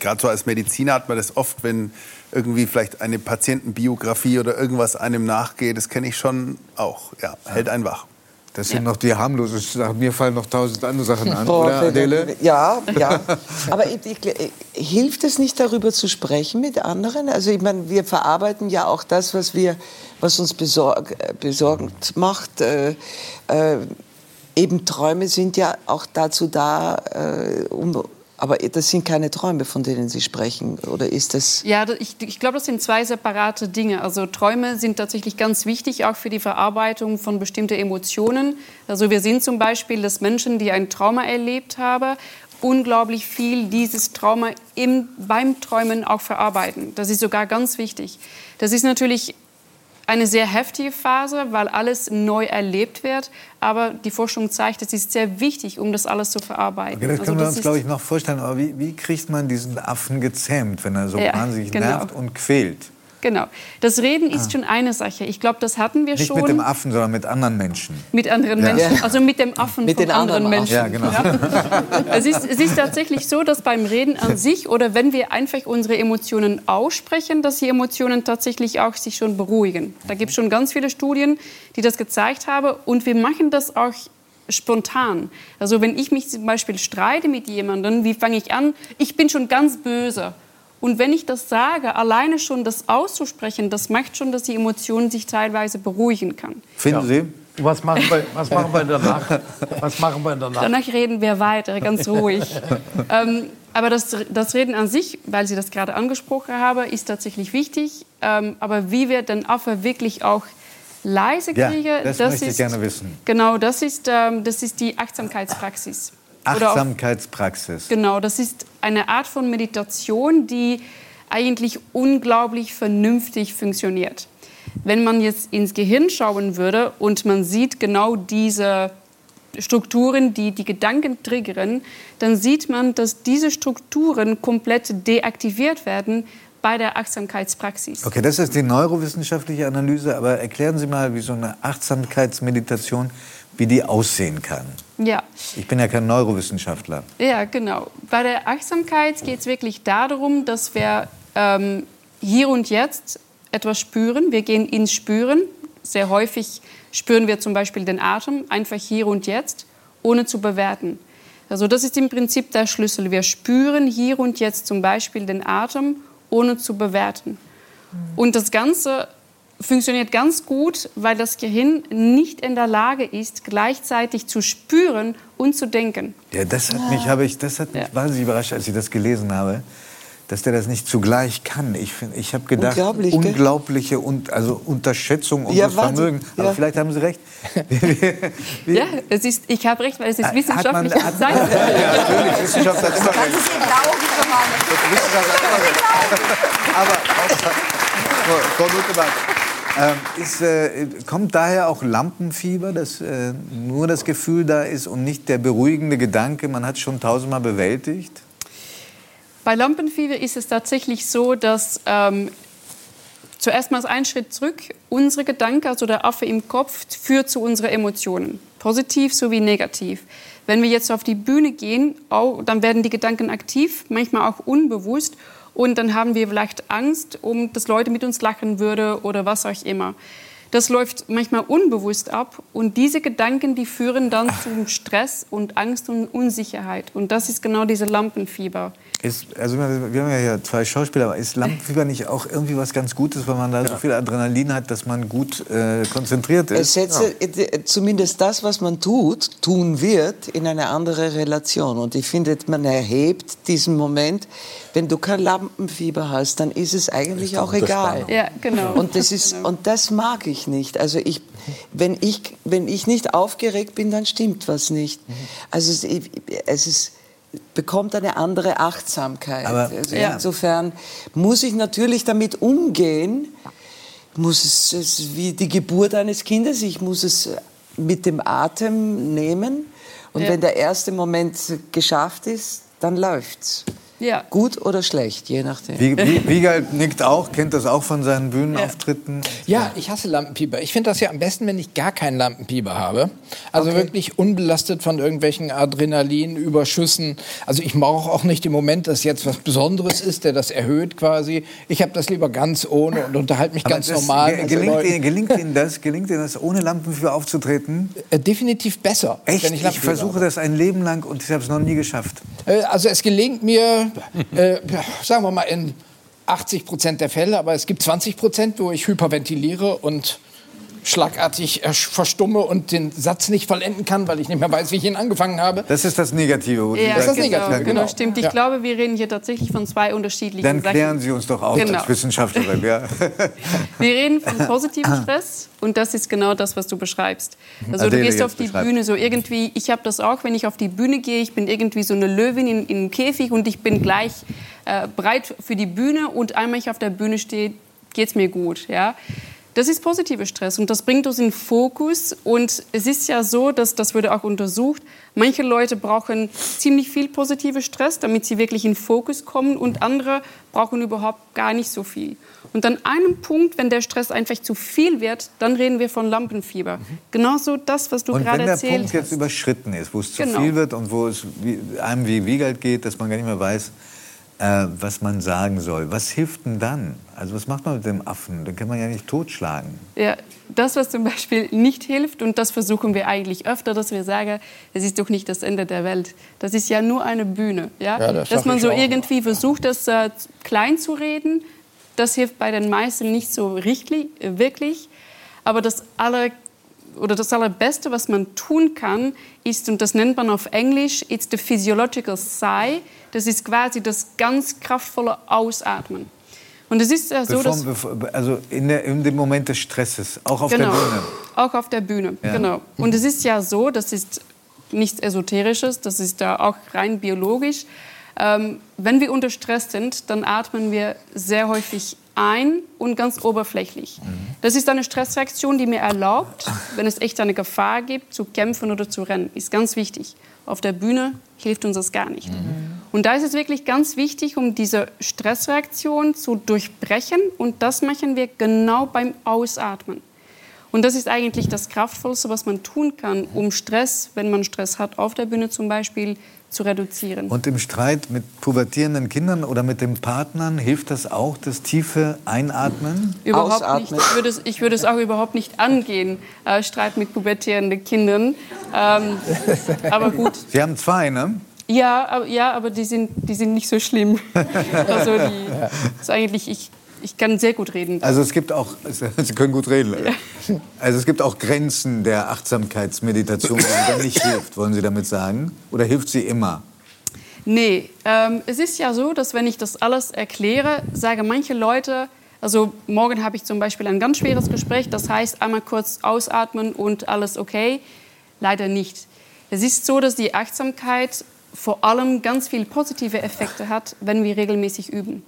gerade so als Mediziner hat man das oft, wenn irgendwie vielleicht eine Patientenbiografie oder irgendwas einem nachgeht. Das kenne ich schon auch. Ja, hält einen wach. Das sind noch die harmlosen Sachen. Mir fallen noch tausend andere Sachen an, Boah, oder Adele? Ja, ja. Aber ich, ich, hilft es nicht, darüber zu sprechen mit anderen? Also ich meine, wir verarbeiten ja auch das, was wir, was uns besorg, besorgt macht. Äh, äh, eben Träume sind ja auch dazu da, äh, um, aber das sind keine Träume, von denen Sie sprechen, oder ist das? Ja, ich, ich glaube, das sind zwei separate Dinge. Also Träume sind tatsächlich ganz wichtig, auch für die Verarbeitung von bestimmten Emotionen. Also wir sehen zum Beispiel, dass Menschen, die ein Trauma erlebt haben, unglaublich viel dieses Trauma im, beim Träumen auch verarbeiten. Das ist sogar ganz wichtig. Das ist natürlich eine sehr heftige Phase, weil alles neu erlebt wird. Aber die Forschung zeigt, es ist sehr wichtig, um das alles zu verarbeiten. Okay, das Also können wir das uns, ist- glaube ich, noch vorstellen. Aber wie, wie kriegt man diesen Affen gezähmt, wenn er so Ja, wahnsinnig genau. nervt und quält? Genau. Das Reden ist Ah. schon eine Sache. Ich glaube, das hatten wir Nicht schon. mit dem Affen, sondern mit anderen Menschen. Mit anderen Ja. Menschen, Ja. also mit dem Affen Mit von den anderen anderen Menschen. Ja, genau. Es, ist, es ist tatsächlich so, dass beim Reden an sich oder wenn wir einfach unsere Emotionen aussprechen, dass die Emotionen tatsächlich auch sich schon beruhigen. Da gibt es schon ganz viele Studien, die das gezeigt haben und wir machen das auch spontan. Also wenn ich mich zum Beispiel streite mit jemandem, wie fange ich an? Ich bin schon ganz böse. Und wenn ich das sage, alleine schon das auszusprechen, das macht schon, dass die Emotion sich teilweise beruhigen kann. Finden Sie? Was machen wir, was machen wir danach? Was machen wir danach? Danach reden wir weiter, ganz ruhig. ähm, aber das, das Reden an sich, weil Sie das gerade angesprochen haben, ist tatsächlich wichtig. Ähm, aber wie wir den Affe wirklich auch leise Ja, kriegen, das möchte ich ist, gerne wissen. Genau, das ist, ähm, das ist die Achtsamkeitspraxis. Oder auch- Achtsamkeitspraxis. Genau, das ist eine Art von Meditation, die eigentlich unglaublich vernünftig funktioniert. Wenn man jetzt ins Gehirn schauen würde und man sieht genau diese Strukturen, die die Gedanken triggern, dann sieht man, dass diese Strukturen komplett deaktiviert werden bei der Achtsamkeitspraxis. Okay, das ist die neurowissenschaftliche Analyse, aber erklären Sie mal, wie so eine Achtsamkeitsmeditation, wie die aussehen kann. Ja. Ich bin ja kein Neurowissenschaftler. Ja, genau. Bei der Achtsamkeit geht es wirklich darum, dass wir ähm, hier und jetzt etwas spüren. Wir gehen ins Spüren. Sehr häufig spüren wir zum Beispiel den Atem, einfach hier und jetzt, ohne zu bewerten. Also das ist im Prinzip der Schlüssel. Wir spüren hier und jetzt zum Beispiel den Atem, ohne zu bewerten. Und das Ganze funktioniert ganz gut, weil das Gehirn nicht in der Lage ist, gleichzeitig zu spüren und zu denken. Ja, das hat mich, habe ich, das hat mich wahnsinnig überrascht, als ich das gelesen habe, dass der das nicht zugleich kann. Ich, ich habe gedacht, Unglaublich, unglaubliche und, also Unterschätzung unseres Wahnsinn. Vermögens. Aber Ja. vielleicht haben Sie recht. Ja, es ist, ich habe recht, weil es ist Hat man- wissenschaftlich hat-. Ja, natürlich, Wissenschaft hat immer recht. Aber Frau, Luthemann, ähm, ist, äh, kommt daher auch Lampenfieber, dass äh, nur das Gefühl da ist und nicht der beruhigende Gedanke, man hat es schon tausendmal bewältigt? Bei Lampenfieber ist es tatsächlich so, dass ähm, zuerst mal ein Schritt zurück, unsere Gedanken, also der Affe im Kopf, führt zu unseren Emotionen, positiv sowie negativ. Wenn wir jetzt auf die Bühne gehen, auch, dann werden die Gedanken aktiv, manchmal auch unbewusst. Und dann haben wir vielleicht Angst, um dass Leute mit uns lachen würden oder was auch immer. Das läuft manchmal unbewusst ab und diese Gedanken, die führen dann zum Stress und Angst und Unsicherheit. Und das ist genau diese Lampenfieber. Ist, also wir haben ja hier zwei Schauspieler, aber ist Lampenfieber nicht auch irgendwie was ganz Gutes, weil man da so viel Adrenalin hat, dass man gut äh, konzentriert ist? Es setze äh, zumindest das, was man tut, tun wird, in eine andere Relation. Und ich finde, man erhebt diesen Moment. Wenn du kein Lampenfieber hast, dann ist es eigentlich Ist auch egal. Ja, genau. Und das, ist, und das mag ich nicht. Also ich, wenn, ich, wenn ich nicht aufgeregt bin, dann stimmt was nicht. Also es, ich- es ist bekommt eine andere Achtsamkeit. Aber- also Ja. Insofern muss ich natürlich damit umgehen, muss es, es wie die Geburt eines Kindes, ich muss es mit dem Atem nehmen und Ja. wenn der erste Moment geschafft ist, dann läuft's. Ja. Gut oder schlecht, je nachdem. Wie, wie, Wiegald nickt auch, kennt das auch von seinen Bühnenauftritten. Ja, ich hasse Lampenpieper. Ich finde das ja am besten, wenn ich gar keinen Lampenpieper habe. Also wirklich unbelastet von irgendwelchen Adrenalinüberschüssen. Also ich brauche auch nicht im Moment, dass jetzt was Besonderes ist, der das erhöht quasi. Ich habe das lieber ganz ohne und unterhalte mich Aber ganz das normal. ge- Gelingt. Ihnen, gelingt Ihnen das? Gelingt Ihnen das, ohne Lampenfieber aufzutreten? Äh, definitiv besser. Echt? wenn Ich, Lampenfieber versuche das ein Leben lang und ich habe es noch nie geschafft. Äh, Also es gelingt mir, äh, sagen wir mal, in 80 Prozent der Fälle, aber es gibt 20 Prozent, wo ich hyperventiliere und schlagartig verstumme und den Satz nicht vollenden kann, weil ich nicht mehr weiß, wie ich ihn angefangen habe. Das ist das Negative. Ja, sagen- das genau, Negative, genau, genau. stimmt. Ich Ja. glaube, wir reden hier tatsächlich von zwei unterschiedlichen Dann Sachen. klären Sie uns doch auf Genau. als Wissenschaftlerin. Ja. Wir reden von positivem Stress und das ist genau das, was du beschreibst. Also Adele du gehst auf die beschreibt. Bühne so irgendwie, ich habe das auch, wenn ich auf die Bühne gehe, ich bin irgendwie so eine Löwin in, in einem Käfig und ich bin gleich äh, bereit für die Bühne und einmal ich auf der Bühne stehe, geht es mir gut. Ja? Das ist positiver Stress und das bringt uns in Fokus. Und es ist ja so, dass das wurde auch untersucht. Manche Leute brauchen ziemlich viel positiver Stress, damit sie wirklich in Fokus kommen, und andere brauchen überhaupt gar nicht so viel. Und an einem Punkt, wenn der Stress einfach zu viel wird, dann reden wir von Lampenfieber. Genauso das, was du Und gerade wenn der erzählt Punkt jetzt hast. überschritten ist, wo es zu Genau. viel wird und wo es einem wie Wiegald geht, dass man gar nicht mehr weiß, äh, was man sagen soll. Was hilft denn dann? Also was macht man mit dem Affen? Den kann man ja nicht totschlagen. Ja, das, was zum Beispiel nicht hilft, und das versuchen wir eigentlich öfter, dass wir sagen, es ist doch nicht das Ende der Welt. Das ist ja nur eine Bühne. Ja? Ja, das dass man so irgendwie versucht, das äh, klein zu reden, das hilft bei den meisten nicht so richtig, äh, wirklich. Aber das aller oder das allerbeste, was man tun kann, ist, und das nennt man auf Englisch, it's the physiological sigh. Das ist quasi das ganz kraftvolle Ausatmen. Und es ist ja so, dass also in, der, in dem Moment des Stresses, auch auf genau, der Bühne. Auch auf der Bühne, Ja. genau. Und es ist ja so, das ist nichts Esoterisches, das ist da auch rein biologisch. Ähm, wenn wir unter Stress sind, dann atmen wir sehr häufig ein und ganz oberflächlich. Das ist eine Stressreaktion, die mir erlaubt, wenn es echt eine Gefahr gibt, zu kämpfen oder zu rennen. Ist ganz wichtig. Auf der Bühne hilft uns das gar nicht. Und da ist es wirklich ganz wichtig, um diese Stressreaktion zu durchbrechen. Und das machen wir genau beim Ausatmen. Und das ist eigentlich das Kraftvollste, was man tun kann, um Stress, wenn man Stress hat, auf der Bühne zum Beispiel, zu reduzieren. Und im Streit mit pubertierenden Kindern oder mit den Partnern hilft das auch, das tiefe Einatmen? Überhaupt nicht. Ich würde, es, ich würde es auch überhaupt nicht angehen, äh, Streit mit pubertierenden Kindern. Ähm, aber gut. Sie haben zwei, ne? Ja, aber, ja, aber die, sind, die sind nicht so schlimm. Also die, ist eigentlich, ich, ich kann sehr gut reden. Also es gibt auch, Sie können gut reden. Also es gibt auch Grenzen der Achtsamkeitsmeditation, die dann nicht hilft, wollen Sie damit sagen? Oder hilft sie immer? Nee, ähm, es ist ja so, dass wenn ich das alles erkläre, sagen manche Leute, also morgen habe ich zum Beispiel ein ganz schweres Gespräch, das heißt einmal kurz ausatmen und alles okay. Leider nicht. Es ist so, dass die Achtsamkeit vor allem ganz viele positive Effekte hat, wenn wir regelmäßig üben.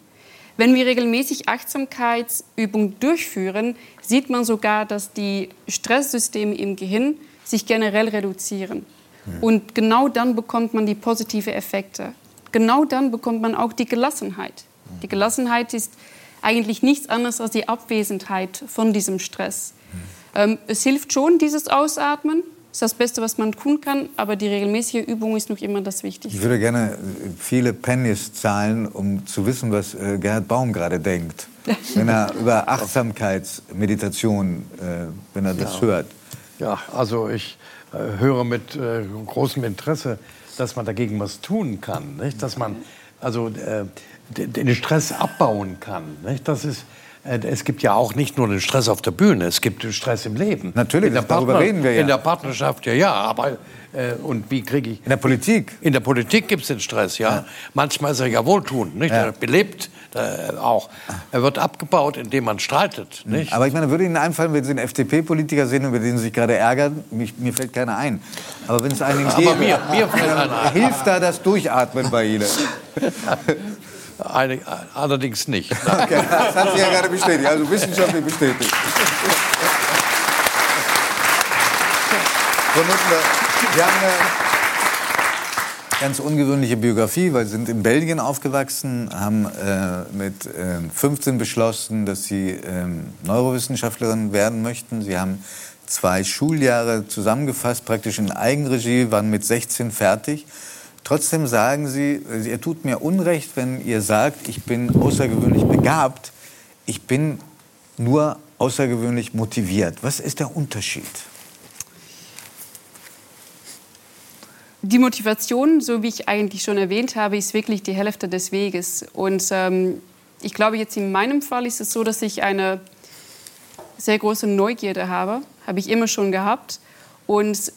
Wenn wir regelmäßig Achtsamkeitsübungen durchführen, sieht man sogar, dass die Stresssysteme im Gehirn sich generell reduzieren. Und genau dann bekommt man die positiven Effekte. Genau dann bekommt man auch die Gelassenheit. Die Gelassenheit ist eigentlich nichts anderes als die Abwesenheit von diesem Stress. Ähm, es hilft schon, dieses Ausatmen. Das ist das Beste, was man tun kann. Aber die regelmäßige Übung ist noch immer das Ich Wichtigste. würde gerne äh, viele Pennies zahlen, um zu wissen, was äh, Gerhard Baum gerade denkt. Wenn er über Achtsamkeitsmeditation, äh, wenn er das Ja. hört. Ja, also ich äh, höre mit äh, großem Interesse, dass man dagegen was tun kann, nicht? dass man also äh, den Stress abbauen kann. Nicht? Das ist, es gibt ja auch nicht nur den Stress auf der Bühne, es gibt den Stress im Leben. Natürlich, in der darüber reden wir ja. In der Partnerschaft ja, ja, aber äh, und wie kriege ich? In der Politik? In der Politik gibt es den Stress, ja. Manchmal ist er ja wohltuend, nicht? Ja. Er belebt äh, auch. Er wird abgebaut, indem man streitet, nicht? Aber ich meine, würde Ihnen einfallen, wenn Sie einen FDP-Politiker sehen, über den Sie sich gerade ärgern, mich, mir fällt keiner ein. Aber wenn es einen gäbe, mir- mir fällt einer ein. hilft da das Durchatmen bei Ihnen? Eine, allerdings nicht. Okay, das hat sie ja gerade bestätigt, also wissenschaftlich bestätigt. Frau Nuttler, Sie haben, ganz ungewöhnliche Biografie, weil sie sind in Belgien aufgewachsen, haben äh, mit äh, 15 beschlossen, dass sie ähm, Neurowissenschaftlerin werden möchten. Sie haben zwei Schuljahre zusammengefasst, praktisch in Eigenregie, waren mit 16 fertig. Trotzdem sagen Sie, ihr tut mir Unrecht, wenn ihr sagt, ich bin außergewöhnlich begabt. Ich bin nur außergewöhnlich motiviert. Was ist der Unterschied? Die Motivation, so wie ich eigentlich schon erwähnt habe, ist wirklich die Hälfte des Weges. Und ähm, ich glaube, jetzt in meinem Fall ist es so, dass ich eine sehr große Neugierde habe. Habe ich immer schon gehabt. Und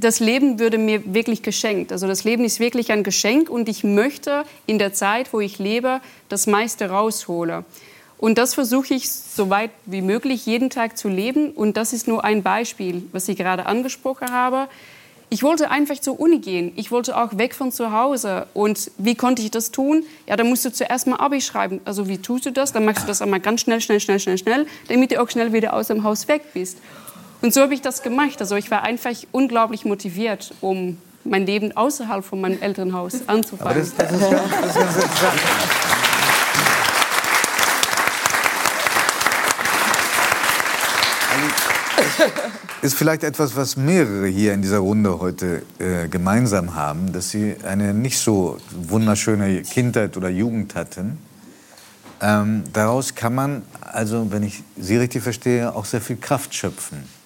das Leben würde mir wirklich geschenkt. Also das Leben ist wirklich ein Geschenk und ich möchte in der Zeit, wo ich lebe, das meiste rausholen. Und das versuche ich so weit wie möglich jeden Tag zu leben. Und das ist nur ein Beispiel, was ich gerade angesprochen habe. Ich wollte einfach zur Uni gehen. Ich wollte auch weg von zu Hause. Und wie konnte ich das tun? Ja, dann musst du zuerst mal Abi schreiben. Also wie tust du das? Dann machst du das einmal ganz schnell, schnell, schnell, schnell, schnell, damit du auch schnell wieder aus dem Haus weg bist. Und so habe ich das gemacht. Also ich war einfach unglaublich motiviert, um mein Leben außerhalb von meinem Elternhaus anzufangen. Aber das, das, ist, ganz, das ist ganz interessant. Ist vielleicht etwas, was mehrere hier in dieser Runde heute äh, gemeinsam haben, dass sie eine nicht so wunderschöne Kindheit oder Jugend hatten. Ähm, daraus kann man, also wenn ich Sie richtig verstehe, auch sehr viel Kraft schöpfen.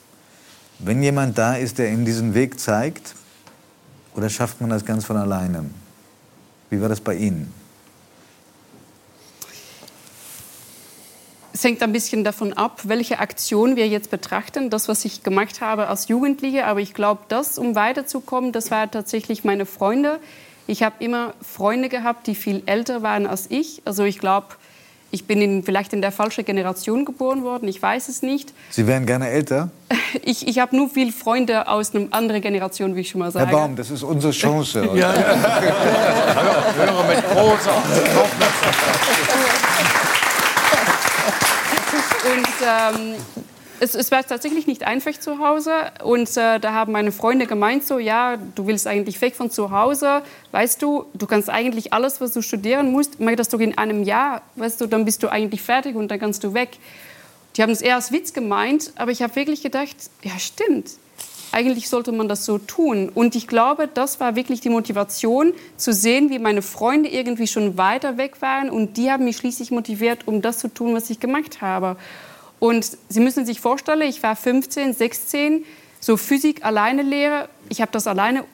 Wenn jemand da ist, der Ihnen diesen Weg zeigt, oder schafft man das ganz von alleine? Wie war das bei Ihnen? Es hängt ein bisschen davon ab, welche Aktion wir jetzt betrachten. Das, was ich gemacht habe als Jugendliche. Aber ich glaube, das, um weiterzukommen, das waren tatsächlich meine Freunde. Ich habe immer Freunde gehabt, die viel älter waren als ich. Also ich glaube, ich bin in, vielleicht in der falschen Generation geboren worden. Ich weiß es nicht. Sie wären gerne älter? Ich, ich habe nur viele Freunde aus einer anderen Generation, wie ich schon mal sage. Herr Baum, das ist unsere Chance. ja, ja. Höre mit großer Und ähm, es, es, war tatsächlich nicht einfach zu Hause. Und äh, da haben meine Freunde gemeint, so, ja, du willst eigentlich weg von zu Hause. Weißt du, du kannst eigentlich alles, was du studieren musst, mach das doch in einem Jahr. Weißt du, dann bist du eigentlich fertig und dann kannst du weg. Die haben es eher als Witz gemeint, aber ich habe wirklich gedacht, ja, stimmt. Eigentlich sollte man das so tun. Und ich glaube, das war wirklich die Motivation, zu sehen, wie meine Freunde irgendwie schon weiter weg waren. Und die haben mich schließlich motiviert, um das zu tun, was ich gemacht habe. Und Sie müssen sich vorstellen, ich war 15, 16, so Physik alleine lehre. Ich habe das alleine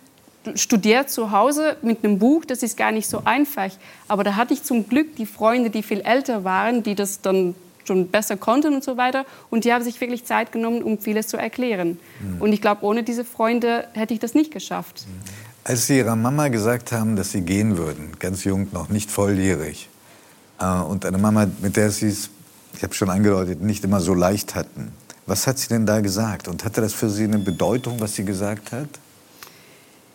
studiert zu Hause mit einem Buch. Das ist gar nicht so einfach. Aber da hatte ich zum Glück die Freunde, die viel älter waren, die das dann schon besser konnten und so weiter. Und die haben sich wirklich Zeit genommen, um vieles zu erklären. Mhm. Und ich glaube, ohne diese Freunde hätte ich das nicht geschafft. Als Sie Ihrer Mama gesagt haben, dass Sie gehen würden, ganz jung noch, nicht volljährig, äh, und eine Mama, mit der Sie es ich habe schon angedeutet, nicht immer so leicht hatten. Was hat sie denn da gesagt? Und hatte das für Sie eine Bedeutung, was sie gesagt hat?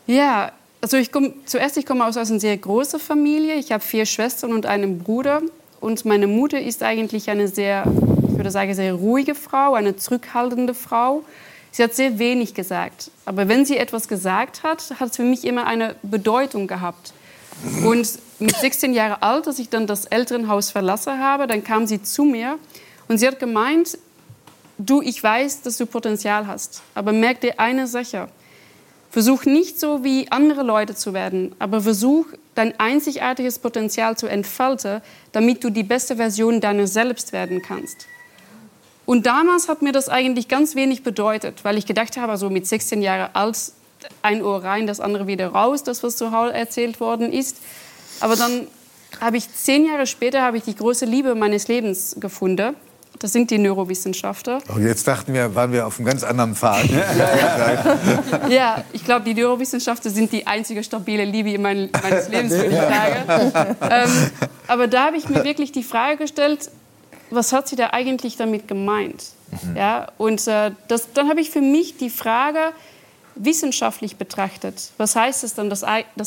Ja, also ich komm, zuerst ich komme aus einer sehr großen Familie. Ich habe vier Schwestern und einen Bruder. Und meine Mutter ist eigentlich eine sehr, ich würde sagen, sehr ruhige Frau, eine zurückhaltende Frau. Sie hat sehr wenig gesagt. Aber wenn sie etwas gesagt hat, hat es für mich immer eine Bedeutung gehabt. Und mit 16 Jahren alt, als ich dann das Elternhaus verlassen habe, dann kam sie zu mir und sie hat gemeint, du, ich weiß, dass du Potenzial hast, aber merk dir eine Sache. Versuch nicht so wie andere Leute zu werden, aber versuch dein einzigartiges Potenzial zu entfalten, damit du die beste Version deiner selbst werden kannst. Und damals hat mir das eigentlich ganz wenig bedeutet, weil ich gedacht habe, so mit 16 Jahren alt, ein Ohr rein, das andere wieder raus, das was zu Hause erzählt worden ist. Aber dann habe ich zehn Jahre später habe ich die große Liebe meines Lebens gefunden. Das sind die Neurowissenschaftler. Oh, jetzt dachten wir, waren wir auf einem ganz anderen Pfad. ja, ich glaube, die Neurowissenschaftler sind die einzige stabile Liebe mein, meines Lebens, würde ich sagen. Ähm, aber da habe ich mir wirklich die Frage gestellt, was hat sie da eigentlich damit gemeint? Mhm. Ja, und äh, das, dann habe ich für mich die Frage wissenschaftlich betrachtet, was heißt es dann, das,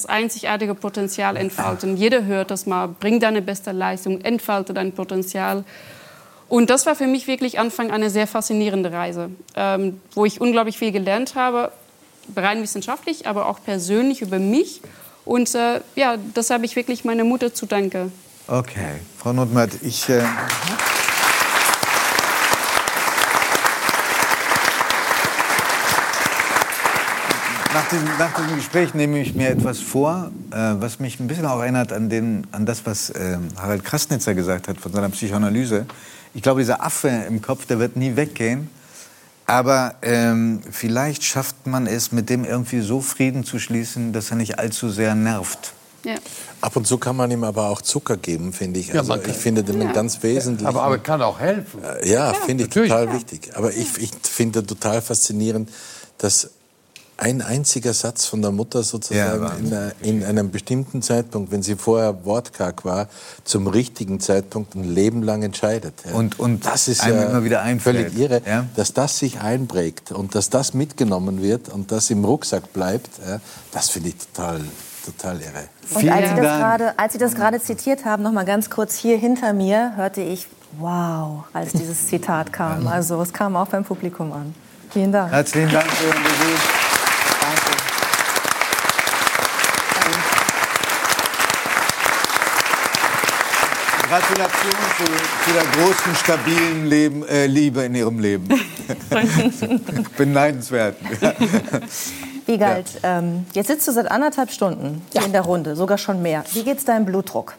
einzigartige Potenzial entfalten? Jeder hört das mal, bring deine beste Leistung, entfalte dein Potenzial. Und das war für mich wirklich Anfang eine sehr faszinierende Reise, ähm, wo ich unglaublich viel gelernt habe. rein wissenschaftlich, aber auch persönlich über mich. Und äh, ja, das habe ich wirklich meiner Mutter zu danken. Okay, Frau Notmatt, ich. Äh Nach diesem, nach diesem, Gespräch nehme ich mir etwas vor, äh, was mich ein bisschen auch erinnert an, den, an das, was äh, Harald Krasnitzer gesagt hat von seiner Psychoanalyse. Ich glaube, dieser Affe im Kopf, der wird nie weggehen. Aber ähm, vielleicht schafft man es, mit dem irgendwie so Frieden zu schließen, dass er nicht allzu sehr nervt. Ja. Ab und zu kann man ihm aber auch Zucker geben, finde ich. Ja, Also kann- ich finde den Ja. ganz wesentlich. Aber, aber kann auch helfen. Ja, finde ich natürlich. total wichtig. Aber ich, ich finde total faszinierend, dass ein einziger Satz von der Mutter sozusagen Ja, in, einer- in einem bestimmten Zeitpunkt, wenn sie vorher wortkarg war, zum richtigen Zeitpunkt ein Leben lang entscheidet. Ja. Und- und das ist einem ja immer wieder einfällt. völlig irre, dass das sich einprägt und dass das mitgenommen wird und das im Rucksack bleibt. Ja, das finde ich total, total irre. Und als Sie, das gerade, als Sie das gerade zitiert haben, noch mal ganz kurz hier hinter mir, hörte ich Wow, als dieses Zitat kam. Also es kam auch beim Publikum an. Vielen Dank. Herzlichen Dank für Ihren Besuch. Gratulation zu, zu der großen, stabilen Leben, äh, Liebe in Ihrem Leben. Beneidenswert. Wiegald, ähm, jetzt sitzt du seit anderthalb Stunden hier in der Runde, sogar schon mehr. Wie geht's deinem Blutdruck?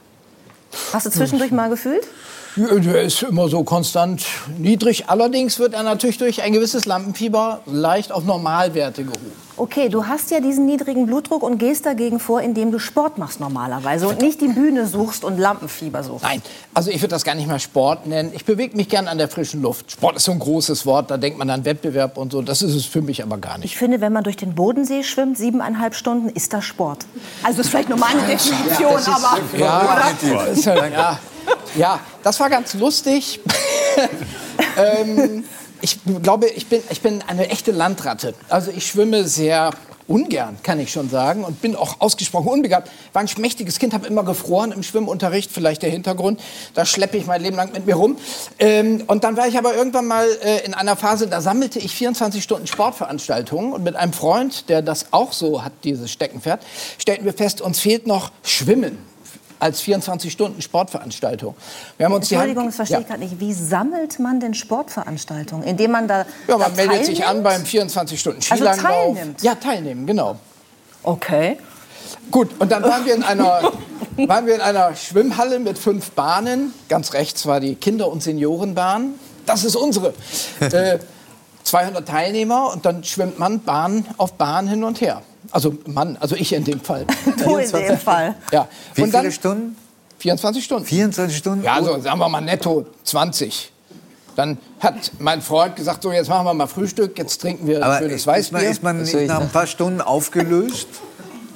Hast du zwischendurch mal gefühlt? Ja, Der ist immer so konstant niedrig. Allerdings wird er natürlich durch ein gewisses Lampenfieber leicht auf Normalwerte gehoben. Okay, du hast ja diesen niedrigen Blutdruck und gehst dagegen vor, indem du Sport machst normalerweise und nicht die Bühne suchst und Lampenfieber suchst. Nein, also ich würde das gar nicht mal Sport nennen. Ich bewege mich gern an der frischen Luft. Sport ist so ein großes Wort, da denkt man an Wettbewerb und so. Das ist es für mich aber gar nicht. Ich finde, wenn man durch den Bodensee schwimmt, siebeneinhalb Stunden, ist das Sport. Also ist vielleicht nur meine Definition, das aber... Ja, das ja, ja, das war ganz lustig. ähm, ich glaube, ich bin, ich bin eine echte Landratte. Also ich schwimme sehr ungern, kann ich schon sagen, und bin auch ausgesprochen unbegabt. War ein schmächtiges Kind, habe immer gefroren im Schwimmunterricht, vielleicht der Hintergrund. Da schleppe ich mein Leben lang mit mir rum. Ähm, und dann war ich aber irgendwann mal äh, in einer Phase, da sammelte ich 24 Stunden Sportveranstaltungen. Und mit einem Freund, der das auch so hat, dieses Steckenpferd, stellten wir fest, uns fehlt noch Schwimmen als 24 Stunden Sportveranstaltung. Wir haben uns die Hand- Entschuldigung, das verstehe ja. ich gerade nicht. Wie sammelt man denn Sportveranstaltungen? Indem man da Ja, man da meldet sich an teilnimmt? beim 24 Stunden Also Skilanglauf. teilnimmt? Ja, teilnehmen, genau. Okay. Gut, und dann waren wir in einer, waren wir in einer Schwimmhalle mit fünf Bahnen. Ganz rechts war die Kinder- und Seniorenbahn. Das ist unsere. Äh, 200 Teilnehmer und dann schwimmt man Bahn auf Bahn hin und her. Also Mann, also ich in dem Fall. Du in dem Fall. Ja. Wie und dann, viele Stunden? 24 Stunden. 24 Stunden? Ja, also sagen wir mal netto 20. Dann hat mein Freund gesagt, so jetzt machen wir mal Frühstück, jetzt trinken wir Aber schönes ist man, Weißbier. ist man nicht nach ein paar Stunden aufgelöst?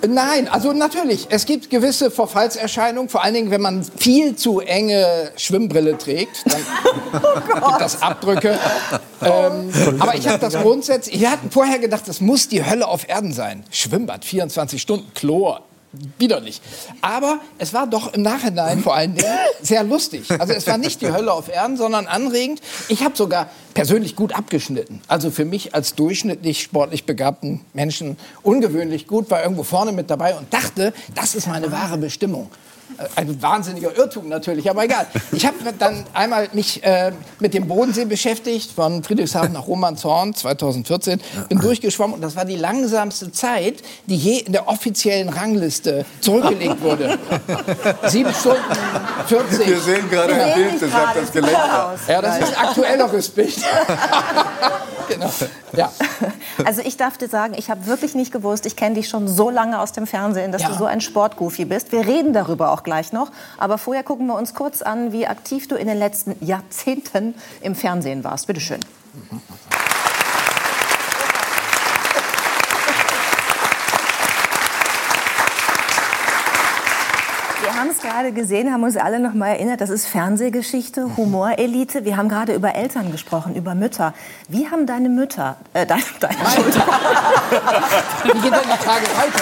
Nein, also natürlich. Es gibt gewisse Verfallserscheinungen, vor allen Dingen, wenn man viel zu enge Schwimmbrille trägt, dann gibt das Abdrücke. Ähm, aber ich habe das grundsätzlich, wir hatten vorher gedacht, das muss die Hölle auf Erden sein. Schwimmbad, 24 Stunden, Chlor. Widerlich. Aber es war doch im Nachhinein vor allen Dingen sehr lustig. Also es war nicht die Hölle auf Erden, sondern anregend. Ich habe sogar persönlich gut abgeschnitten. Also für mich als durchschnittlich sportlich begabten Menschen ungewöhnlich gut, war irgendwo vorne mit dabei und dachte, das ist meine wahre Bestimmung. Ein wahnsinniger Irrtum natürlich, aber egal. Ich habe dann einmal mich äh, mit dem Bodensee beschäftigt, von Friedrichshafen nach Romanshorn 2014, bin durchgeschwommen und das war die langsamste Zeit, die je in der offiziellen Rangliste zurückgelegt wurde. Sieben Stunden 40. Wir sehen gerade ein Bild, deshalb das Gelächter. Ja, das ist aktuelleres Bild. genau. Ja. Also ich darf dir sagen, ich habe wirklich nicht gewusst, ich kenne dich schon so lange aus dem Fernsehen, dass Ja. du so ein Sportgoofy bist. Wir reden darüber auch gleich noch. Aber vorher gucken wir uns kurz an, wie aktiv du in den letzten Jahrzehnten im Fernsehen warst. Bitte schön. Wir haben es gerade gesehen, haben uns alle noch mal erinnert, das ist Fernsehgeschichte, Humorelite. Wir haben gerade über Eltern gesprochen, über Mütter. Wie haben deine Mütter, äh, deine, deine Entschuldigung. Wie geht denn die Frage weiter?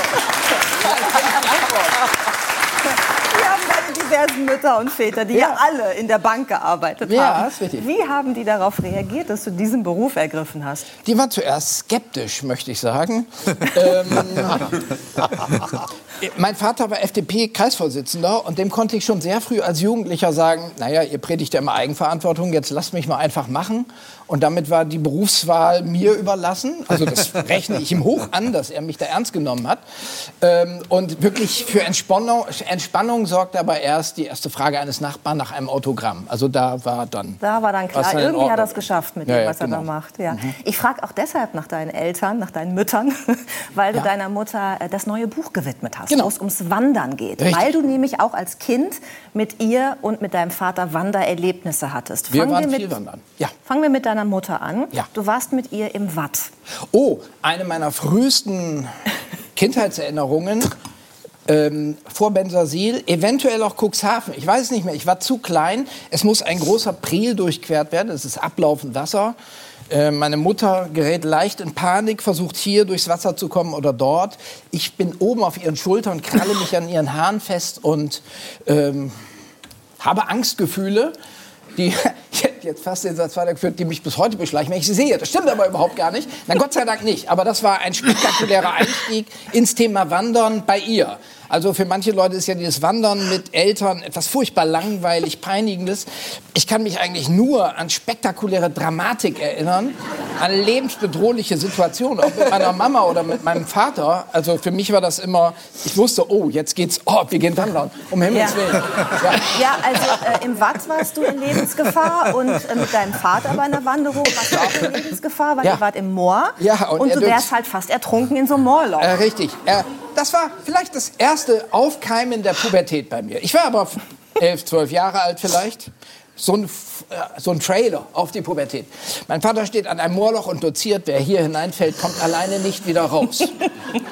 Ja, diversen Mütter und Väter, die ja, alle in der Bank gearbeitet Ja, haben. ist richtig. Wie haben die darauf reagiert, dass du diesen Beruf ergriffen hast? Die war zuerst skeptisch, möchte ich sagen. ähm, mein Vater war FDP-Kreisvorsitzender und dem konnte ich schon sehr früh als Jugendlicher sagen, naja, ihr predigt ja immer Eigenverantwortung, jetzt lasst mich mal einfach machen. Und damit war die Berufswahl mir überlassen. Also das rechne ich ihm hoch an, dass er mich da ernst genommen hat. Ähm, und wirklich für Entspannung, Entspannung sorgte aber erst die erste Frage eines Nachbarn nach einem Autogramm. Also da war dann... Da war dann klar, irgendwie hat er es geschafft mit Ja, dem, ja, was er da genau. macht. Ja. Mhm. Ich frage auch deshalb nach deinen Eltern, nach deinen Müttern, weil du deiner Mutter äh, das neue Buch gewidmet hast, Genau. wo es ums Wandern geht. Richtig. Weil du nämlich auch als Kind mit ihr und mit deinem Vater Wandererlebnisse hattest. Wir Fangen waren mit, viel wandern. Ja. Fangen wir mit deiner Mutter an. Ja. Du warst mit ihr im Watt. Oh, eine meiner frühesten Kindheitserinnerungen. Ähm, vor Bensersiel, eventuell auch Cuxhaven. Ich weiß es nicht mehr. Ich war zu klein. Es muss ein großer Priel durchquert werden. Es ist ablaufend Wasser. Äh, meine Mutter gerät leicht in Panik, versucht hier durchs Wasser zu kommen oder dort. Ich bin oben auf ihren Schultern, kralle mich an ihren Haaren fest und ähm, habe Angstgefühle, die jetzt fast den Satz weitergeführt, die mich bis heute beschleichen, wenn ich sie sehe. Das stimmt aber überhaupt gar nicht. Na Gott sei Dank nicht. Aber das war ein spektakulärer Einstieg ins Thema Wandern bei ihr. Also für manche Leute ist ja dieses Wandern mit Eltern etwas furchtbar langweilig, peinigendes. Ich kann mich eigentlich nur an spektakuläre Dramatik erinnern, an lebensbedrohliche Situationen, auch mit meiner Mama oder mit meinem Vater. Also für mich war das immer, ich wusste, oh, jetzt geht's, oh, wir gehen wandern, um Himmels Ja. Willen. Ja, also äh, im Watt warst du in Lebensgefahr und äh, mit deinem Vater bei einer Wanderung warst du auch in Lebensgefahr, weil Ja. ihr wart im Moor Ja, und und, du wärst halt fast ertrunken in so einem Moorloch. Äh, richtig. Das war vielleicht das erste Aufkeimen der Pubertät bei mir. Ich war aber elf, zwölf Jahre alt vielleicht. So ein, äh, so ein Trailer auf die Pubertät. Mein Vater steht an einem Moorloch und doziert, wer hier hineinfällt, kommt alleine nicht wieder raus.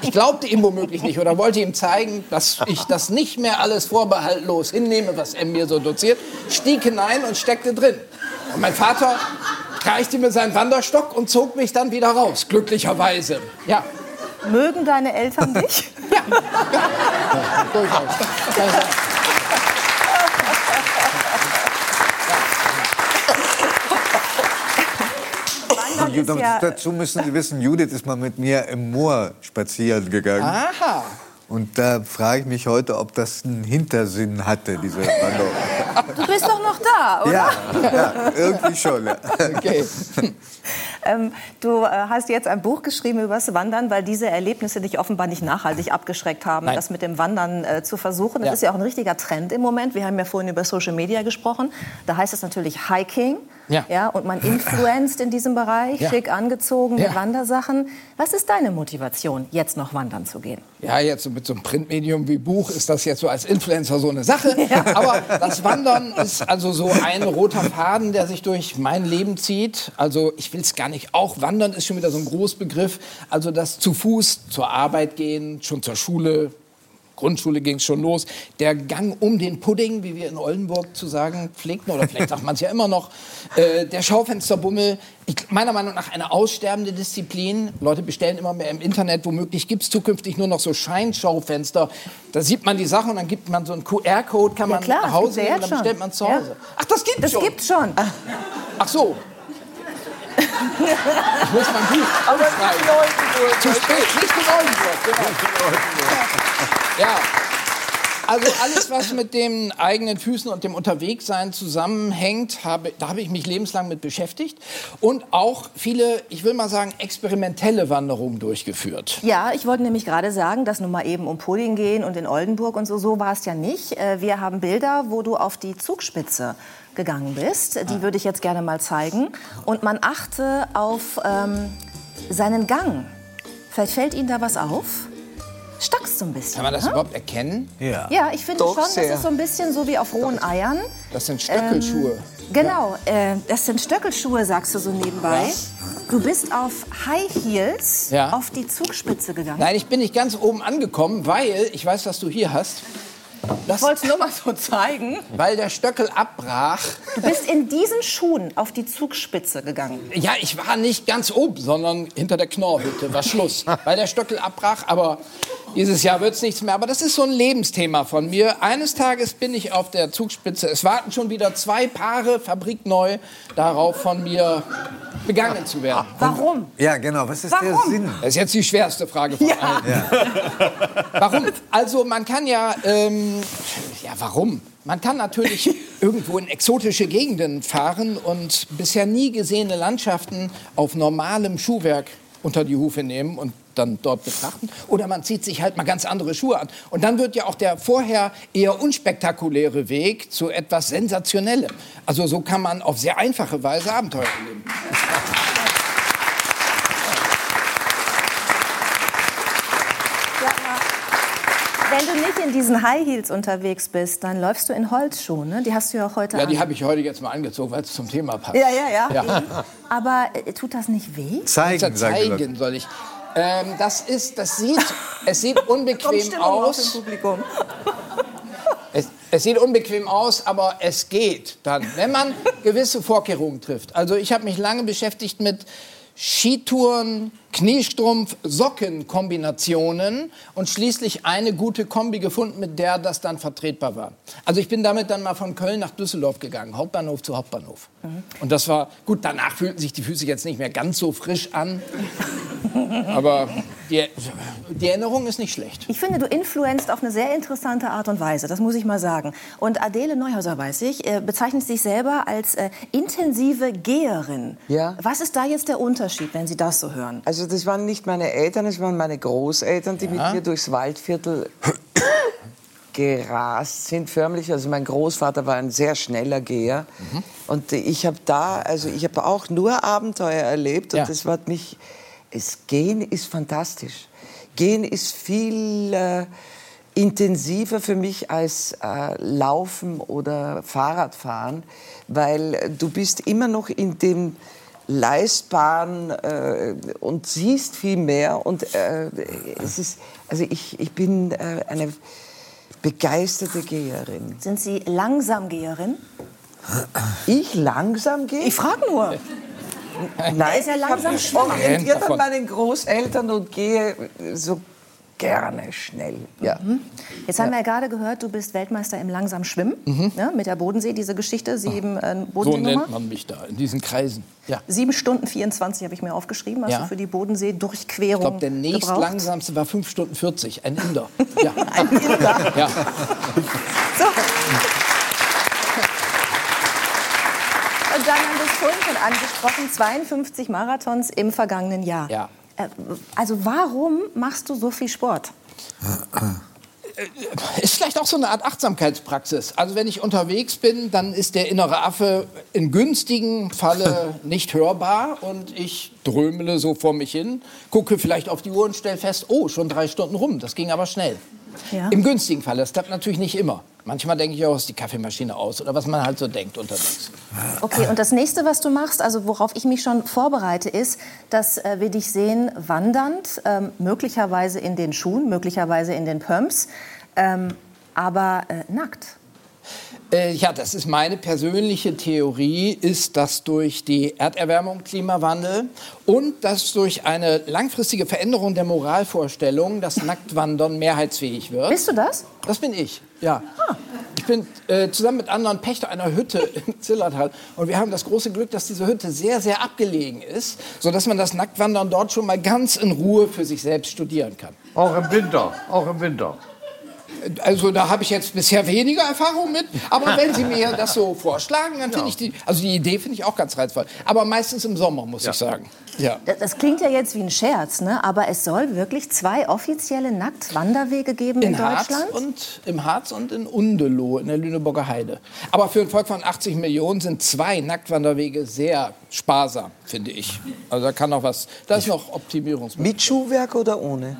Ich glaubte ihm womöglich nicht oder wollte ihm zeigen, dass ich das nicht mehr alles vorbehaltlos hinnehme, was er mir so doziert, stieg hinein und steckte drin. Und mein Vater reichte mir seinen Wanderstock und zog mich dann wieder raus, glücklicherweise. Ja. Mögen deine Eltern dich? Durchaus. ist ja- Dazu müssen Sie wissen, Judith ist mal mit mir im Moor spazieren gegangen. Aha. Und da frage ich mich heute, ob das einen Hintersinn hatte, diese Wanderung. Du bist doch da, oder? Ja, ja, irgendwie schon. Ja. Okay. Ähm, du äh, hast jetzt ein Buch geschrieben über das Wandern, weil diese Erlebnisse dich offenbar nicht nachhaltig abgeschreckt haben, Nein. das mit dem Wandern äh, zu versuchen. Das Ja. ist ja auch ein richtiger Trend im Moment. Wir haben ja vorhin über Social Media gesprochen. Da heißt es natürlich Hiking. Ja. und man influenzt in diesem Bereich, Ja. schick angezogen mit Ja. Wandersachen. Was ist deine Motivation, jetzt noch wandern zu gehen? Ja, jetzt so mit so einem Printmedium wie Buch ist das jetzt so als Influencer so eine Sache. Aber das Wandern ist also so ein roter Faden, der sich durch mein Leben zieht. Also ich will es gar nicht. Auch Wandern ist schon wieder so ein Großbegriff. Also das zu Fuß zur Arbeit gehen, schon zur Schule. Grundschule ging es schon los. Der Gang um den Pudding, wie wir in Oldenburg zu sagen pflegten, oder vielleicht sagt man es ja immer noch. Äh, der Schaufensterbummel, ich, meiner Meinung nach eine aussterbende Disziplin. Leute bestellen immer mehr im Internet. Womöglich gibt es zukünftig nur noch so Scheinschaufenster. Da sieht man die Sachen und dann gibt man so einen QR-Code, kann Ja, man klar, nach das Hause gibt's ja nehmen, dann bestellt man zu Ja. Hause. Ach, das gibt Das schon. gibt's schon. Ach so. Ich muss mein Buch Aber aufschreiben. Zu spät, nicht in Oldenburg. Genau. Ja. Also alles, was mit den eigenen Füßen und dem Unterwegssein zusammenhängt, habe, da habe ich mich lebenslang mit beschäftigt. Und auch viele, ich will mal sagen, experimentelle Wanderungen durchgeführt. Ja, ich wollte nämlich gerade sagen, dass nun mal eben um Pudding gehen und in Oldenburg und so, so war es ja nicht. Äh, Wir haben Bilder, wo du auf die Zugspitze gegangen bist. Die würde ich jetzt gerne mal zeigen. Und man achte auf ähm, seinen Gang. Vielleicht fällt Ihnen da was auf? Stockst so ein bisschen. Kann man das ne? überhaupt erkennen? Ja. Ja, ich finde Doch, schon, das sehr. ist so ein bisschen so wie auf rohen Eiern. Das sind Stöckelschuhe. Ähm, genau, äh, das sind Stöckelschuhe, sagst du so nebenbei. Ja. Du bist auf High Heels Ja. auf die Zugspitze gegangen. Nein, ich bin nicht ganz oben angekommen, weil, ich weiß, was du hier hast. Ich wollte es nur mal so zeigen. Weil der Stöckel abbrach. Du bist in diesen Schuhen auf die Zugspitze gegangen. Ja, ich war nicht ganz oben, sondern hinter der Knorrhütte war Schluss, weil der Stöckel abbrach. Aber Dieses Jahr wird es nichts mehr, aber das ist so ein Lebensthema von mir. Eines Tages bin ich auf der Zugspitze. Es warten schon wieder zwei Paare fabrikneu darauf, von mir begangen zu werden. Warum? Ja, genau. Was ist der Warum? Sinn? Das ist jetzt die schwerste Frage von allen. Warum? Also man kann ja, ähm, ja warum? Man kann natürlich irgendwo in exotische Gegenden fahren und bisher nie gesehene Landschaften auf normalem Schuhwerk unter die Hufe nehmen und dann dort betrachten. Oder man zieht sich halt mal ganz andere Schuhe an. Und dann wird ja auch der vorher eher unspektakuläre Weg zu etwas Sensationellem. Also so kann man auf sehr einfache Weise Abenteuer erleben. Wenn du nicht in diesen High Heels unterwegs bist, dann läufst du in Holzschuhen. Ne? Die hast du ja auch heute Ja, an. die habe ich heute jetzt mal angezogen, weil es zum Thema passt. Ja, ja, ja. Ja. Aber äh, tut das nicht weh? Zeigen, Zeigen, soll ich. Ähm, das ist, das sieht, es sieht unbequem aus. Es, es sieht unbequem aus, aber es geht dann, wenn man gewisse Vorkehrungen trifft. Also ich habe mich lange beschäftigt mit Skitouren, Kniestrumpf, Socken-Kombinationen und schließlich eine gute Kombi gefunden, mit der das dann vertretbar war. Also ich bin damit dann mal von Köln nach Düsseldorf gegangen, Hauptbahnhof zu Hauptbahnhof. Und das war gut. Danach fühlten sich die Füße jetzt nicht mehr ganz so frisch an, aber die, die Erinnerung ist nicht schlecht. Ich finde, du influenzt auf eine sehr interessante Art und Weise, das muss ich mal sagen. Und Adele Neuhauser, weiß ich, äh, bezeichnet sich selber als äh, intensive Geherin. Ja. Was ist da jetzt der Unterschied, wenn Sie das so hören? Also das waren nicht meine Eltern, es waren meine Großeltern, die mit mir durchs Waldviertel gerast sind förmlich. Also mein Großvater war ein sehr schneller Geher und ich habe da, also ich habe auch nur Abenteuer erlebt und Ja. das hat mich. Es Gehen ist fantastisch. Gehen ist viel äh, intensiver für mich als äh, Laufen oder Fahrradfahren, weil du bist immer noch in dem leistbaren äh, und siehst viel mehr und äh, es ist also ich, ich bin äh, eine begeisterte Geherin. Sind Sie langsam Geherin? Ich langsam gehe? Ich frage nur. Nein, ist ja ich langsam hab schwimmen. orientiert an meinen Großeltern und gehe so gerne schnell. Ja. Jetzt haben wir ja gerade gehört, du bist Weltmeister im langsam Schwimmen ne, mit der Bodensee, diese Geschichte, sieben äh, So nennt man mich da, in diesen Kreisen. Ja. Sieben Stunden 24 habe ich mir aufgeschrieben, hast Ja. du für die Bodensee Ich Durchquerung glaube, der nächstlangsamste war 5 Stunden 40, ein Inder. Ja. Ein Inder. Ja. So. Und dann haben wir es vorhin schon angesprochen, 52 Marathons im vergangenen Jahr. Ja. Äh, Also warum machst du so viel Sport? Ist vielleicht auch so eine Art Achtsamkeitspraxis. Also wenn ich unterwegs bin, dann ist der innere Affe in günstigen Falle nicht hörbar und ich drömele so vor mich hin, gucke vielleicht auf die Uhr und stelle fest, oh, schon drei Stunden rum, das ging aber schnell. Ja. Im günstigen Fall, das klappt natürlich nicht immer. Manchmal denke ich auch, ist die Kaffeemaschine aus oder was man halt so denkt unterwegs. Okay, und das nächste, was du machst, also worauf ich mich schon vorbereite, ist, dass äh, wir dich sehen wandernd, ähm, möglicherweise in den Schuhen, möglicherweise in den Pumps, ähm, aber äh, nackt. Äh, ja, das ist meine persönliche Theorie, ist, dass durch die Erderwärmung, Klimawandel und dass durch eine langfristige Veränderung der Moralvorstellungen das Nacktwandern mehrheitsfähig wird. Bist du das? Das bin ich, ja. Ich bin äh, zusammen mit anderen Pächter einer Hütte im Zillertal und wir haben das große Glück, dass diese Hütte sehr, sehr abgelegen ist, sodass man das Nacktwandern dort schon mal ganz in Ruhe für sich selbst studieren kann. Auch im Winter, auch im Winter. Also da habe ich jetzt bisher weniger Erfahrung mit, aber wenn Sie mir das so vorschlagen, dann finde ich die, also die Idee finde ich auch ganz reizvoll. Aber meistens im Sommer, muss ich sagen. Ja. Das- Das klingt ja jetzt wie ein Scherz, ne? aber es soll wirklich zwei offizielle Nacktwanderwege geben in, In Harz Deutschland? und im Harz und in Undeloh in der Lüneburger Heide. Aber für ein Volk von 80 Millionen sind zwei Nacktwanderwege sehr sparsam, finde ich. Also da kann noch was, da ist noch Optimierungsmöglichkeit. Mit Schuhwerk oder ohne?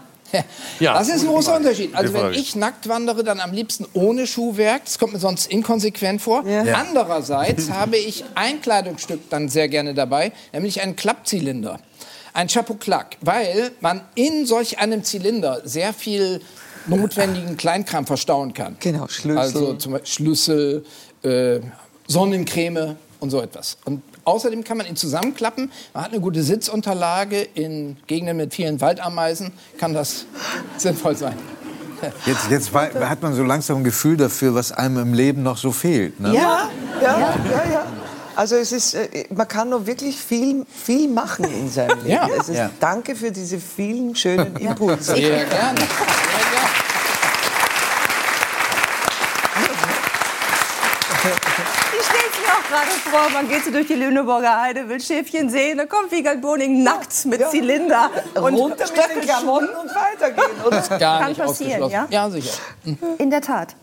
Ja, das ist ein großer Unterschied. Also wenn ich nackt wandere, dann am liebsten ohne Schuhwerk. Das kommt mir sonst inkonsequent vor. Ja. Andererseits habe ich ein Kleidungsstück dann sehr gerne dabei, nämlich einen Klappzylinder. Ein Chapeau-Clac, weil man in solch einem Zylinder sehr viel notwendigen Kleinkram verstauen kann. Genau, Schlüssel. Also zum Beispiel Schlüssel, äh, Sonnencreme und so etwas. Und Außerdem kann man ihn zusammenklappen. Man hat eine gute Sitzunterlage. In Gegenden mit vielen Waldameisen kann das sinnvoll sein. Jetzt, jetzt hat man so langsam ein Gefühl dafür, was einem im Leben noch so fehlt. Ne? Ja, ja, ja, ja. Also es ist, äh, man kann noch wirklich viel, viel machen in seinem Leben. Ja. Es ist, Ja. Danke für diese vielen schönen Impulse. Sehr gerne. Ich vor, man geht so durch die Lüneburger Heide, will Schäfchen sehen, dann kommt Wiegald Boning nackt mit Zylinder und Runter mit den Klamotten und weitergehen. Oder? Gar Kann nicht passieren, ja? Ja, sicher. In der Tat.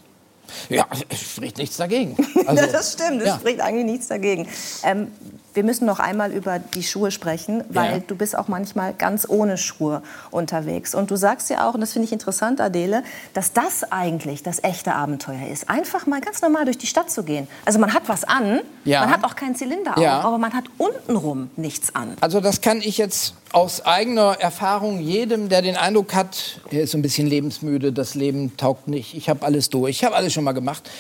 Ja, es spricht nichts dagegen. Also, das stimmt, es ja. spricht eigentlich nichts dagegen. Ähm, wir müssen noch einmal über die Schuhe sprechen, weil Ja. du bist auch manchmal ganz ohne Schuhe unterwegs. Und du sagst ja auch, und das finde ich interessant, Adele, dass das eigentlich das echte Abenteuer ist. Einfach mal ganz normal durch die Stadt zu gehen. Also man hat was an, Ja. man hat auch keinen Zylinder Ja. auf, aber man hat untenrum nichts an. Also das kann ich jetzt aus eigener Erfahrung jedem, der den Eindruck hat, er ist so ein bisschen lebensmüde, das Leben taugt nicht, ich habe alles durch, ich habe alles schon mal gemacht.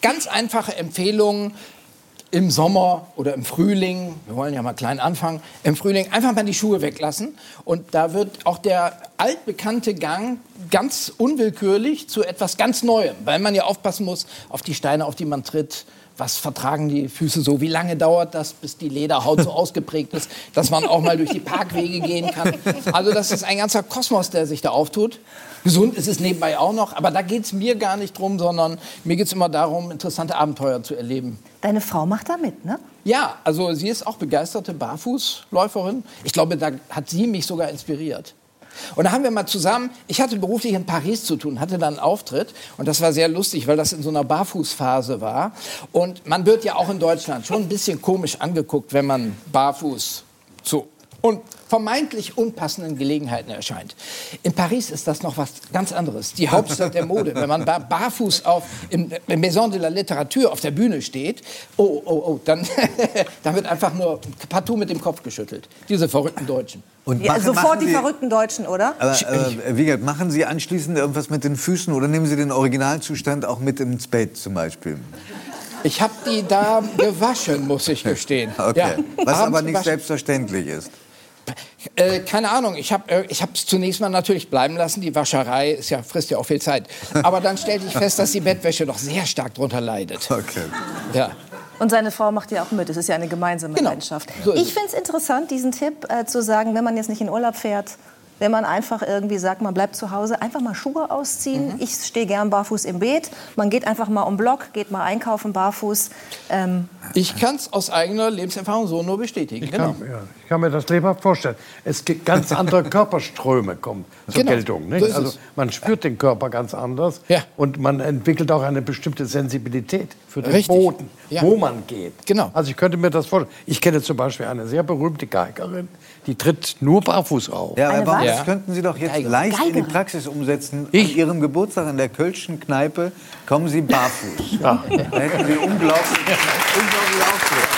Ganz einfache Empfehlungen im Sommer oder im Frühling, wir wollen ja mal klein anfangen, im Frühling einfach mal die Schuhe weglassen und da wird auch der altbekannte Gang ganz unwillkürlich zu etwas ganz Neuem, weil man ja aufpassen muss auf die Steine, auf die man tritt. Was vertragen die Füße so? Wie lange dauert das, bis die Lederhaut so ausgeprägt ist, dass man auch mal durch die Parkwege gehen kann? Also das ist ein ganzer Kosmos, der sich da auftut. Gesund ist es nebenbei auch noch, aber da geht es mir gar nicht drum, sondern mir geht es immer darum, interessante Abenteuer zu erleben. Deine Frau macht da mit, ne? Ja, also sie ist auch begeisterte Barfußläuferin. Ich glaube, da hat sie mich sogar inspiriert. Und da haben wir mal zusammen, ich hatte beruflich in Paris zu tun, hatte da einen Auftritt und das war sehr lustig, weil das in so einer Barfußphase war. Und man wird ja auch in Deutschland schon ein bisschen komisch angeguckt, wenn man barfuß zu und vermeintlich unpassenden Gelegenheiten erscheint. In Paris ist das noch was ganz anderes. Die Hauptstadt der Mode. Wenn man bar barfuß auf, im, im Maison de la Literature auf der Bühne steht, oh, oh, oh, dann, dann wird einfach nur partout mit dem Kopf geschüttelt. Diese verrückten Deutschen. Und Ja, machen- sofort machen die Sie- verrückten Deutschen, oder? Aber, äh, Wiegald, machen Sie anschließend irgendwas mit den Füßen oder nehmen Sie den Originalzustand auch mit ins Bett zum Beispiel? Ich habe die da gewaschen, muss ich gestehen. Okay. Ja, Was abends aber nicht gewaschen. selbstverständlich ist. Äh, keine Ahnung, ich habe äh, es zunächst mal natürlich bleiben lassen. Die Wascherei ist ja, frisst ja auch viel Zeit. Aber dann stellte ich fest, dass die Bettwäsche doch sehr stark darunter leidet. Okay. Ja. Und seine Frau macht ja auch mit. Es ist ja eine gemeinsame Genau. Leidenschaft. So ich finde es interessant, diesen Tipp äh, zu sagen, wenn man jetzt nicht in Urlaub fährt, wenn man einfach irgendwie sagt, man bleibt zu Hause, einfach mal Schuhe ausziehen. Mhm. Ich stehe gern barfuß im Beet. Man geht einfach mal um Block, geht mal einkaufen barfuß. Ähm, Ich kann es aus eigener Lebenserfahrung so nur bestätigen. Ich Genau. kann, ja, ich kann mir das lebhaft vorstellen. Es gibt ganz andere Körperströme kommen zur Genau, Geltung. Nicht? so also man spürt den Körper ganz anders und man entwickelt auch eine bestimmte Sensibilität für den Richtig, Boden, ja. wo man geht. Genau. Also ich könnte mir das vorstellen. Ich kenne zum Beispiel eine sehr berühmte Geigerin, die tritt nur barfuß auf. Ja, aber Ja. das könnten Sie doch jetzt Geigerin. leicht in die. Praxis umsetzen. An Ihrem Geburtstag in der Kölschen Kneipe kommen Sie barfuß. Ja. Da hätten Sie unglaublich, unglaublich Auftritt.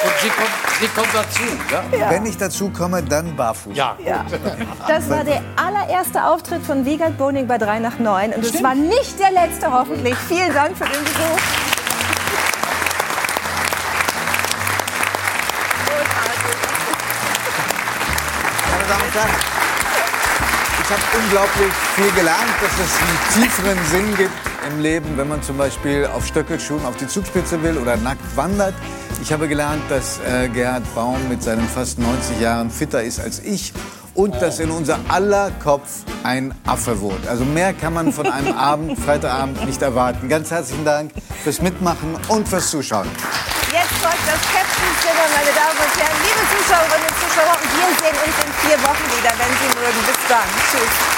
Und sie kommt, sie kommt dazu. Ja? Wenn ich dazu komme, dann barfuß. Ja. Ja. Das war der allererste Auftritt von Wiegald Boning bei 3 nach 9. Und es war nicht der letzte, hoffentlich. Vielen Dank für den Besuch. Herren, ich habe unglaublich viel gelernt, dass es einen tieferen Sinn gibt im Leben, wenn man zum Beispiel auf Stöckelschuhen auf die Zugspitze will oder nackt wandert. Ich habe gelernt, dass äh, Gerhard Baum mit seinen fast 90 Jahren fitter ist als ich und dass in unser aller Kopf ein Affe wohnt. Also mehr kann man von einem Abend, Freitagabend nicht erwarten. Ganz herzlichen Dank fürs Mitmachen und fürs Zuschauen. Jetzt folgt das Captain Dinner, meine Damen und Herren, liebe Zuschauerinnen und Zuschauer. Und wir sehen uns in vier Wochen wieder, wenn Sie mögen. Bis dann. Tschüss.